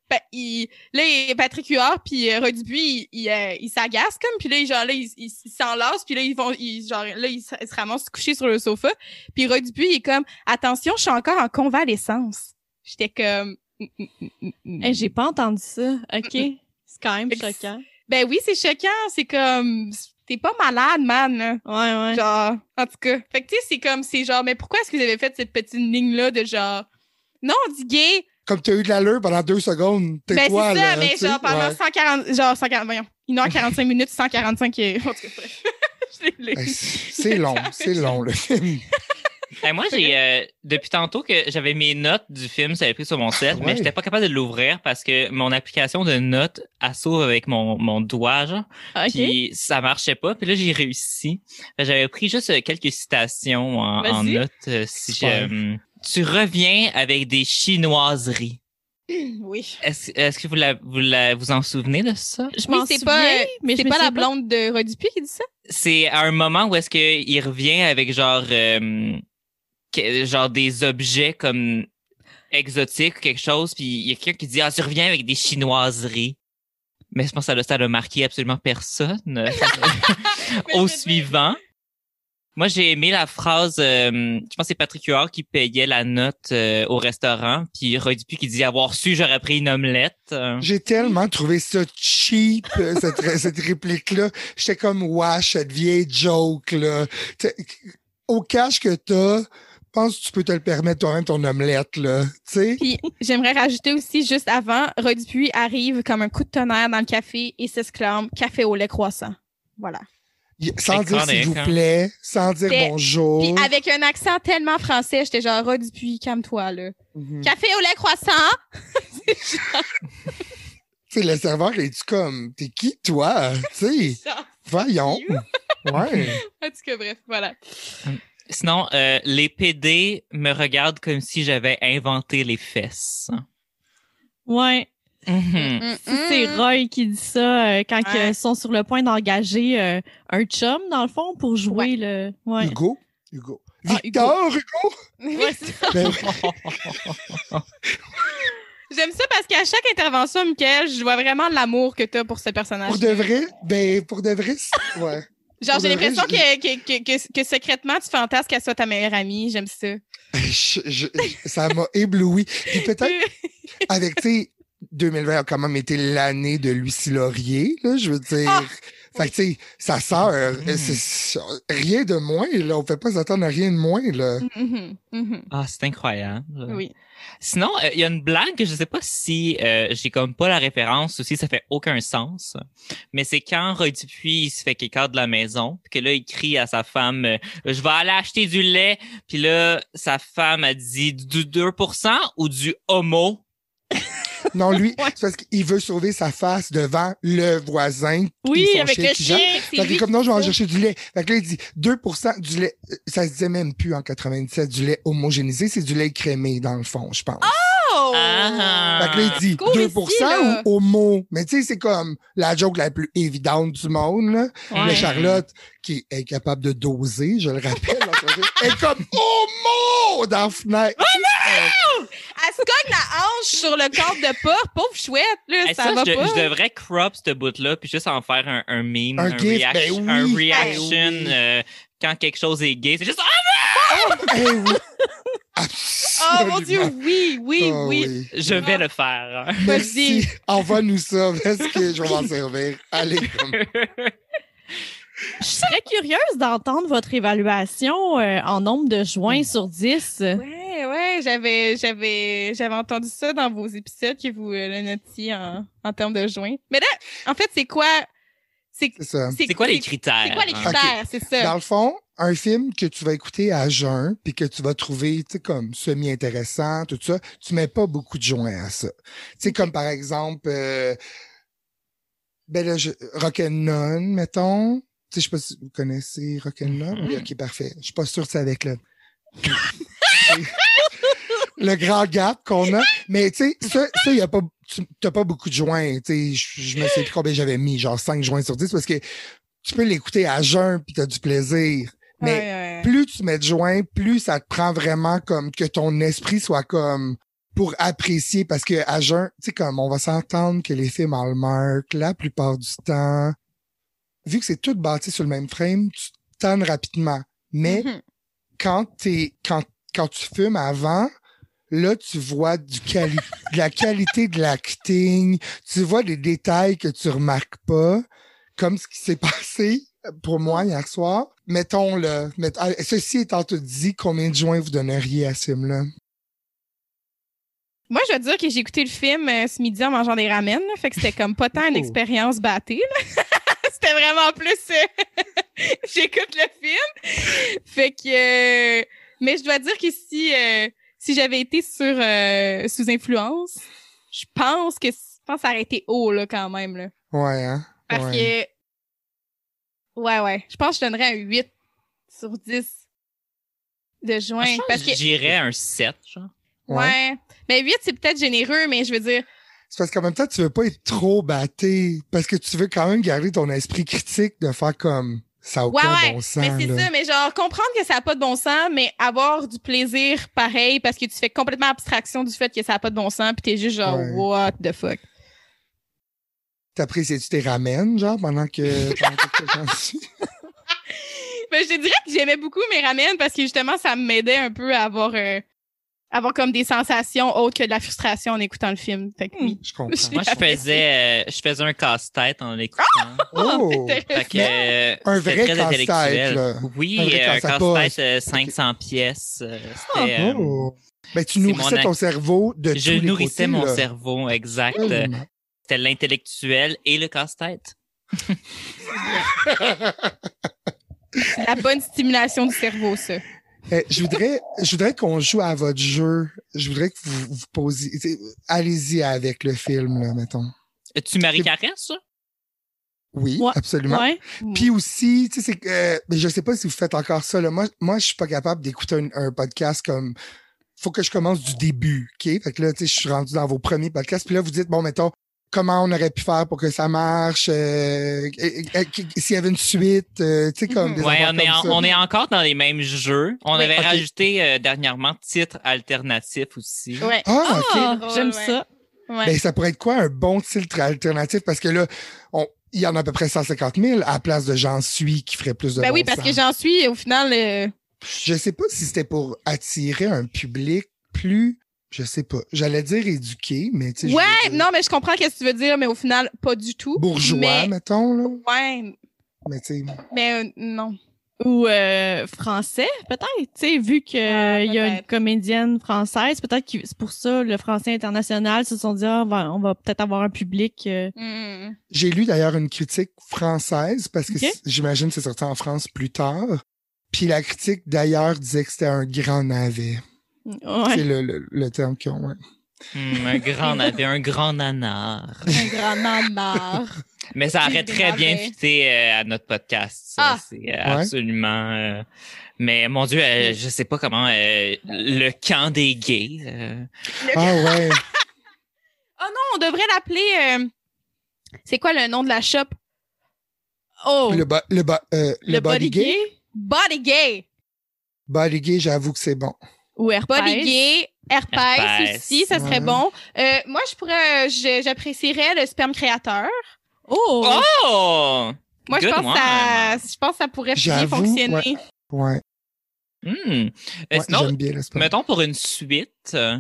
ben, il, là, Patrick Huard puis euh, Roy Dupuis, il, il, euh, il s'agace comme. Puis là, genre, là, il, il, il s'enlace. Puis là, ils vont, il, genre, là, il, se- il se ramasse couché sur le sofa. Puis Roy Dupuis, il est comme, attention, je suis encore en convalescence. J'étais comme. mm, mm, mm. Hey, j'ai pas entendu ça. OK. C'est quand même choquant. Ben oui, c'est choquant. C'est comme, t'es pas malade, man. là. Ouais, ouais. Genre, en tout cas. Fait que, tu sais, c'est comme, c'est genre, mais pourquoi est-ce que vous avez fait cette petite ligne-là de genre, non, on dit gay? comme tu as eu de l'allure pendant deux secondes, Ben, c'est ça, là. mais genre, pendant ouais. 140, genre, 140, voyons, 1h45 minutes, 145, et... en tout cas, Ben, [laughs] c'est long, c'est long, le film. [laughs] Ben, moi, j'ai euh, depuis tantôt que j'avais mes notes du film, ça avait pris sur mon set, Ouais. mais j'étais pas capable de l'ouvrir parce que mon application de notes s'ouvre avec mon, mon doigt, genre, OK. puis ça marchait pas. Puis là, j'ai réussi. J'avais pris juste euh, quelques citations en, notes. euh, si je, hum, tu reviens avec des chinoiseries. [clears throat] Oui. Est-ce est-ce que vous, la, vous, la, vous en souvenez de ça? Je Oui, m'en c'est souviens, pas, euh, mais je C'est pas la blonde de Rodupuis qui dit ça? c'est à un moment où est-ce qu'il revient avec genre euh, que- genre des objets comme exotiques ou quelque chose puis il y a quelqu'un qui dit ah tu reviens avec des chinoiseries mais je pense que ça, ça a marqué absolument personne [laughs] [laughs] au suivant moi j'ai aimé la phrase euh, je pense que c'est Patrick Huard qui payait la note euh, au restaurant puis Roy Dupuis qui dit avoir su j'aurais pris une omelette Euh, J'ai tellement trouvé ça cheap, euh, cette, cette réplique-là. J'étais comme, wesh, cette vieille joke, là. T'sais, Au cash que t'as, pense que tu peux te le permettre toi-même ton omelette, là. Tu sais? Puis j'aimerais rajouter aussi, juste avant, Roy Dupuis arrive comme un coup de tonnerre dans le café et s'exclame « Café au lait croissant ». Voilà. Y- Sans dire s'il vous hein. plaît, sans dire bonjour. Puis avec un accent tellement français, j'étais genre « Roy Dupuis, calme-toi, là. Mhm. Café au lait croissant [laughs] Tu sais, le serveur, est-tu comme, t'es qui, toi? [laughs] Tu sais, voyons. Ouais. En tout cas, bref, voilà. Sinon euh, les PD me regardent comme si j'avais inventé les fesses Ouais. Mhm. Si C'est Roy qui dit ça euh, quand Ouais. ils sont sur le point d'engager euh, un chum, dans le fond, pour jouer le. Ouais. Hugo? Hugo. Ah, Victor, Hugo? [laughs] Ouais, c'est- Ben, [laughs] J'aime ça parce qu'à chaque intervention, Michael, je vois vraiment l'amour que t'as pour ce personnage. pour de vrai, ben, pour de vrai, c'est- ouais. Genre, j'ai l'impression que, que, que, que, que secrètement, tu fantasmes qu'elle soit ta meilleure amie. J'aime ça. [laughs] Je- je- ça m'a ébloui. Puis peut-être [laughs] avec, tu sais, 2020 a quand même été l'année de Lucie Laurier, là, je veux dire. Ah! Fait que, tu sais, sa sœur, Mm. c'est rien de moins, là. On fait pas s'attendre à rien de moins, là. Mhm, mhm. Ah, c'est incroyable. Oui. Sinon, euh, il y a une blague que je sais pas si euh, j'ai comme pas la référence ou si ça fait aucun sens. Mais c'est quand Roy Dupuis il se fait quelqu'un de la maison, puis que là il crie à sa femme euh, je vais aller acheter du lait." Puis là sa femme a dit du 2% ou du homo. Non, lui, [laughs] c'est parce qu'il veut sauver sa face devant le voisin. Oui, avec le chien. gère. C'est Fait que lui comme non, je vais en chercher du lait. Fait que là, il dit 2% du lait. euh, Ça se disait même plus en 97, du lait homogénéisé. C'est du lait crémé, dans le fond, je pense. Oh! Ah. Fait que là, il dit Cool 2 ici, ou homo? Mais tu sais, c'est comme la joke la plus évidente du monde, là. Ouais. Mais Charlotte, qui est capable de doser, je le rappelle, [laughs] elle est comme homo dans la fenêtre. Elle se cogne la hanche sur le cadre de porte. Pauvre chouette, là, Hey, ça, ça, va je, pas. je devrais crop ce bout-là puis juste en faire un, un meme, Un un, gif, reac- ben oui. un Ben reaction oui. euh, quand quelque chose est gay. C'est juste ah, Eh oui. [laughs] Oh mon Dieu, oui, oui, Ah oui. je vais le faire. Merci. Envoie-nous ça parce que je vais m'en servir. Allez. comme- [laughs] Je serais curieuse d'entendre votre évaluation euh, en nombre de joints sur 10. Ouais, ouais, j'avais, j'avais, j'avais entendu ça dans vos épisodes que vous euh, le notiez en, en termes de joints. Mais là, en fait, c'est quoi, c'est, C'est ça. C'est quoi les critères? C'est quoi les critères, c'est ça. Dans le fond, un film que tu vas écouter à jeun puis que tu vas trouver, tu sais, comme semi-intéressant, tout ça, tu mets pas beaucoup de joints à ça. Tu sais, comme par exemple, euh, ben là, je, Rock'n'None, mettons. Tu sais, je sais pas si vous connaissez Rock'n'None. Oui, ok, parfait. Je suis pas sûr que c'est avec le... [laughs] le grand gap qu'on a. Mais tu sais, ça, ça, y a pas, tu t'as pas beaucoup de joints. Tu sais, je, me sais plus combien j'avais mis, genre 5 joints sur 10 parce que tu peux l'écouter à jeun puis t'as du plaisir. Mais Ouais, ouais, ouais. plus tu mets de joints, plus ça te prend vraiment comme que ton esprit soit comme pour apprécier parce que à jeun, tu sais comme on va s'entendre que les films Hallmark, la plupart du temps, vu que c'est tout bâti sur le même frame, tu tannes rapidement. Mais Mhm. quand t'es quand quand tu fumes avant, là tu vois du quali [laughs] de la qualité de l'acting, tu vois des détails que tu remarques pas, comme ce qui s'est [laughs] passé pour moi hier soir. Mettons le met- ah, ceci étant tout dit, combien de joints vous donneriez à ce film-là? Moi, je veux dire que j'ai écouté le film euh, ce midi en mangeant des ramen, là, fait que c'était comme pas tant une Oh. expérience battée. là. [laughs] c'était vraiment plus euh, [laughs] j'écoute le film. Fait que euh, Mais je dois dire que si, euh, si j'avais été sur euh, sous influence, je pense que je pense que ça aurait été haut là quand même là. Ouais, hein? Parce ouais. que Ouais ouais, je pense que je donnerais un 8 sur 10 de juin Je pense parce que que J'irais un 7, genre. ouais. Mais 8 c'est peut-être généreux mais je veux dire C'est parce qu'en même temps, tu veux pas être trop batté. Parce que tu veux quand même garder ton esprit critique de faire comme ça a Ouais, aucun ouais, bon sens. mais c'est ça, mais genre comprendre que ça a pas de bon sens, mais avoir du plaisir pareil parce que tu fais complètement abstraction du fait que ça a pas de bon sens, puis t'es juste genre Ouais. what the fuck? T'apprécies-tu tes ramen, genre, pendant que, pendant? [laughs] [laughs] Ben, je te dirais que j'aimais beaucoup mes ramen parce que justement ça m'aidait un peu à avoir euh, avoir comme des sensations autres que de la frustration en écoutant le film. Fait que oui. Je comprends. [laughs] Moi, je faisais, euh, je faisais un casse-tête en l'écoutant. [laughs] Oh! Fait que, euh, Un vrai casse-tête. Oui, Un vrai euh, casse casse-tête euh, 500 pièces. euh, C'était, euh, Oh! Ben, tu nourrissais mon ton cerveau de je tous les nourrissais côtés, mon là. cerveau, exact. Tellement. C'était l'intellectuel et le casse-tête. [laughs] C'est la bonne stimulation du cerveau, ça. Eh, je voudrais, je voudrais qu'on joue à votre jeu. Je voudrais que vous vous posiez. tu sais, Allez-y avec le film, là, mettons. Tu Marie Caresse, ça? Oui, Ouais. absolument. Ouais. Puis aussi, tu sais, c'est que, euh, mais je sais pas si vous faites encore ça. Là. Moi, moi, je suis pas capable d'écouter un, un podcast comme. Faut que je commence du début, ok? Fait que là, tu sais, je suis rendu dans vos premiers podcasts. Puis là, vous dites, bon, mettons, comment on aurait pu faire pour que ça marche euh, S'il y avait une suite, euh, tu sais, comme des Ouais, on est, comme en- ça. on est encore dans les mêmes jeux. On Oui, avait ok. rajouté euh, dernièrement titre alternatif aussi. Ouais. Ah, ok. Ah, Ouais, j'aime ouais. ça. Ouais. Ben, ça pourrait être quoi un bon titre alternatif? Parce que là, on, il y en a à peu près 150 000 à la place de J'en suis qui ferait plus de ben bon oui, parce sens. que j'en suis au final euh, Je sais pas si c'était pour attirer un public plus, je sais pas, j'allais dire éduqué, mais tu sais. Ouais, dire non, mais je comprends ce que tu veux dire, mais au final, pas du tout. Bourgeois, Mais, mettons, là. ouais, Mais tu sais. mais euh, non. Ou euh, français, peut-être. Tu sais, vu qu'il Ah, y a une comédienne française, peut-être que c'est pour ça le français international se sont dit ah, on va, on va peut-être avoir un public. euh, Mm. J'ai lu d'ailleurs une critique française parce que j'imagine que c'est sorti en France plus tard. Puis la critique d'ailleurs disait que c'était un grand navet. Ouais. C'est le, le, le terme qu'ils ont. ouais. Hmm, un grand navet, un grand nanar. [laughs] Un grand nanar. Mais ça aurait très bien fité euh, à notre podcast. ça. Ah. C'est euh, absolument. euh, mais mon Dieu, euh, je sais pas comment euh, le camp des gays. euh, Ah ouais. [laughs] Oh non, on devrait l'appeler. euh, C'est quoi le nom de la shop? Oh, le, bo- le, euh, le, body, gay? Body Gay. Body gay, j'avoue que c'est bon. Ou herpès. Body Gay. Herpès Herpès. aussi, ça serait Ouais. bon. Euh, moi, je pourrais, je- j'apprécierais le sperme créateur. Oh! Oh! Moi, je pense, que ça, je pense que ça pourrait bien fonctionner. Ouais. Hmm. Euh, ouais sinon, J'aime bien mettons pour une suite, euh,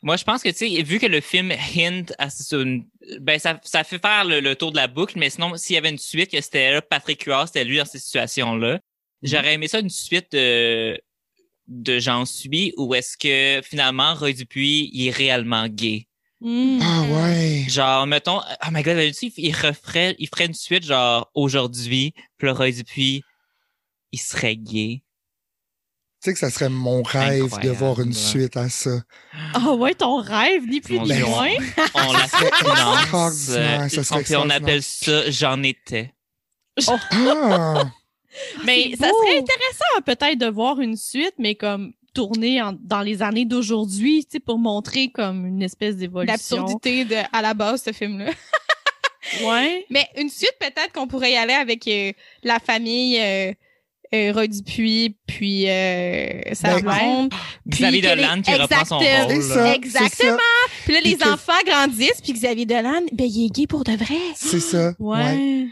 moi je pense que tu sais, vu que le film hint à une, ben ça, ça fait faire le, le tour de la boucle, mais sinon s'il y avait une suite que c'était là Patrick Huard, c'était lui dans ces situations-là, j'aurais aimé ça une suite de de j'en suis ou est-ce que finalement Roy Dupuis il est réellement gay? Mm. Ah ouais. Genre mettons, oh my god, il il referait, il ferait une suite genre aujourd'hui, puis le Roy Dupuis il serait gay. Tu sais que ça serait mon rêve de voir une suite à ça. Ah ouais, ton rêve, ni plus ni moins. On la finance, extraordinaire, ça serait on appelle ça j'en étais. Ah! Mais C'est ça beau. serait intéressant peut-être de voir une suite, mais comme tournée en- dans les années d'aujourd'hui, tu sais, pour montrer comme une espèce d'évolution. L'absurdité de, à la base, ce film-là. [laughs] Ouais. Mais une suite, peut-être qu'on pourrait y aller avec euh, la famille euh, euh, Roy Dupuis, puis euh, sa Ben, blonde. Xavier Puis les- Dolan qui reprend son rôle. ça. Exactement. ça, Puis là, Puis les que- enfants grandissent, puis Xavier Dolan, ben, il est gay pour de vrai. C'est ça. Ouais.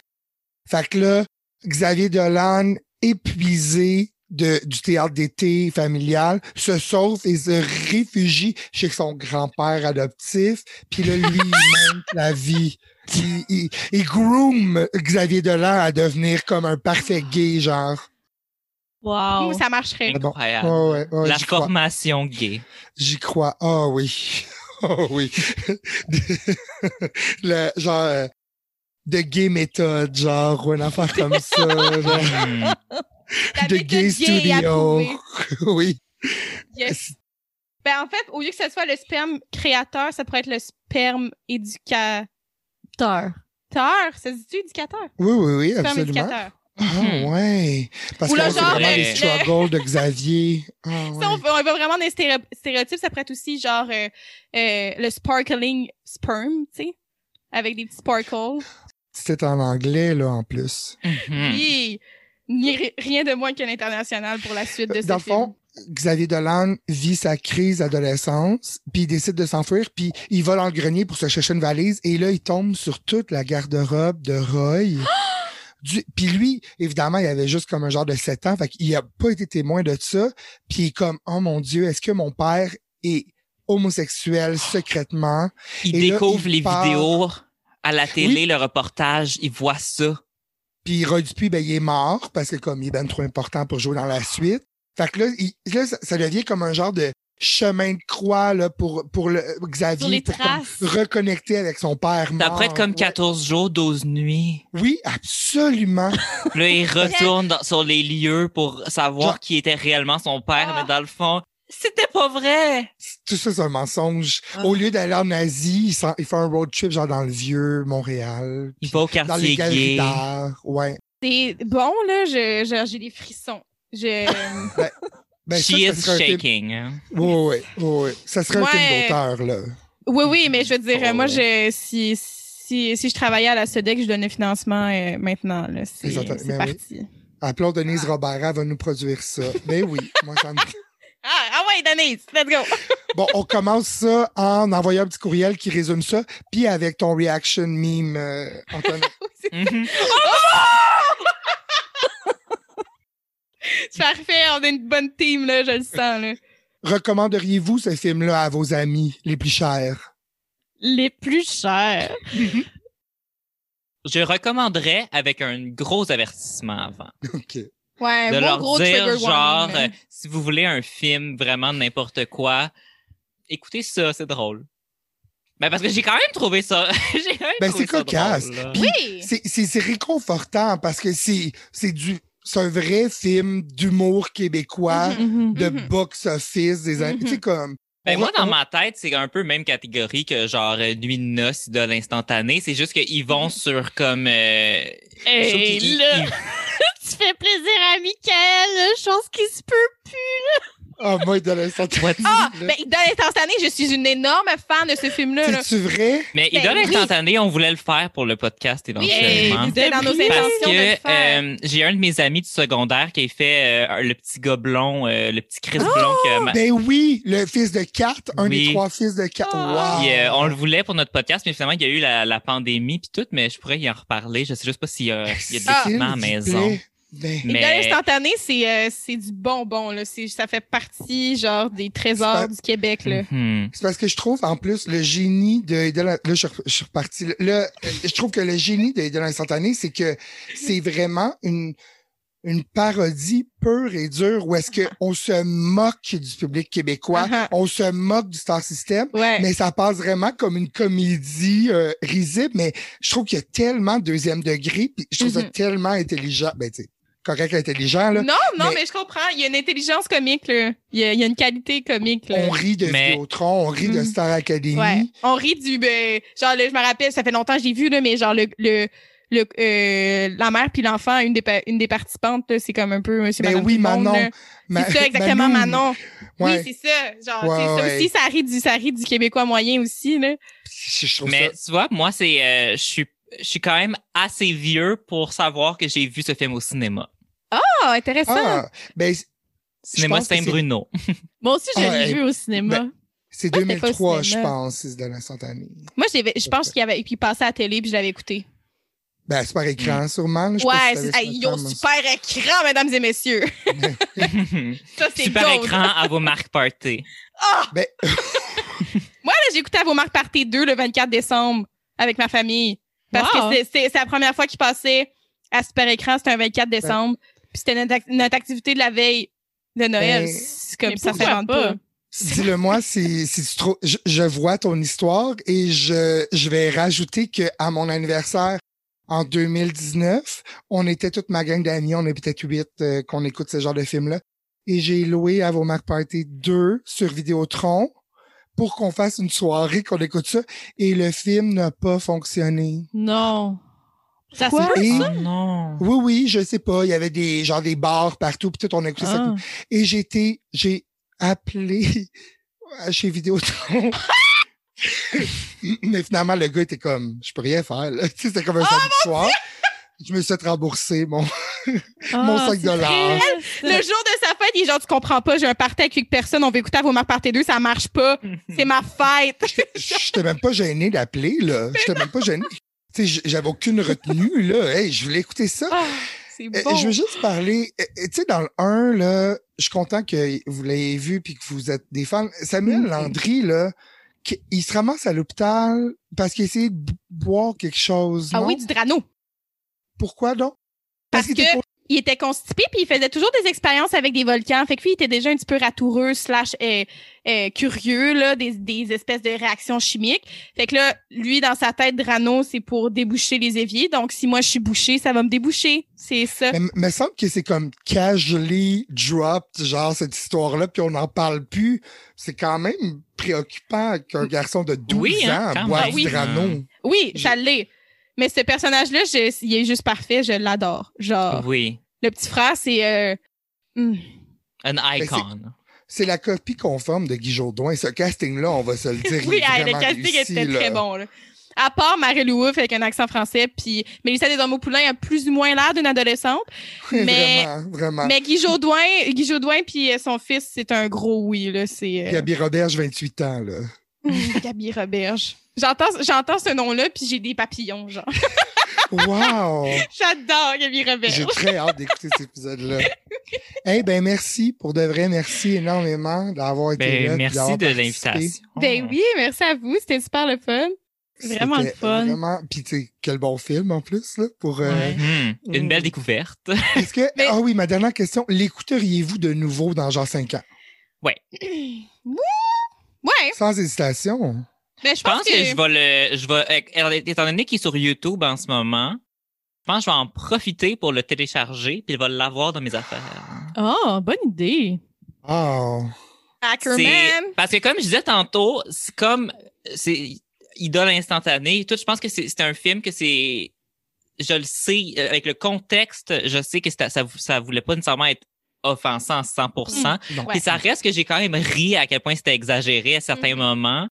Fait que là, Xavier Dolan, épuisé de, du théâtre d'été familial, se sauve et se réfugie chez son grand-père adoptif. Puis là, lui, il [laughs] monte la vie. Il, il, il groom Xavier Dolan à devenir comme un parfait gay, genre. Wow. Ça marcherait. Bon? Incroyable. Ouais, La crois. formation gay. J'y crois. Ah oui. Oh [laughs] oui. [laughs] Le, genre, euh, de gay méthode, genre, ou une affaire comme ça. [laughs] genre. La de méthode gay gay studio. approuvée. [laughs] oui. Yes. Ben, en fait, au lieu que ce soit le sperme créateur, ça pourrait être le sperme éducateur. Teur. Ça se dit éducateur? Oui, oui, oui, Sperme absolument. éducateur. Ah, ouais. Parce Ou que le c'est genre, vraiment euh, les le- struggles de Xavier. Ouais. Si on, va vraiment des stéréo- stéréotypes, ça pourrait être aussi genre euh, euh, le sparkling sperm, tu sais, avec des petits sparkles. C'était en anglais, là, en plus. Mhm. Puis, ni ri- rien de moins que l'international pour la suite de ce Dans le film. fond, Xavier Dolan vit sa crise d'adolescence, puis il décide de s'enfuir, puis il va dans le grenier pour se chercher une valise, et là, il tombe sur toute la garde-robe de Roy. [gasps] Du- Puis lui, évidemment, il avait juste comme un genre de 7 ans, fait qu'il a pas été témoin de ça, puis il est comme, oh mon Dieu, est-ce que mon père est homosexuel secrètement? Il Et là, découvre il les part- vidéos à la télé, Oui. le reportage, il voit ça. Puis Roy Dupuis, ben, il est mort parce que comme il est ben trop important pour jouer dans la suite. Fait que là, il- là ça, ça devient comme un genre de chemin de croix là, pour, pour le, Xavier Sur les pour comme traces. reconnecter avec son père Ça mort. pourrait être comme Ouais. 14 jours, 12 nuits. Oui, absolument. Là, il [laughs] retourne dans- sur les lieux pour savoir Genre- qui était réellement son père, Ah. mais dans le fond, c'était pas vrai. Tout ça, c'est un mensonge. Ah. Au lieu d'aller en Asie, il, fait un road trip genre dans le vieux Montréal. Il va au dans les quartier galeries d'art. Ouais. C'est bon, là, je, je- j'ai des frissons. Je... [laughs] Ben, ça, She ça is un film- shaking. hein. Oui, oui, oui. Ça serait un Ouais. film d'auteur, là. oui, oui, mais je veux dire, Oh, moi, je, si, si, si je travaillais à la SEDEC, je donnais financement euh, maintenant. Là, c'est, Ben oui. parti. Appelons Denise Robert, elle va nous produire ça. Ben oui, moi, ça me... [laughs] Ah, ah ouais, Denise, let's go! [laughs] Bon, on commence ça en envoyant un petit courriel qui résume ça, puis avec ton reaction meme, euh, Antoine. [laughs] Mhm. C'est [laughs] parfait, on a une bonne team, là, je le sens, là. Recommanderiez-vous ce film-là à vos amis les plus chers? Les plus chers? Je recommanderais avec un gros avertissement avant. OK. Ouais, de bon leur gros dire, genre, warning, euh, si vous voulez un film vraiment de n'importe quoi, écoutez ça, c'est drôle. Ben parce que j'ai quand même trouvé ça. [laughs] j'ai Ben, c'est cocasse. drôle, Oui! C'est, réconfortant parce que c'est, c'est du, c'est un vrai film d'humour québécois, Mhm. de Mhm. box-office, des, Mhm. tu sais, comme. Ben moi, dans on- ma tête, c'est un peu même catégorie que genre euh, Nuit de noces, de l'instantané. C'est juste qu'ils vont sur comme... Euh, Hey, là, fais plaisir à Michael, chose qui se peut. Ah, moi, de l'instant. Ah, ben, dans l'instantané, je suis une énorme fan de ce film-là. là. C'est-tu vrai? Mais Ben Idole oui. instantané, on voulait le faire pour le podcast Oui, éventuellement. c'était dans nos Parce Parce intentions de le que euh, j'ai un de mes amis du secondaire qui a fait euh, le petit gobelon, euh, le petit Chris blond que ma- Ben oui, le fils de Kat, un Oui. des trois fils de Kat. Wow. Euh, on le voulait pour notre podcast, mais finalement, il y a eu la, la pandémie puis tout, mais je pourrais y en reparler. Je sais juste pas s'il y a, il y a des équipements à la maison. plaît. Ben, Mais l'instantané, c'est euh, c'est du bonbon. Là. C'est- Ça fait partie genre des trésors pas- du Québec. Là. Mhm. C'est parce que je trouve, en plus, le génie de, de la- là, je, suis re- je suis reparti. Là, je trouve que le génie de, de l'instantané, c'est que c'est vraiment une, une parodie pure et dure où est-ce que on se moque du public québécois, Uh-huh. on se moque du Star System, Ouais. mais ça passe vraiment comme une comédie euh, risible, mais je trouve qu'il y a tellement de deuxième degré, puis je trouve ça Mhm. tellement intelligent, ben tu sais, correct intelligent, là. Non, non, mais- mais... je comprends. Il y a une intelligence comique. Là. Il, y a, il y a une qualité comique. Là. On rit de Mais- Vidéotron, on rit de Mhm. Star Academy. Ouais. On rit du ben, genre là, je me rappelle, ça fait longtemps que j'ai vu là, mais genre le le le euh, la mère puis l'enfant, une des une des participantes, là, c'est comme un peu monsieur Ben madame oui, le monde, Manon. Ma- C'est ça [laughs] exactement. Manon. Ouais. Oui, c'est ça. Genre Ouais, c'est ça aussi ça rit du ça rit du québécois moyen aussi là. Je, je trouve Mais ça. tu vois, moi, c'est, euh, je suis, je suis quand même assez vieux pour savoir que j'ai vu ce film au cinéma. Ah, intéressant. Ah, ben, Cinéma Saint-Bruno. [laughs] Moi aussi, je Ah, l'ai vu au cinéma. ben, c'est Moi, c'était pas au 2003, je pense, c'est de l'instantané. Moi, je, pense qu'il y avait puis passait à la télé puis je l'avais écouté. Ben, c'est par écran, sûrement. je sais Ouais, ils ont super écran mesdames et messieurs. [laughs] Ça c'est Super gold. écran à vos marques party. Ah! Ben, [laughs] Moi, là, j'ai écouté à vos marques Party 2 le 24 décembre avec ma famille. Parce Wow. que c'est- c'est c'est la première fois qu'il passait à Super Écran, c'était un 24 décembre. Puis c'était notre, notre activité de la veille de Noël. Ben, C'est comme ça demande pas? pas. Dis-le moi si, si tu trouves. Je, je vois ton histoire et je, je vais rajouter que à mon anniversaire en 2019, on était toute ma gang d'amis, on est peut-être huit euh, qu'on écoute ce genre de film-là. et j'ai loué à vos Mark Party 2 sur Vidéotron pour qu'on fasse une soirée, qu'on écoute ça, et le film n'a pas fonctionné. Non. Ça Quoi? Et- Oh non. Oui, oui, je sais pas, il y avait des, genre des bars partout, puis tout, on a écouté ça. Ah. Et j'ai été, j'ai appelé [laughs] chez Vidéotron. Mais finalement, le gars était comme, je peux rien faire, là. Tu sais, c'était comme un samedi soir. Je me suis fait rembourser mon, [laughs] mon Ah, 5 c'est dollars. Le jour de fête, il est genre, tu comprends pas, j'ai un party avec huit personnes, on veut écouter à vos marques party 2, ça marche pas. C'est ma fête. J'étais même pas gêné d'appeler, là. [laughs] J'étais même pas gêné. Tu sais, j'avais aucune retenue, là. Hey, je voulais écouter ça. Ah, c'est bon. Je veux juste parler, tu sais, dans le 1, là, je suis content que vous l'ayez vu puis que vous êtes des fans. Samuel Mhm. Landry, là, il se ramasse à l'hôpital parce qu'il essayait de boire quelque chose. Ah non? oui, du drano. Pourquoi donc? Parce qu'il que il était constipé puis il faisait toujours des expériences avec des volcans. Fait que lui, il était déjà un petit peu ratoureux slash euh, euh, curieux là, des, des espèces de réactions chimiques. Fait que là, lui dans sa tête, Drano, c'est pour déboucher les éviers. Donc si moi je suis bouché, ça va me déboucher. C'est ça. Mais me semble que c'est comme casually dropped, genre, cette histoire-là, puis on n'en parle plus. C'est quand même préoccupant qu'un garçon de 12 Oui, hein, ans boive du Oui. Drano. Oui, ça l'est. Mais ce personnage-là, il est juste parfait. Je l'adore. Genre, Oui. le petit frère, c'est euh, hmm. An icon. C'est la copie conforme de Guy. Ce casting-là, on va se le dire, [laughs] il Oui, est ah, le casting réussi, était là. très bon. Là. À part Marie-Lou Wolfe avec un accent français, puis Mélissa Desormeaux-Poulain a plus ou moins l'air d'une adolescente. [laughs] Oui, Mais- Vraiment, vraiment. Mais Guy Jodoin, Guy Jodoin puis euh, son fils, c'est un gros oui. Là, c'est euh, [laughs] Gabi Roberge, 28 ans, là. Gabi Roberge. J'entends, j'entends ce nom-là, puis j'ai des papillons, genre. [laughs] Wow! J'adore Gabi Roberge. J'ai très hâte d'écouter cet épisode-là. [laughs] Eh ben merci, pour de vrai, merci énormément d'avoir été Ben, là. merci d'avoir de l'invitation. Ben oui, merci à vous, c'était super le fun. Vraiment le fun. Vraiment, puis tu sais, quel bon film en plus, là, pour... euh, Ouais. Hmm, Une belle découverte. [laughs] Est-ce que... Mais- Ah oui, ma dernière question, l'écouteriez-vous de nouveau dans genre 5 ans? [clears throat] Ouais. Sans hésitation. Ben, je pense que, je vais le, je vais, euh, étant donné qu'il est sur YouTube en ce moment, je pense que je vais en profiter pour le télécharger puis je vais l'avoir dans mes affaires. Oh, bonne idée. Oh. Ackerman. Parce que comme je disais tantôt, c'est comme, c'est idole instantanée. Tout, je pense que c'est c'est un film que c'est, je le sais, euh, avec le contexte, je sais que ça, ça voulait pas nécessairement être offensant à 100%. Non. Ouais. Puis ça reste que j'ai quand même ri à quel point c'était exagéré à certains Mhm. moments.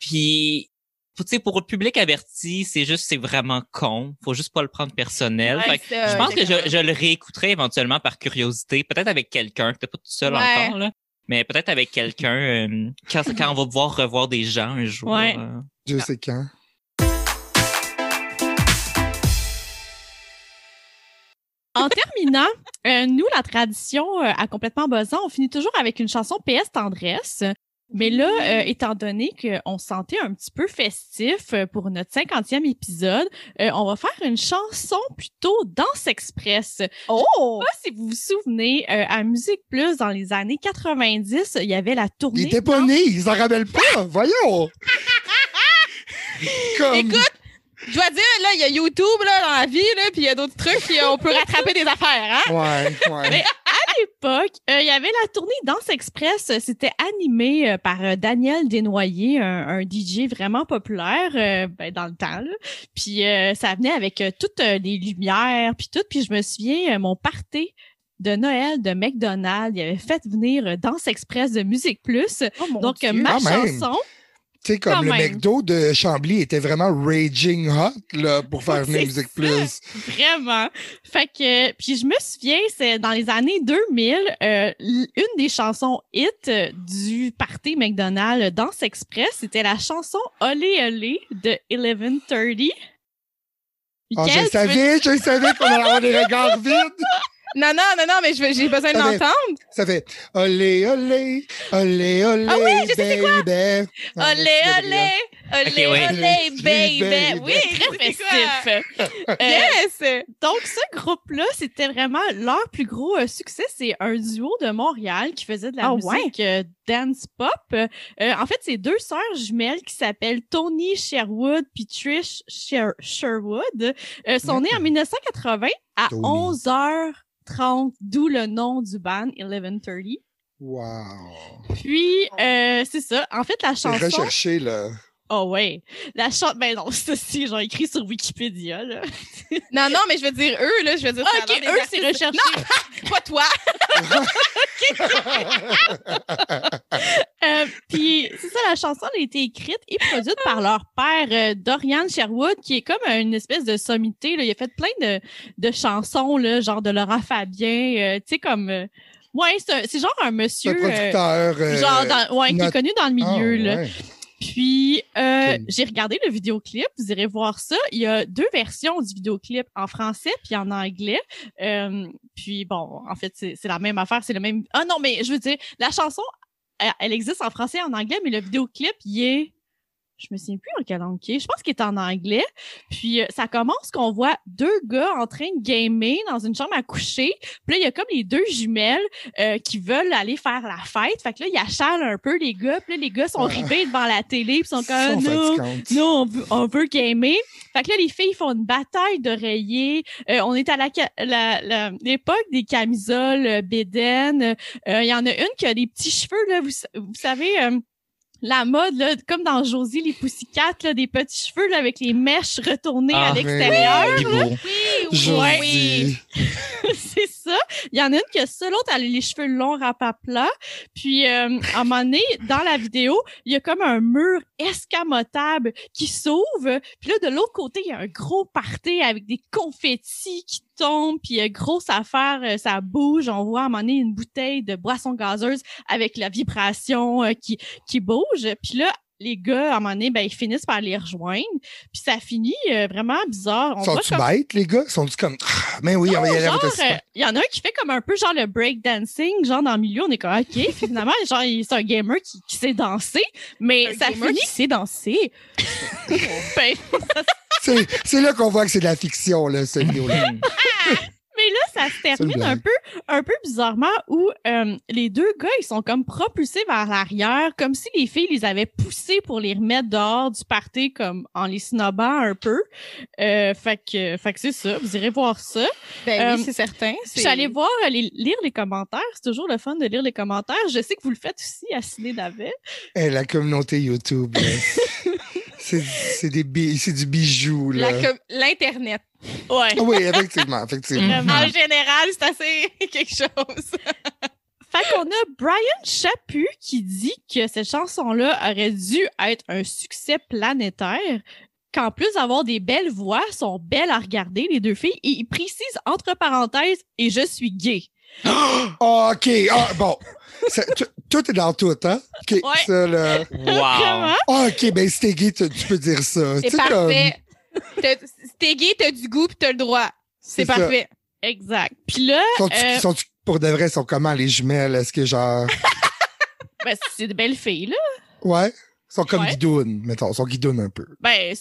Puis, tu sais, pour le public averti, c'est juste, c'est vraiment con. Faut juste pas le prendre personnel. Ouais, Fait que ça, je pense que je, je le réécouterai éventuellement par curiosité, peut-être avec quelqu'un, peut-être pas tout seul Ouais. encore, là. Mais peut-être avec quelqu'un euh, quand, [laughs] quand on va pouvoir revoir des gens un jour. Ouais. euh. Dieu sait quand. En terminant, euh, nous, la tradition euh, à complètement buzzant, on finit toujours avec une chanson PS Tendresse. Mais là, euh, étant donné qu'on se sentait un petit peu festif euh, pour notre 50e épisode, euh, on va faire une chanson plutôt Danse Express. Oh! Je sais pas si vous vous souvenez, euh, à Musique Plus, dans les années 90, il y avait la tournée... Il était pas Danse- né, il s'en rappelle pas. Voyons! [laughs] Comme... Écoute, je dois dire, là, il y a YouTube, là, dans la vie, là, puis il y a d'autres trucs, puis on peut rattraper des affaires, hein? Ouais, ouais. Mais à l'époque, euh, il y avait la tournée Danse Express. C'était animé euh, par euh, Daniel Desnoyers, un, un DJ vraiment populaire euh, ben, dans le temps. là. Puis ça venait avec toutes les lumières, puis tout. Puis je me souviens, mon party de Noël de McDonald's, il avait fait venir Danse Express de Musique Plus. Oh, mon Donc Dieu. ma même. Tu sais, Quand comme le même. McDo de Chambly était vraiment raging hot, là, pour faire [laughs] venir Musique. Plus. Vraiment. Fait que, puis je me souviens, c'est dans les années 2000, euh, une des chansons hit euh, du party McDonald's Danse Express, c'était la chanson Olé Olé de 1130. Ah, Michael, je veux- savais, je savais qu'on allait avoir des regards vides. [laughs] Non, non, non, non, mais je veux- j'ai besoin de Ça fait- l'entendre. Ça fait olé, olé, olé, olé, Ah oui, je sais c'est quoi. baby. Ah, Olé, olé, olé, olé, baby. Baby. Oui, très festif. Euh, Yes! Donc, ce groupe-là, c'était vraiment leur plus gros euh, succès. C'est un duo de Montréal qui faisait de la Ah musique euh, dance pop. Euh, en fait, c'est deux sœurs jumelles qui s'appellent Tony Sherwood puis Trish Sher- Sherwood. Euh, sont Mhm. nées en 1980 à Tony. 11h30 11h30, d'où le nom du band 1130. Wow. Puis, euh, c'est ça. En fait, la chanson... recherché, là. Oh ouais. La chanson... Ben non, [laughs] ça aussi, j'ai écrit sur Wikipédia, là. [laughs] Non, non, mais je veux dire eux, là, je veux dire. ça a ok, eux, c'est recherché. [laughs] Pas toi. Euh, puis c'est ça, la chanson a été écrite et produite par leur père euh, Dorian Sherwood, qui est comme une espèce de sommité. Là. Il a fait plein de, de chansons, là, genre de Laurent Fabien, euh, tu sais comme. euh, ouais, c'est un- c'est genre un C'est un monsieur. euh, producteur. euh, genre dans, ouais, qui est connu dans le milieu. ah, là. ouais. Puis euh, j'ai regardé le vidéoclip, vous irez voir ça. Il y a deux versions du vidéoclip en français puis en anglais. Euh, puis bon, en fait, c'est c'est la même affaire, c'est le même. Ah non, mais je veux dire, la chanson, elle, elle existe en français et en anglais, mais le vidéoclip, il est. Je me souviens plus en quelle langue. Je pense qu'il est en anglais. Puis euh, ça commence qu'on voit deux gars en train de gamer dans une chambre à coucher. Puis là, il y a comme les deux jumelles euh, qui veulent aller faire la fête. Fait que là, ils achalent un peu les gars. Puis là, les gars sont Ah. rivés devant la télé. Puis sont comme, non, non, on veut, on veut gamer. Fait que là, les filles font une bataille d'oreillers. Euh, on est à la la- des camisoles euh, bédaines. Euh, Il y en a une qui a des petits cheveux, là, vous, vous savez... la mode, là, comme dans Josie les Pussycat, là, des petits cheveux là, avec les mèches retournées à Ah, l'extérieur. Josy. [laughs] c'est ça. Il y en a une qui a ça, l'autre elle a les cheveux longs rap à plat. Puis euh, à un moment donné, dans la vidéo, il y a comme un mur escamotable qui s'ouvre. Puis là, de l'autre côté, il y a un gros party avec des confettis qui tombent. Puis euh, grosse affaire, euh, ça bouge. On voit à un moment donné une bouteille de boisson gazeuse avec la vibration euh, qui, qui bouge. Puis là, les gars, à un moment donné, ben, ils finissent par les rejoindre. Puis ça finit euh, vraiment bizarre. Sont-tu comme bêtes, les gars? Sont-tu comme. Ah, Mais oui, on va y aller le euh, il y en a un qui fait comme un peu genre le break dancing, genre dans le milieu, on est comme OK, [laughs] finalement genre il- c'est un gamer qui, qui sait danser, mais Un ça finit qui sait danser. [laughs] [laughs] ben, C'est c'est là qu'on voit que c'est de la fiction, là, cette vidéo-là. Mais là ça se termine un peu un peu bizarrement où euh, les deux gars ils sont comme propulsés vers l'arrière comme si les filles les avaient poussés pour les remettre dehors du party comme en les snobant un peu. Euh, fait que fait que c'est ça, vous irez voir ça. Ben Euh, oui, c'est certain. Je suis allée voir euh, les, lire les commentaires. C'est toujours le fun de lire les commentaires. Je sais que vous le faites aussi à Ciné Davet. Eh, la communauté YouTube. [laughs] C'est des bi- du bijou, là. L'Internet. Ouais. Ah oui, effectivement, effectivement. En général, c'est assez [laughs] quelque chose. Fait qu'on a Brian Chaput qui dit que cette chanson-là aurait dû être un succès planétaire. Qu'en plus d'avoir des belles voix, sont belles à regarder, les deux filles. Et il précise entre parenthèses, et je suis gay. Ah, OK. Ah, bon. Tu- Tout est dans tout, hein? OK, Ouais. ça, là. Wow. Ah, OK, ben si t'es gay, tu, peux dire ça. C'est sais, comme- parfait. T'as- Si t'es gay, t'as du goût pis t'as le droit. C'est ça. parfait. Exact. Puis là, Sont-tu, euh, pour de vrai, sont comment les jumelles? Est-ce que genre? [laughs] ben, c'est de belles filles, là. Ouais? Ils sont comme Ouais. guidounes, mettons. Ils sont guidounes un peu. Ben,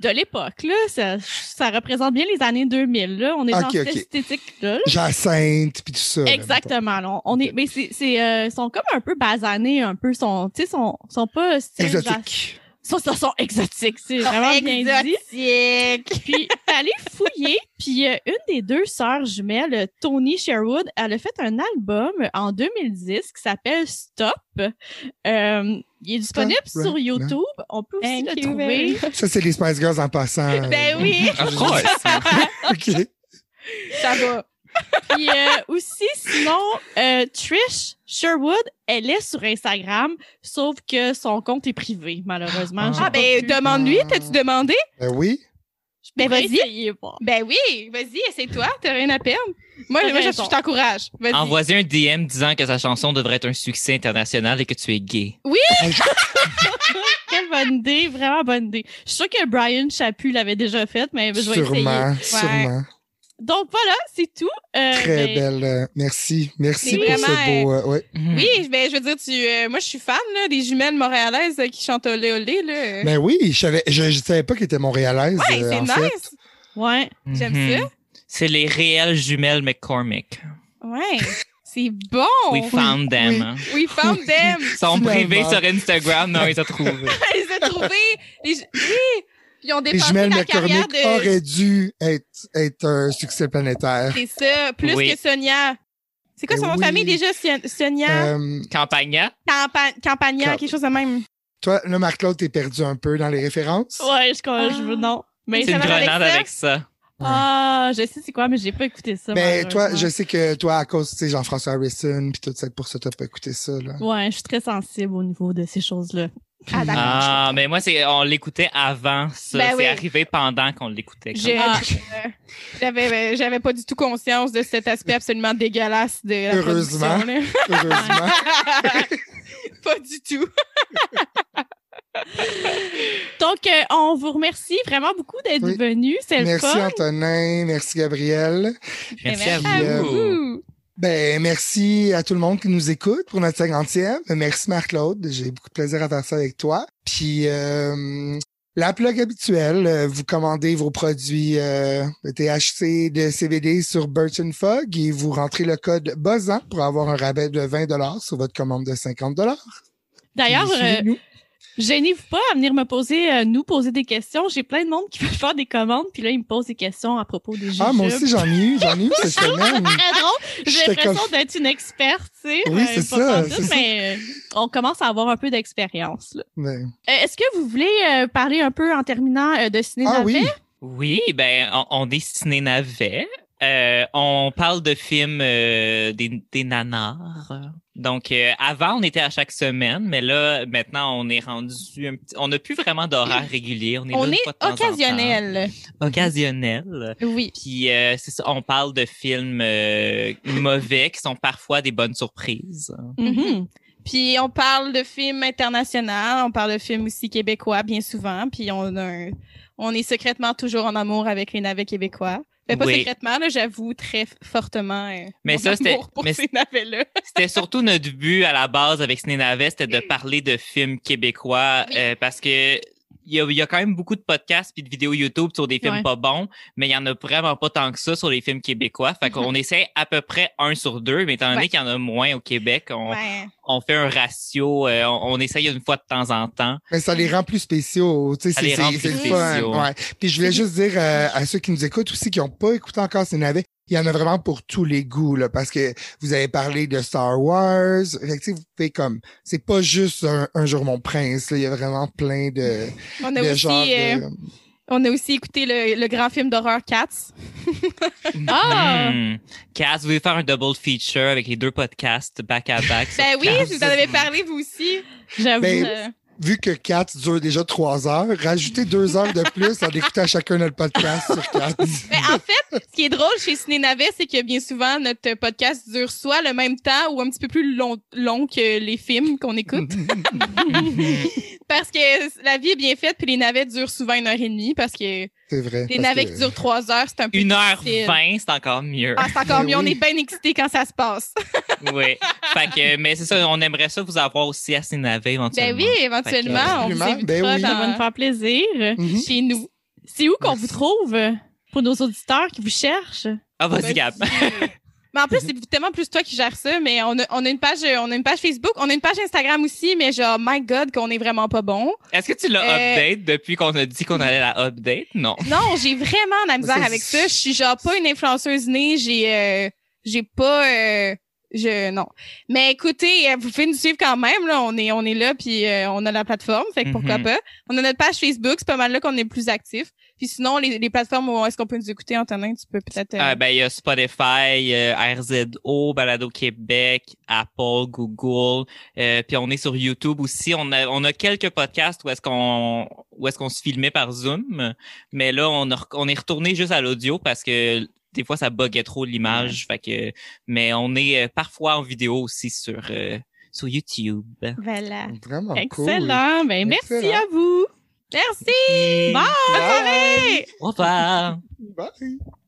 de l'époque, là. Ça, ça représente bien les années 2000, là. On est dans cette esthétique-là. là. Jacinthe, puis tout ça. Exactement. là. On, est, mais c'est, c'est, euh, sont comme un peu basanés, un peu, sont, tu sais, sont, sont pas style Exotique. Sont, sont, sont exotiques, c'est vraiment bien dit. Exotique. Puis, allez fouiller. Puis, euh, une des deux sœurs jumelles, euh, Tony Sherwood, elle a fait un album en 2010 qui s'appelle Stop. Euh, il est disponible Stop sur right YouTube. On peut aussi Thank le trouver. Ça, c'est les Spice Girls en passant. Ben oui. [laughs] [laughs] OK. ça va. Puis euh, aussi, sinon, euh, Trish Sherwood, elle est sur Instagram, sauf que son compte est privé, malheureusement. Ah ben, demande-lui. T'as-tu demandé? Ben oui. Ben vas-y. Ben oui, vas-y, essaie-toi. T'as rien à perdre. Moi, moi je, t'encourage. Envoie-y un DM disant que sa chanson devrait être un succès international et que tu es gay. [laughs] Quelle bonne idée, vraiment bonne idée. Je suis sûre que Brian Chaput l'avait déjà faite, mais je vais essayer. Sûrement, sûrement. Donc voilà, c'est tout. Euh, Très ben, belle. euh, merci. Merci pour vraiment, ce beau. euh, ouais. Mhm. Oui, ben, je veux dire, tu, euh, moi, je suis fan là, des jumelles montréalaises euh, qui chantent olé olé. Là. Ben oui, je savais, je, je savais pas qu'elle était montréalaise. ouais, c'est nice. fait. Ouais. J'aime Mhm. ça. C'est les réelles jumelles McCormick. Ouais, c'est bon. We found them. oui. hein. We found them. Ils sont privés sur Instagram, non, ils ont trouvé. [laughs] Les a trouvés. Les Oui. Puis on dépassé la carrière McCormick de... auraient dû être, être un succès planétaire. C'est ça, plus Oui. que Sonia. C'est quoi Eh son nom de oui. famille déjà? Son- Sonia Euh, Campagna. Campa- Campagna, Camp- quelque chose de même. toi, là, Marc-Claude, t'es perdu un peu dans les références? Ouais, je, crois- je Ah. veux, non. Mais C'est ça une avec grenade ça? avec ça. Ah, je sais c'est quoi, mais j'ai pas écouté ça. Mais Ben, toi, malheureusement. je sais que toi, à cause, tu sais, Jean-François Harrison, puis tout ça, pour ça, t'as pas écouté ça, là. Ouais, je suis très sensible au niveau de ces choses-là. Ah. Ah, mais moi, c'est, on l'écoutait avant ça. Ben c'est oui. arrivé pendant qu'on l'écoutait. [laughs] J'avais, euh, j'avais pas du tout conscience de cet aspect absolument dégueulasse de la Heureusement. Heureusement. [laughs] pas du tout. [laughs] Donc, euh, on vous remercie vraiment beaucoup d'être Oui. venus. C'est le merci fun. Antonin, merci Gabriel. Merci à Merci à vous. vous. Ben, merci à tout le monde qui nous écoute pour notre 50e. Merci Marc-Claude, j'ai beaucoup de plaisir à faire ça avec toi. Puis, euh, la plug habituelle, euh, vous commandez vos produits euh, de THC, de CBD sur Burton Fog et vous rentrez le code BOZAN pour avoir un rabais de 20 sur votre commande de 50 D'ailleurs, euh. Gênez-vous pas à venir me poser, euh, nous poser des questions. J'ai plein de monde qui veut faire des commandes, puis là, ils me posent des questions à propos des jujubes. ah, moi aussi, j'en ai eu, j'en ai eu [laughs] cette semaine. très drôle. J'ai l'impression comme- d'être une experte, tu sais. Oui, Euh, c'est ça. Mais euh, on commence à avoir un peu d'expérience. là. Ben, Euh, Est-ce que vous voulez euh, parler un peu en terminant euh, de ciné ah oui, Oui, ben, on, on est ciné navet. Euh, on parle de films euh, des, des nanars. Donc, euh, avant, on était à chaque semaine, mais là, maintenant, on est rendu un petit... On n'a plus vraiment d'horaire [clears throat] régulier. On est, On là une est fois de temps en temps. occasionnel. Occasionnel. Oui. Puis, euh, c'est ça, on parle de films euh, mauvais qui sont parfois des bonnes surprises. Mhm. Puis on parle de films internationaux, on parle de films aussi québécois bien souvent, puis on a un- on est secrètement toujours en amour avec les navets québécois. Mais pas Oui. secrètement, là, j'avoue très fortement euh, Mais mon ça, c'était- amour pour mais ces navets-là. [laughs] C'était surtout notre but à la base avec Ciné Navet, c'était de parler de films québécois Oui. euh, parce que il y a, il y a quand même beaucoup de podcasts puis de vidéos YouTube sur des films Ouais. pas bons, mais il y en a vraiment pas tant que ça sur les films québécois. Fait qu'on [laughs] essaie à peu près un sur deux, mais étant donné Ouais. qu'il y en a moins au Québec, on, Ouais. on fait un ratio, euh, on, on essaye une fois de temps en temps. mais ça les rend plus spéciaux. Tu sais, Ça c'est les rend c'est- c'est plus le fun. spéciaux. Ouais. Puis je voulais juste dire euh, à ceux qui nous écoutent aussi, qui n'ont pas écouté encore ces navets, il y en a vraiment pour tous les goûts, là, parce que vous avez parlé de Star Wars. Fait que, tu sais, vous pouvez comme, c'est pas juste un, un jour mon prince, là. Il y a vraiment plein de, [laughs] On a de aussi genres euh, on a aussi écouté le, le grand film d'horreur Cats. [laughs] Ah! Hmm. Cass, vous voulez faire un double feature avec les deux podcasts back à back? sur Ben oui, Cats? vous en avez parlé vous aussi. J'avoue. Ben, Euh, Vu que 4 dure déjà trois heures, rajoutez deux heures de plus en écoutant chacun notre podcast sur 4. Mais en fait, ce qui est drôle chez Ciné Navet, c'est que bien souvent, notre podcast dure soit le même temps ou un petit peu plus long, long que les films qu'on écoute. [laughs] parce que la vie est bien faite, puis les navets durent souvent une heure et demie, parce que C'est vrai. les navets que- qui durent trois heures, c'est un peu Une heure vingt, c'est encore mieux. Ah, c'est encore Ben mieux. On est bien excités quand ça se passe. [laughs] Oui. Fait que, mais c'est ça, on aimerait ça vous avoir aussi à Ciné-Navet Ben éventuellement. oui, éventuellement, on vous ben oui. Ça va nous faire plaisir. Mhm. chez nous. C'est où qu'on Merci. vous trouve pour nos auditeurs qui vous cherchent? Ah, vas-y, Gab. [laughs] Mais en plus, c'est tellement plus toi qui gères ça, mais on a, on a une page, on a une page Facebook, on a une page Instagram aussi, mais genre, my God, qu'on est vraiment pas bon. Est-ce que tu l'as Euh, update depuis qu'on a dit qu'on allait la update? Non. [laughs] Non, j'ai vraiment de la misère avec ça. Je suis genre pas une influenceuse née. J'ai, euh, j'ai pas, euh, je, non. Mais écoutez, euh, vous pouvez nous suivre quand même. Là, on est, on est là, puis euh, on a la plateforme. Fait que pourquoi Mhm. pas. On a notre page Facebook. C'est pas mal là qu'on est plus actif. Puis sinon, les, les plateformes où est-ce qu'on peut nous écouter, Antonin, tu peux peut-être. euh, Ah, ben, il y a Spotify, euh, RZO, Balado Québec, Apple, Google, euh, puis on est sur YouTube aussi. On a, on a quelques podcasts où est-ce qu'on, où est-ce qu'on se filmait par Zoom, mais là, on, a on est retourné juste à l'audio parce que des fois, ça buguait trop l'image. Fait que, mais on est euh, parfois en vidéo aussi sur, euh, sur YouTube. Voilà. Vraiment cool. Excellent. Ben, merci Excellent. à vous. Merci. Bye. Bye. Au revoir. Bye.